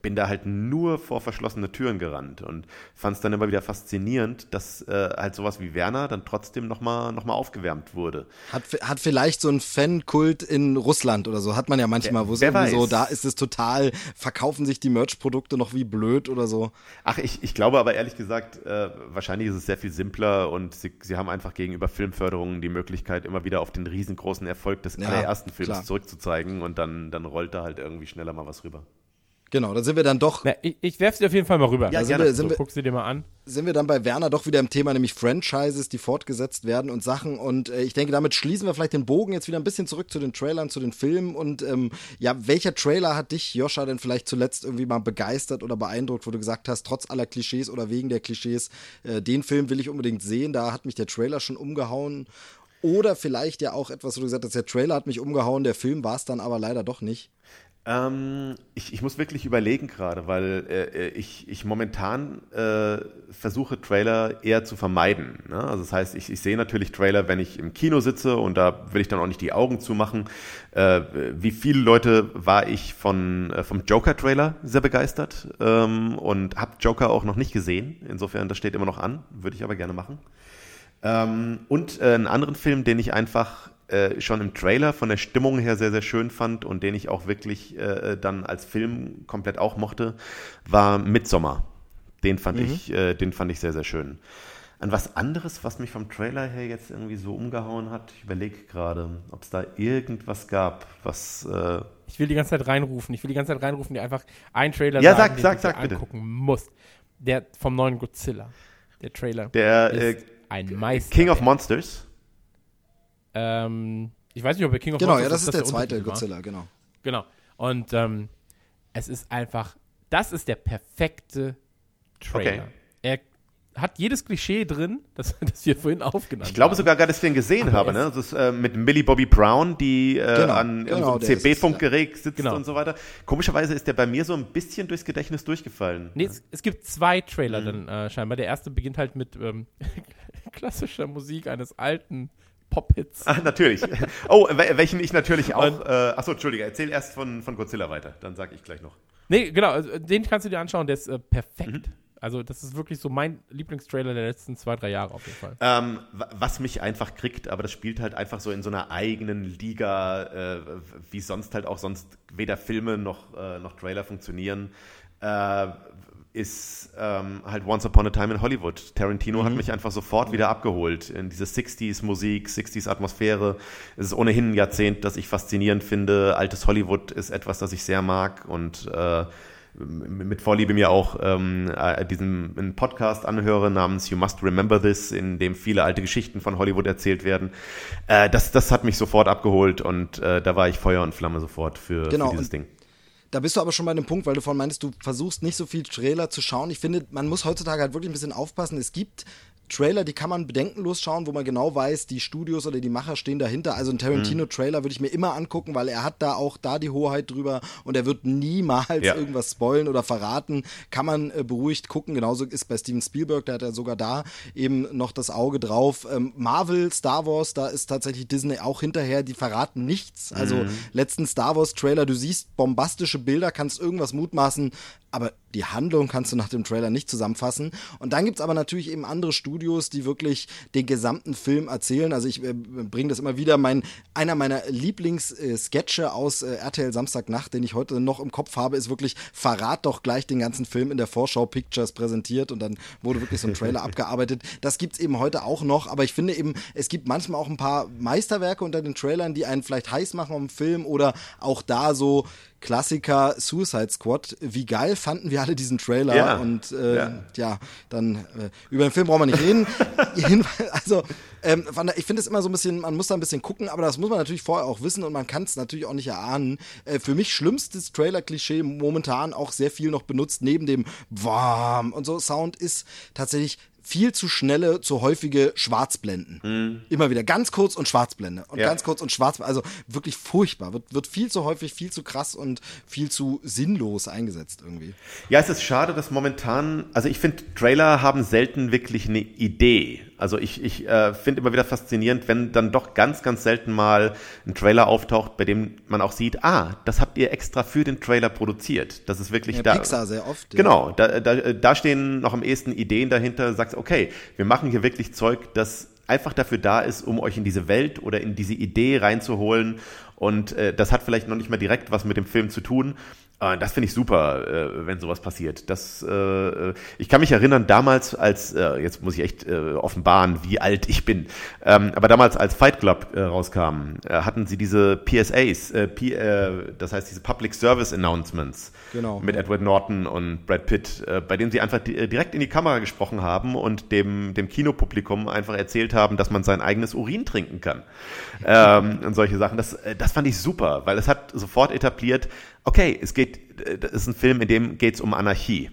bin da halt nur vor verschlossene Türen gerannt und fand es dann immer wieder faszinierend, dass äh, halt sowas wie Werner dann trotzdem nochmal noch mal aufgewärmt wurde. Hat, hat vielleicht so ein Fankult in Russland oder so, hat man ja manchmal, wo es irgendwie so, da ist es total, verkaufen sich die Merch-Produkte noch wie blöd oder so. Ach, ich, ich glaube aber ehrlich gesagt, äh, wahrscheinlich ist es sehr viel simpler und sie, sie haben einfach gegenüber Filmförderungen die Möglichkeit, immer wieder auf den riesengroßen Erfolg des Ja, allerersten Films klar. zurückzuzeigen und dann, dann rollt da halt irgendwie schneller mal was rüber. Genau, da sind wir dann doch, Na, ich, ich werf sie auf jeden Fall mal rüber. Ja, also, gerne. so, Sind wir- guck sie dir mal an. sind wir dann bei Werner doch wieder im Thema, nämlich Franchises, die fortgesetzt werden und Sachen. Und äh, ich denke, damit schließen wir vielleicht den Bogen jetzt wieder ein bisschen zurück zu den Trailern, zu den Filmen. Und ähm, ja, welcher Trailer hat dich, Joscha, denn vielleicht zuletzt irgendwie mal begeistert oder beeindruckt, wo du gesagt hast, trotz aller Klischees oder wegen der Klischees, äh, den Film will ich unbedingt sehen, da hat mich der Trailer schon umgehauen. Oder vielleicht ja auch etwas, wo du gesagt hast, der Trailer hat mich umgehauen, der Film war es dann aber leider doch nicht. Ähm, ich, ich muss wirklich überlegen gerade, weil äh, ich, ich momentan äh, versuche, Trailer eher zu vermeiden. Ne? Also das heißt, ich, ich sehe natürlich Trailer, wenn ich im Kino sitze und da will ich dann auch nicht die Augen zumachen. Äh, wie viele Leute war ich von, äh, vom Joker-Trailer sehr begeistert ähm, und habe Joker auch noch nicht gesehen. Insofern, das steht immer noch an, würde ich aber gerne machen. Ähm, und äh, einen anderen Film, den ich einfach äh, schon im Trailer von der Stimmung her sehr, sehr schön fand und den ich auch wirklich äh, dann als Film komplett auch mochte, war Midsommar. Den fand, ich, äh, den fand ich sehr, sehr schön. An was anderes, was mich vom Trailer her jetzt irgendwie so umgehauen hat, ich überlege gerade, ob es da irgendwas gab, was. Äh, Ich will die ganze Zeit reinrufen. Ich will die ganze Zeit reinrufen, die einfach einen Trailer Ja, sagen, sag, den sag, du dir sag bitte. angucken musst. Der vom neuen Godzilla. Der Trailer. der ist äh, ein Meister. King of Monsters. Ähm, ich weiß nicht, ob er King of Genau, Monsters ja, das ist der zweite war. Godzilla, genau. Genau. Und ähm, es ist einfach, das ist der perfekte Trailer. Okay. Er hat jedes Klischee drin, das, das wir vorhin aufgenannt Ich glaube haben. sogar, dass ich den gesehen Aber habe, ne? Das ist äh, mit Millie Bobby Brown, die äh, Genau, an genau, es, CB-Funkgerät sitzt Genau. und so weiter. Komischerweise ist der bei mir so ein bisschen durchs Gedächtnis durchgefallen. Nee, es, es gibt zwei Trailer Mhm. dann äh, scheinbar. Der erste beginnt halt mit ähm, klassischer Musik eines alten Pop-Hits. Ah, natürlich. Oh, wel- welchen ich natürlich auch. Und- Äh, achso, Entschuldige, erzähl erst von, von Godzilla weiter, dann sag ich gleich noch. Nee, genau, also, den kannst du dir anschauen, der ist äh, perfekt. Mhm. Also, das ist wirklich so mein Lieblingstrailer der letzten zwei, drei Jahre auf jeden Fall. Ähm, wa- was mich einfach kriegt, aber das spielt halt einfach so in so einer eigenen Liga, äh, wie sonst halt auch sonst weder Filme noch, äh, noch Trailer funktionieren, äh, ist ähm, halt Once Upon a Time in Hollywood. Tarantino hat mich einfach sofort wieder abgeholt in diese 60s Musik, 60s Atmosphäre. Es ist ohnehin ein Jahrzehnt, das ich faszinierend finde. Altes Hollywood ist etwas, das ich sehr mag und äh, mit Vorliebe mir auch ähm, äh, diesen Podcast anhöre namens You Must Remember This, in dem viele alte Geschichten von Hollywood erzählt werden. Äh, das, das hat mich sofort abgeholt und äh, da war ich Feuer und Flamme sofort für, Genau, für dieses Ding. Da bist du aber schon bei dem Punkt, weil du vorhin meintest, du versuchst nicht so viel Trailer zu schauen. Ich finde, man muss heutzutage halt wirklich ein bisschen aufpassen. Es gibt Trailer, die kann man bedenkenlos schauen, wo man genau weiß, die Studios oder die Macher stehen dahinter. Also ein Tarantino-Trailer würde ich mir immer angucken, weil er hat da auch da die Hoheit drüber und er wird niemals Ja. irgendwas spoilen oder verraten. Kann man äh, beruhigt gucken. Genauso ist bei Steven Spielberg, der hat ja sogar da eben noch das Auge drauf. Ähm, Marvel, Star Wars, da ist tatsächlich Disney auch hinterher, die verraten nichts. Also letzten Star Wars-Trailer, du siehst bombastische Bilder, kannst irgendwas mutmaßen, aber die Handlung kannst du nach dem Trailer nicht zusammenfassen. Und dann gibt's aber natürlich eben andere Studios, die wirklich den gesamten Film erzählen. Also ich äh, bringe das immer wieder. Mein, einer meiner Lieblings-Sketche aus äh, RTL Samstagnacht, den ich heute noch im Kopf habe, ist wirklich Verrat doch gleich den ganzen Film in der Vorschau Pictures präsentiert und dann wurde wirklich so ein Trailer abgearbeitet. Das gibt's eben heute auch noch, aber ich finde eben, es gibt manchmal auch ein paar Meisterwerke unter den Trailern, die einen vielleicht heiß machen am Film oder auch da so Klassiker Suicide Squad. Wie geil fanden wir alle diesen Trailer Ja. und äh, ja. Ja. dann äh, über den Film brauchen wir nicht reden. Also ähm, ich finde es immer so ein bisschen, man muss da ein bisschen gucken, aber das muss man natürlich vorher auch wissen und man kann es natürlich auch nicht erahnen. Äh, für mich schlimmstes Trailer-Klischee momentan auch sehr viel noch benutzt neben dem Warm und so Sound ist tatsächlich viel zu schnelle, zu häufige Schwarzblenden. Immer wieder ganz kurz und Schwarzblende und Ja. ganz kurz und schwarz, also wirklich furchtbar. Wird, wird viel zu häufig, viel zu krass und viel zu sinnlos eingesetzt irgendwie. Ja, es ist schade, dass momentan, also ich finde, Trailer haben selten wirklich eine Idee. Also ich, ich äh, finde immer wieder faszinierend, wenn dann doch ganz, ganz selten mal ein Trailer auftaucht, bei dem man auch sieht, ah, das habt ihr extra für den Trailer produziert. Das ist wirklich Ja, da. Pixar sehr oft. Genau, da, da, da stehen noch am ehesten Ideen dahinter, sagst, okay, wir machen hier wirklich Zeug, das einfach dafür da ist, um euch in diese Welt oder in diese Idee reinzuholen. Und äh, das hat vielleicht noch nicht mal direkt was mit dem Film zu tun. Äh, das finde ich super, äh, wenn sowas passiert. Das, äh, ich kann mich erinnern, damals als, äh, jetzt muss ich echt äh, offenbaren, wie alt ich bin, ähm, aber damals als Fight Club äh, rauskam, äh, hatten sie diese PSAs, äh, P, äh, das heißt diese Public Service Announcements Genau. mit Edward Norton und Brad Pitt, äh, bei denen sie einfach di- äh, direkt in die Kamera gesprochen haben und dem, dem Kinopublikum einfach erzählt haben, dass man sein eigenes Urin trinken kann. ähm, und solche Sachen. Das, äh, das fand ich super, weil es hat sofort etabliert, okay, es geht, äh, das ist ein Film, in dem geht es um Anarchie.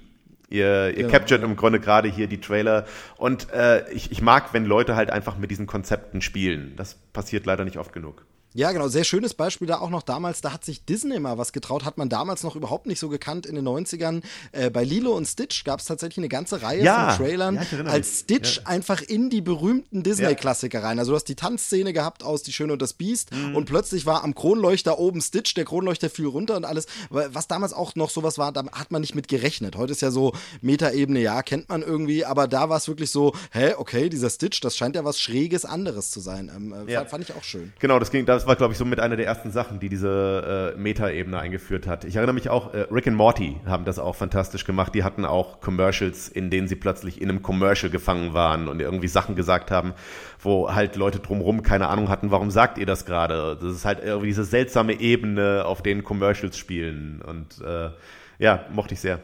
Ihr, ihr Genau, captured ja. im Grunde gerade hier die Trailer und äh, ich, ich mag, wenn Leute halt einfach mit diesen Konzepten spielen. Das passiert leider nicht oft genug. Ja, genau. Sehr schönes Beispiel da auch noch damals. Da hat sich Disney mal was getraut. Hat man damals noch überhaupt nicht so gekannt in den 90ern. Äh, bei Lilo und Stitch gab es tatsächlich eine ganze Reihe Ja, von Trailern, ja, als. Stitch einfach in die berühmten Disney-Klassiker rein. Also du hast die Tanzszene gehabt aus Die Schöne und das Biest Mhm. und plötzlich war am Kronleuchter oben Stitch, der Kronleuchter fiel runter und alles. Was damals auch noch sowas war, da hat man nicht mit gerechnet. Heute ist ja so Metaebene, ja, kennt man irgendwie, aber da war es wirklich so, hä, okay, dieser Stitch, das scheint ja was Schräges anderes zu sein. Ähm, äh, Ja. fand, ich auch schön. Genau, das ging, das war, glaube ich, so mit einer der ersten Sachen, die diese äh, Meta-Ebene eingeführt hat. Ich erinnere mich auch, äh, Rick and Morty haben das auch fantastisch gemacht. Die hatten auch Commercials, in denen sie plötzlich in einem Commercial gefangen waren und irgendwie Sachen gesagt haben, wo halt Leute drumherum keine Ahnung hatten, warum sagt ihr das gerade? Das ist halt irgendwie diese seltsame Ebene, auf denen Commercials spielen. Und äh, ja, mochte ich sehr.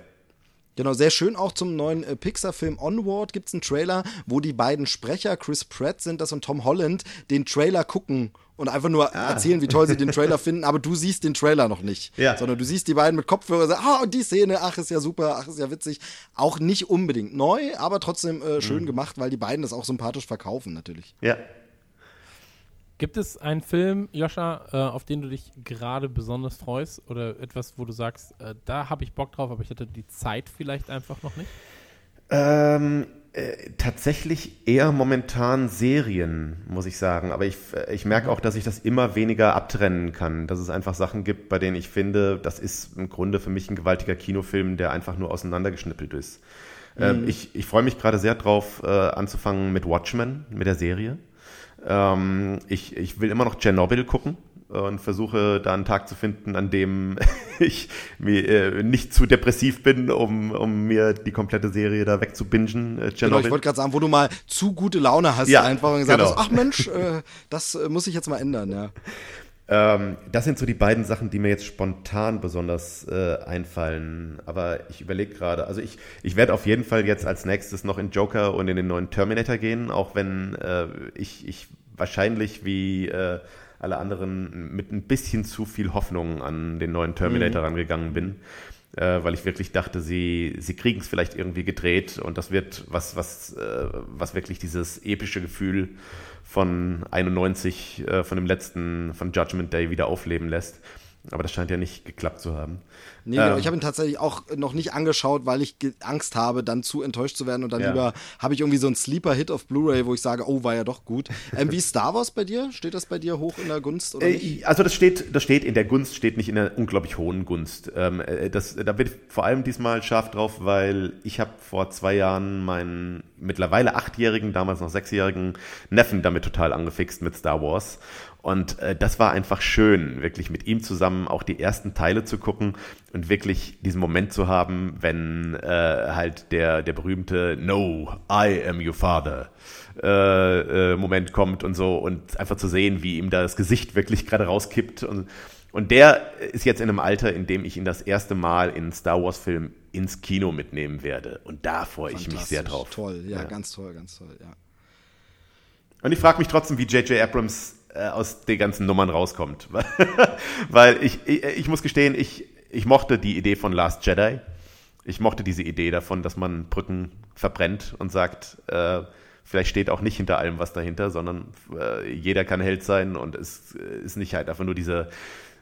Genau, sehr schön auch zum neuen äh, Pixar-Film Onward gibt es einen Trailer, wo die beiden Sprecher, Chris Pratt sind das und Tom Holland, den Trailer gucken und einfach nur erzählen, wie toll sie den Trailer finden, aber du siehst den Trailer noch nicht. Ja. Sondern du siehst die beiden mit Kopfhörer und sagst, ah, und die Szene, ach, ist ja super, ach, ist ja witzig. Auch nicht unbedingt neu, aber trotzdem äh, schön gemacht, weil die beiden das auch sympathisch verkaufen, natürlich. Ja. Gibt es einen Film, Joscha, äh, auf den du dich gerade besonders freust? Oder etwas, wo du sagst, äh, da habe ich Bock drauf, aber ich hatte die Zeit vielleicht einfach noch nicht? Ähm, äh, tatsächlich eher momentan Serien, muss ich sagen. Aber ich, äh, ich merke auch, dass ich das immer weniger abtrennen kann. Dass es einfach Sachen gibt, bei denen ich finde, das ist im Grunde für mich ein gewaltiger Kinofilm, der einfach nur auseinandergeschnippelt ist. Ähm, ich ich freue mich gerade sehr drauf, äh, anzufangen mit Watchmen, mit der Serie. Ähm, ich, ich will immer noch Chernobyl gucken und versuche da einen Tag zu finden, an dem ich mir, äh, nicht zu depressiv bin, um, um mir die komplette Serie da wegzubingen. Äh, Genau, ich wollte gerade sagen, wo du mal zu gute Laune hast Ja, einfach und gesagt genau. hast, ach Mensch, äh, das äh, muss ich jetzt mal ändern, ja. Ähm, das sind so die beiden Sachen, die mir jetzt spontan besonders äh, einfallen. Aber ich überlege gerade, also ich, ich werde auf jeden Fall jetzt als nächstes noch in Joker und in den neuen Terminator gehen, auch wenn äh, ich, ich wahrscheinlich wie äh, alle anderen mit ein bisschen zu viel Hoffnung an den neuen Terminator rangegangen bin. Äh, weil ich wirklich dachte, sie, sie kriegen es vielleicht irgendwie gedreht und das wird was, was, äh, was wirklich dieses epische Gefühl von 91, äh, von dem letzten, von Judgment Day wieder aufleben lässt. Aber das scheint ja nicht geklappt zu haben. Nee, genau. Ähm. Ich habe ihn tatsächlich auch noch nicht angeschaut, weil ich Angst habe, dann zu enttäuscht zu werden und dann Ja. lieber habe ich irgendwie so einen Sleeper-Hit auf Blu-ray, wo ich sage, oh, war ja doch gut. Ähm, wie ist Star Wars bei dir? Steht das bei dir hoch in der Gunst? Äh, Also das steht, das steht in der Gunst, steht nicht in der unglaublich hohen Gunst. Ähm, äh, das, da bin ich vor allem diesmal scharf drauf, weil ich habe vor zwei Jahren meinen mittlerweile achtjährigen, damals noch sechsjährigen Neffen damit total angefixt mit Star Wars. Und äh, das war einfach schön, wirklich mit ihm zusammen auch die ersten Teile zu gucken und wirklich diesen Moment zu haben, wenn äh, halt der, der berühmte No, I am your father äh, äh, Moment kommt und so und einfach zu sehen, wie ihm da das Gesicht wirklich gerade rauskippt und und der ist jetzt in einem Alter, in dem ich ihn das erste Mal in Star Wars Film ins Kino mitnehmen werde und da freue ich mich sehr drauf. Toll, ja, ganz toll, ganz toll, ja. Und ich frage mich trotzdem, wie J.J. Abrams äh, aus den ganzen Nummern rauskommt. Weil ich, ich, ich muss gestehen, ich, ich mochte die Idee von Last Jedi. Ich mochte diese Idee davon, dass man Brücken verbrennt und sagt, äh, vielleicht steht auch nicht hinter allem was dahinter, sondern äh, jeder kann Held sein und es äh, ist nicht halt einfach nur diese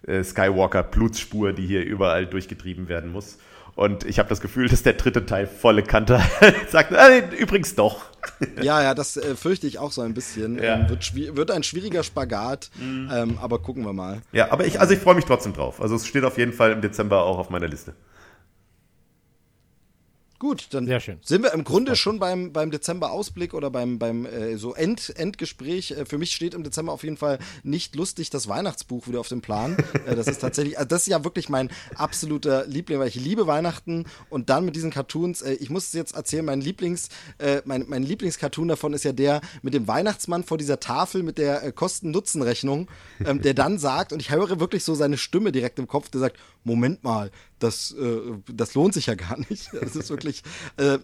äh, Skywalker-Blutsspur, die hier überall durchgetrieben werden muss. Und ich habe das Gefühl, dass der dritte Teil volle Kante sagt, äh, übrigens doch. Ja, ja, das äh, fürchte ich auch so ein bisschen. Ja. Ähm, wird, wird ein schwieriger Spagat, ähm, aber gucken wir mal. Ja, aber ich, also ich freue mich trotzdem drauf. Also es steht auf jeden Fall im Dezember auch auf meiner Liste. Gut, dann sind wir im Grunde schon beim, beim Dezember-Ausblick oder beim, beim äh, so End, Endgespräch. Äh, für mich steht im Dezember auf jeden Fall nicht lustig das Weihnachtsbuch wieder auf dem Plan. äh, das ist tatsächlich, also das ist ja wirklich mein absoluter Liebling, weil ich liebe Weihnachten und dann mit diesen Cartoons, äh, ich muss es jetzt erzählen, mein Lieblings, äh, mein, mein Lieblingscartoon davon ist ja der mit dem Weihnachtsmann vor dieser Tafel mit der äh, Kosten-Nutzen-Rechnung, ähm, der dann sagt, und ich höre wirklich so seine Stimme direkt im Kopf, der sagt, Moment mal, das, äh, das lohnt sich ja gar nicht. Das ist wirklich, äh, äh,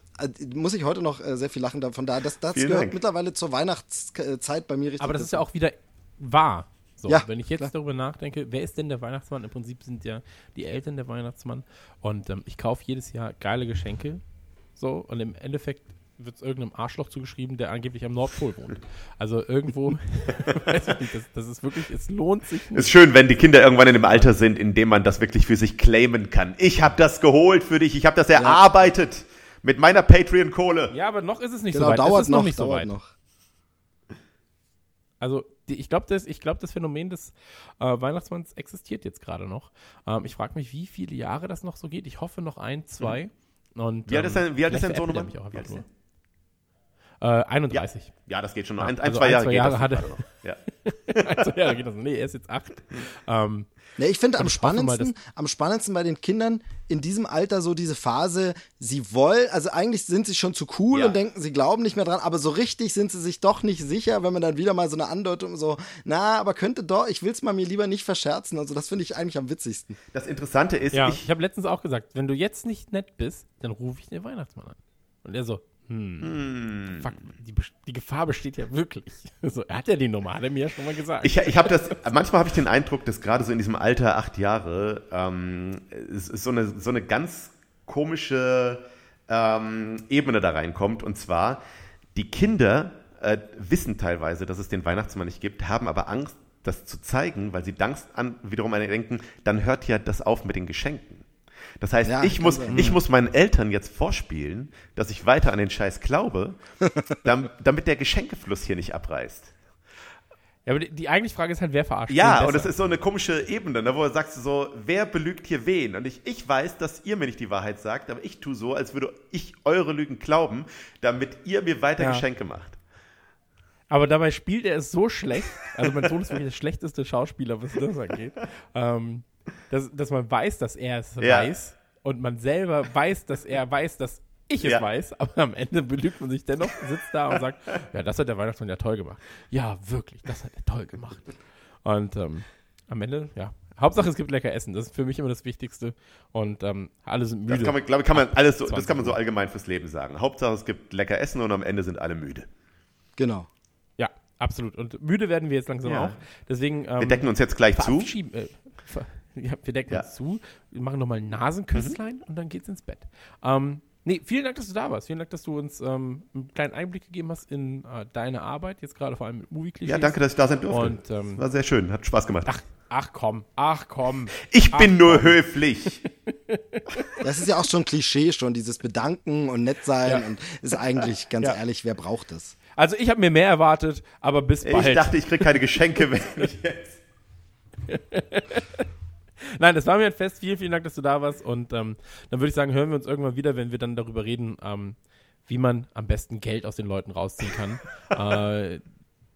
muss ich heute noch äh, sehr viel lachen davon da. Das, das Vielen gehört Dank. mittlerweile zur Weihnachtszeit bei mir richtig. Aber das ist ja auch wieder wahr. So, Ja, wenn ich jetzt klar. darüber nachdenke, wer ist denn der Weihnachtsmann? Im Prinzip sind ja die Eltern der Weihnachtsmann. Und ähm, ich kaufe jedes Jahr geile Geschenke. So, und im Endeffekt wird es irgendeinem Arschloch zugeschrieben, der angeblich am Nordpol wohnt. Also irgendwo, weiß ich nicht, das, das ist wirklich, es lohnt sich nicht. Ist schön, wenn die Kinder irgendwann in dem Alter sind, in dem man das wirklich für sich claimen kann. Ich habe das geholt für dich, ich habe das erarbeitet mit meiner Patreon-Kohle. Ja, aber noch ist es nicht Genau, so weit. es dauert ist noch noch, nicht so weit. noch. Also die, ich glaube, das, ich glaub, das Phänomen des äh, Weihnachtsmanns existiert jetzt gerade noch. Ähm, ich frage mich, wie viele Jahre das noch so geht. Ich hoffe noch ein, zwei. Und, Mhm. Wie alt ist dein- wie alt ist vielleicht dein Sohn veräppelt Äh, 31. Ja, das geht schon noch. Ja, Ein, ein also zwei ein, Jahre zwei geht Jahre hatte- gerade noch. Ja. also, ja, geht das. Nee, er ist jetzt acht. Ähm, Nee, ich finde am spannendsten, am spannendsten bei den Kindern in diesem Alter so diese Phase, sie wollen, also eigentlich sind sie schon zu cool Ja. und denken, sie glauben nicht mehr dran, aber so richtig sind sie sich doch nicht sicher, wenn man dann wieder mal so eine Andeutung so, na, aber könnte doch, ich will es mal mir lieber nicht verscherzen. Also das finde ich eigentlich am witzigsten. Das Interessante ist, ja, ich, ich habe letztens auch gesagt, wenn du jetzt nicht nett bist, dann rufe ich den Weihnachtsmann an. Und er so, hm, fuck, die, die Gefahr besteht ja wirklich. So, er hat ja die er mir schon mal gesagt. Ich, ich habe das, manchmal habe ich den Eindruck, dass gerade so in diesem Alter, acht Jahre, ähm, es ist so eine, so eine ganz komische ähm, Ebene da reinkommt. Und zwar, die Kinder äh, wissen teilweise, dass es den Weihnachtsmann nicht gibt, haben aber Angst, das zu zeigen, weil sie Angst an, wiederum an denken, dann hört ja das auf mit den Geschenken. Das heißt, Ja, ich, muss, sein. ich muss meinen Eltern jetzt vorspielen, dass ich weiter an den Scheiß glaube, dam- damit der Geschenkefluss hier nicht abreißt. ja, aber die, die eigentliche Frage ist halt, wer verarscht Ja, und das ist so eine komische Ebene, ne, wo du sagst so, wer belügt hier wen? Und ich, ich weiß, dass ihr mir nicht die Wahrheit sagt, aber ich tue so, als würde ich eure Lügen glauben, damit ihr mir weiter Ja. Geschenke macht. Aber dabei spielt er es so schlecht. Also mein Sohn ist wirklich der schlechteste Schauspieler, was das angeht. Ähm, dass, dass man weiß, dass er es Ja. weiß. Und man selber weiß, dass er weiß, dass ich es Ja. weiß. Aber am Ende belügt man sich dennoch, sitzt da und sagt, ja, das hat der Weihnachtsmann ja toll gemacht. Ja, wirklich, das hat er toll gemacht. Und ähm, am Ende, ja. Hauptsache, es gibt lecker Essen. Das ist für mich immer das Wichtigste. Und ähm, alle sind müde. Das kann man, glaube kann man alles so, das 20 kann man so allgemein fürs Leben sagen. Hauptsache es gibt lecker Essen und am Ende sind alle müde. Genau. ja, absolut. Und müde werden wir jetzt langsam Ja. auch. Deswegen ähm, Wir decken uns jetzt gleich zu. Äh, ver ja, wir decken Ja. uns zu, wir machen nochmal ein Nasenküsslein und dann geht's ins Bett. Ähm, nee, vielen Dank, dass du da warst. Vielen Dank, dass du uns ähm, einen kleinen Einblick gegeben hast in äh, deine Arbeit, jetzt gerade vor allem mit Movie-Klischees. Ja, danke, dass ich da sein durfte. Und, ähm, war sehr schön, hat Spaß gemacht. Ach, ach komm, ach komm. ich bin ach, nur komm. höflich. Das ist ja auch schon Klischee, schon dieses Bedanken und nett sein Ja. und ist eigentlich, ganz Ja. ehrlich, wer braucht das? Also ich habe mir mehr erwartet, aber bis bald. Ich dachte, ich kriege keine Geschenke, wenn ich jetzt. Nein, das war mir ein Fest. Vielen, vielen Dank, dass du da warst. Und ähm, dann würde ich sagen, hören wir uns irgendwann wieder, wenn wir dann darüber reden, ähm, wie man am besten Geld aus den Leuten rausziehen kann. äh,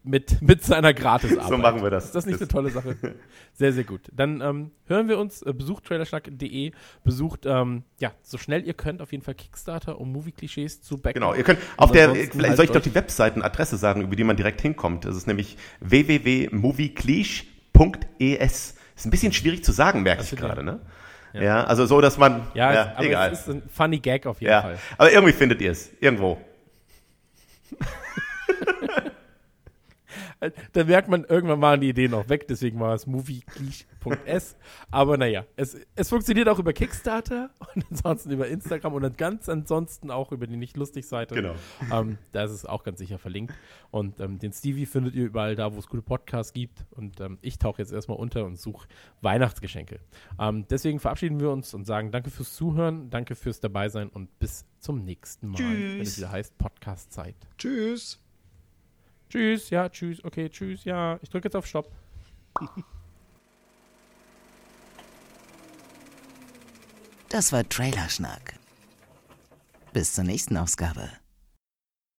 mit, mit seiner Gratisarbeit. So machen wir das. Ist das nicht Das- eine tolle Sache? Sehr, sehr gut. Dann ähm, hören wir uns. Äh, besucht trailerschnack.de. Besucht, ähm, ja, so schnell ihr könnt, auf jeden Fall Kickstarter, um Movie-Klischees zu backen. Genau, ihr könnt auf Und der, soll ich doch die Webseitenadresse sagen, über die man direkt hinkommt. Das ist nämlich www.moviecliche.es. Ist ein bisschen schwierig zu sagen, merke ich wird gerade, ja- ne? Ja. also so, dass man, Ja, ja, aber egal. es ist ein funny Gag auf jeden ja, Fall. aber irgendwie findet ihr es, irgendwo. da merkt man, irgendwann waren die Ideen auch weg, deswegen war es moviegleash.s. Aber naja, es, es funktioniert auch über Kickstarter und ansonsten über Instagram und ganz ansonsten auch über die Nicht-Lustig-Seite. Genau. Ähm, da ist es auch ganz sicher verlinkt. Und ähm, den Stevie findet ihr überall da, wo es gute Podcasts gibt. Und ähm, ich tauche jetzt erstmal unter und suche Weihnachtsgeschenke. Ähm, deswegen verabschieden wir uns und sagen danke fürs Zuhören, danke fürs Dabeisein und bis zum nächsten Mal, wenn es wieder heißt Podcast-Zeit. Tschüss. Tschüss, ja, tschüss, okay, tschüss, ja. Ich drücke jetzt auf Stopp. Das war Trailerschnack. Bis zur nächsten Ausgabe.